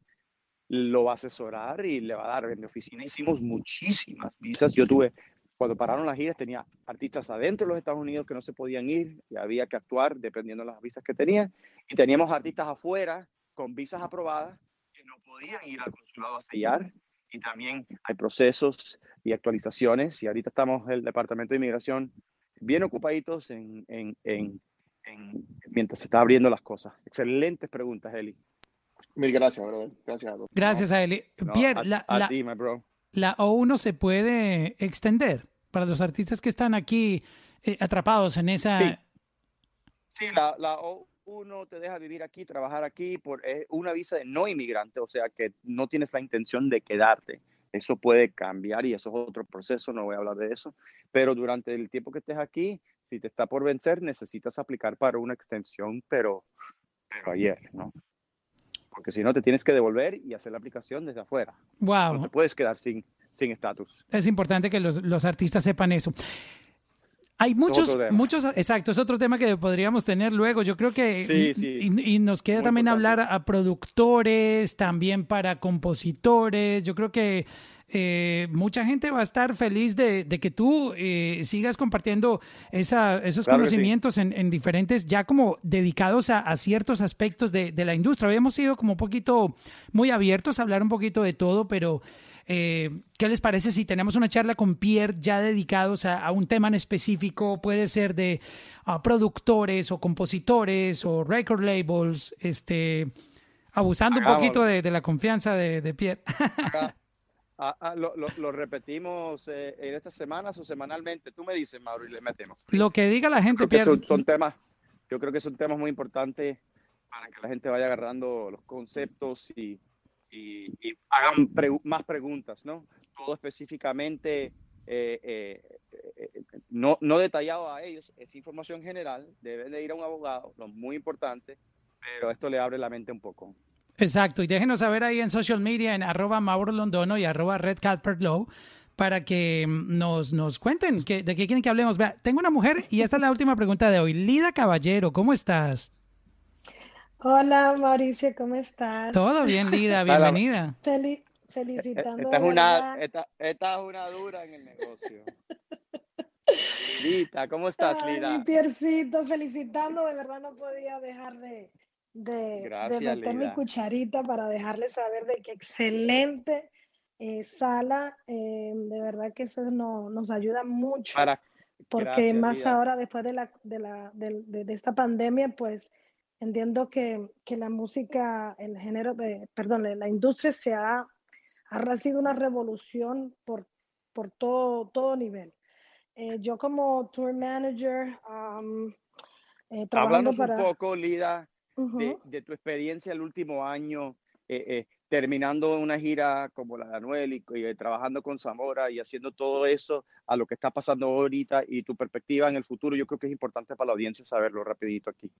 lo va a asesorar y le va a dar. En mi oficina hicimos muchísimas visas. Yo tuve cuando pararon las giras tenía artistas adentro de los Estados Unidos que no se podían ir y había que actuar dependiendo de las visas que tenían. Y teníamos artistas afuera con visas aprobadas que no podían ir al consulado a sellar. Y también hay procesos y actualizaciones. Y ahorita estamos el Departamento de Inmigración bien ocupaditos en, en, en, mientras se está abriendo las cosas. Excelentes preguntas, Eli.
Mil gracias, brother. Gracias a todos.
Gracias a Eli. Pierre, la, la, la O1 se puede extender para los artistas que están aquí eh, atrapados en esa...
Sí, la, la, O1 te deja vivir aquí, trabajar aquí por una visa de no inmigrante, o sea que no tienes la intención de quedarte. Eso puede cambiar y eso es otro proceso, no voy a hablar de eso. Pero durante el tiempo que estés aquí, si te está por vencer, necesitas aplicar para una extensión, pero, pero ayer, ¿no? Porque si no, te tienes que devolver y hacer la aplicación desde afuera.
Wow.
No te puedes quedar sin sin estatus.
Es importante que los, los artistas sepan eso. Hay muchos, muchos, exacto, es otro tema que podríamos tener luego. Yo creo que,
sí, sí.
Y, nos queda también hablar a productores, también para compositores. Yo creo que eh, mucha gente va a estar feliz de, de que tú eh, sigas compartiendo esa, esos conocimientos en, en, diferentes, ya como dedicados a, a ciertos aspectos de, de, la industria. Habíamos sido como un poquito muy abiertos a hablar un poquito de todo, pero eh, ¿Qué les parece si tenemos una charla con Pierre ya dedicados a, un tema en específico? Puede ser de productores o compositores o record labels, este, abusando un poquito de, la confianza de, Pierre.
Ah, ah, lo, repetimos eh, en estas semanas o semanalmente. Tú me dices, Mauro, y le metemos.
Lo que diga la gente, Pierre.
Son, son, temas, yo creo que son temas muy importantes para que la gente vaya agarrando los conceptos y, y, hagan más preguntas, ¿no? Todo específicamente, eh, eh, eh, no, no detallado a ellos, es información general, deben de ir a un abogado, lo muy importante, pero esto le abre la mente un poco.
Exacto, y déjenos saber ahí en social media, en arroba Mauro Londono y arroba Red para que nos, nos cuenten que, de qué quieren que hablemos. Vea, tengo una mujer y esta es la última pregunta de hoy. Lida Caballero, ¿cómo estás?
Hola Mauricio, ¿cómo estás?
Todo bien, Lida, bienvenida.
felicitando.
Esta es, una, esta, esta, es una dura en el negocio. Lidita, ¿cómo estás, Lida?
Mi piercito, felicitando, de verdad no podía dejar de, de, de meter mi cucharita para dejarles saber de qué excelente eh, sala, eh, de verdad que eso no, nos ayuda mucho. Para, porque más ahora, después de, la, de, la, de, de esta pandemia, pues entiendo que, que, la música, el género, de, perdón, la industria se ha, ha recibido una revolución por, por todo, todo nivel. Eh, yo como tour manager, um,
eh, trabajando para... un poco, Lida, de, de, tu experiencia el último año eh, eh, terminando una gira como la de Anuel y, eh, trabajando con Zamora y haciendo todo eso a lo que está pasando ahorita y tu perspectiva en el futuro, yo creo que es importante para la audiencia saberlo rapidito aquí.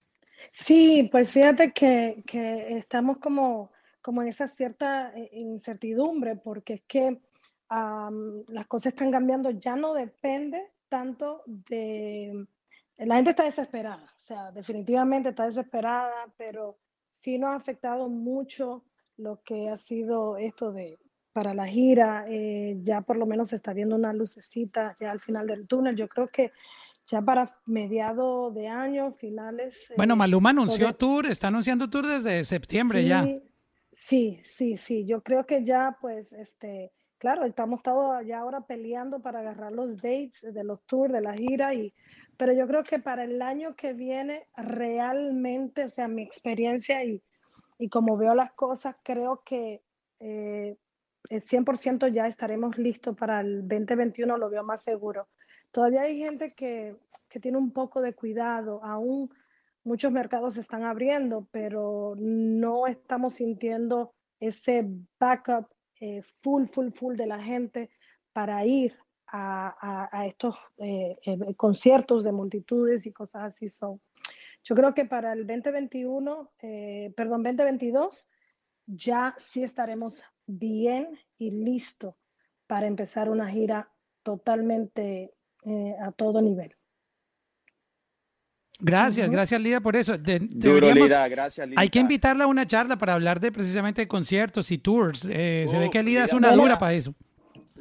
Sí, pues fíjate que, que estamos como, como en esa cierta incertidumbre porque es que las cosas están cambiando, ya no depende tanto de la gente está desesperada, o sea, definitivamente está desesperada, pero sí nos ha afectado mucho lo que ha sido esto de para la gira, eh, ya por lo menos se está viendo una lucecita ya al final del túnel. Yo creo que ya para mediados de año, finales.
Bueno, eh, Maluma anunció tour, está anunciando tour desde septiembre ya.
Sí, sí, sí. Yo creo que ya, pues, este, claro, estamos todos ya ahora peleando para agarrar los dates de los tours, de la gira, y, pero yo creo que para el año que viene, realmente, o sea, mi experiencia y, y como veo las cosas, creo que eh, 100% ya estaremos listos para el 2021, lo veo más seguro. Todavía hay gente que, que tiene un poco de cuidado, aún muchos mercados se están abriendo, pero no estamos sintiendo ese backup eh, full, full, full de la gente para ir a, a, estos eh, eh, conciertos de multitudes y cosas así. son yo creo que para el 2021, perdón, 2022, ya sí estaremos bien y listo para empezar una gira totalmente a todo nivel.
Gracias, gracias Lida por eso.
Duro, Lida, gracias Lida.
Hay que invitarla a una charla para hablar de precisamente conciertos y tours. Eh, se ve que Lida es una dura para eso.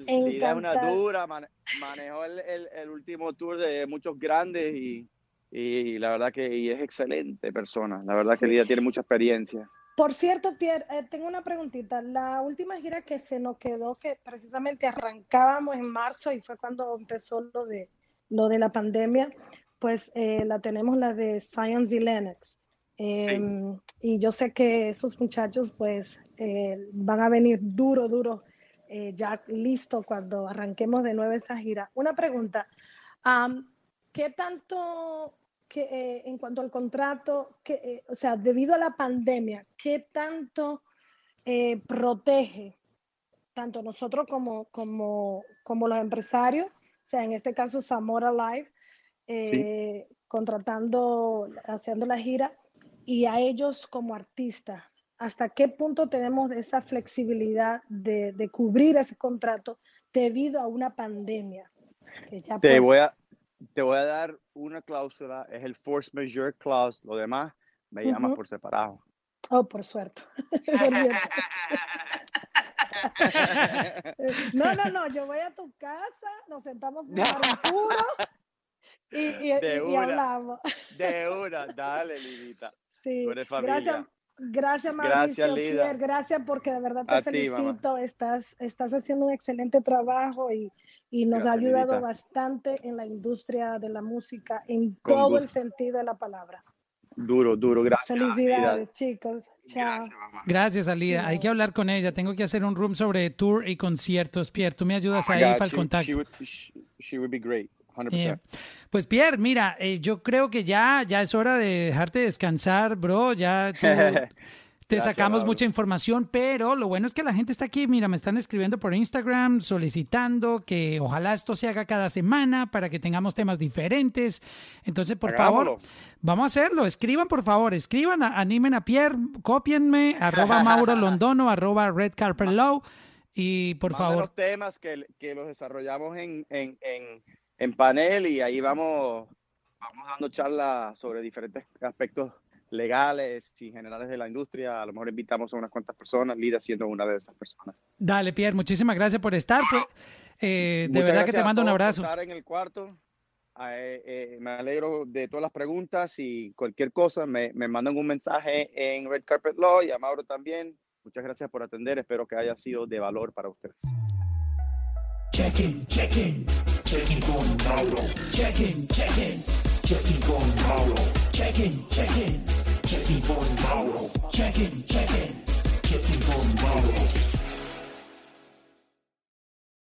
Lida es una dura, manejó el, el, último tour de muchos grandes y, y la verdad que es excelente persona. La verdad que Lida tiene mucha experiencia.
Por cierto, Pierre, eh, tengo una preguntita. La última gira que se nos quedó, que precisamente arrancábamos en marzo y fue cuando empezó lo de, lo de la pandemia, pues eh, la tenemos la de Science y Lennox. Em, y yo sé que esos muchachos pues eh, van a venir duro, duro, eh, ya listo cuando arranquemos de nuevo esta gira. Una pregunta, ¿qué tanto, que, en cuanto al contrato, que, o sea, debido a la pandemia, qué tanto protege tanto nosotros como, como, como los empresarios, o sea, en este caso Zamora Live, eh, contratando, haciendo la gira, y a ellos como artistas, ¿hasta qué punto tenemos esa flexibilidad de, de cubrir ese contrato debido a una pandemia?
te, pues voy a, te voy a dar una cláusula, es el force majeure clause, lo demás me llama por separado.
Oh, por suerte. no, no, no, yo voy a tu casa, nos sentamos por un puro y, de una, hablamos.
De una, dale, Lidita.
Sí, gracias. Gracias, Mauricio, gracias, gracias porque de verdad te felicito. estás, estás haciendo un excelente trabajo y, y nos ha ayudado bastante en la industria de la música en todo el sentido de la palabra.
Duro, duro, gracias.
Felicidades, chicos. Chao.
Gracias, Alida. Hay que hablar con ella. Tengo que hacer un room sobre tour y conciertos. Pierre, tú me ayudas oh ahí para el contacto.
she would be great.
Pues Pierre, mira, eh, yo creo que ya, ya es hora de dejarte descansar, bro. Ya te sacamos mucha información, pero lo bueno es que la gente está aquí. Mira, me están escribiendo por Instagram solicitando que ojalá esto se haga cada semana para que tengamos temas diferentes. Entonces, por favor, vamos a hacerlo. Escriban, por favor, escriban, animen a Pierre, copienme, arroba Mauro Londono, arroba Red Carpet Low. Y por favor.
los temas que, que los desarrollamos en, en en panel y ahí vamos, vamos dando charlas sobre diferentes aspectos legales y generales de la industria. A lo mejor invitamos a unas cuantas personas, Lida siendo una de esas personas.
Dale, Pierre, muchísimas gracias por estar. Pues, eh, de verdad que te mando un abrazo.
estar en el cuarto. Eh, eh, me alegro de todas las preguntas y cualquier cosa me, me mandan un mensaje en Red Carpet Law y a Mauro también. Muchas gracias por atender. Espero que haya sido de valor para ustedes.
Check-in, check-in, check-in con Mauro. Check-in, check-in, check-in con Mauro. Check-in, check-in, check-in con Mauro. Check-in, check-in, check-in con Mauro.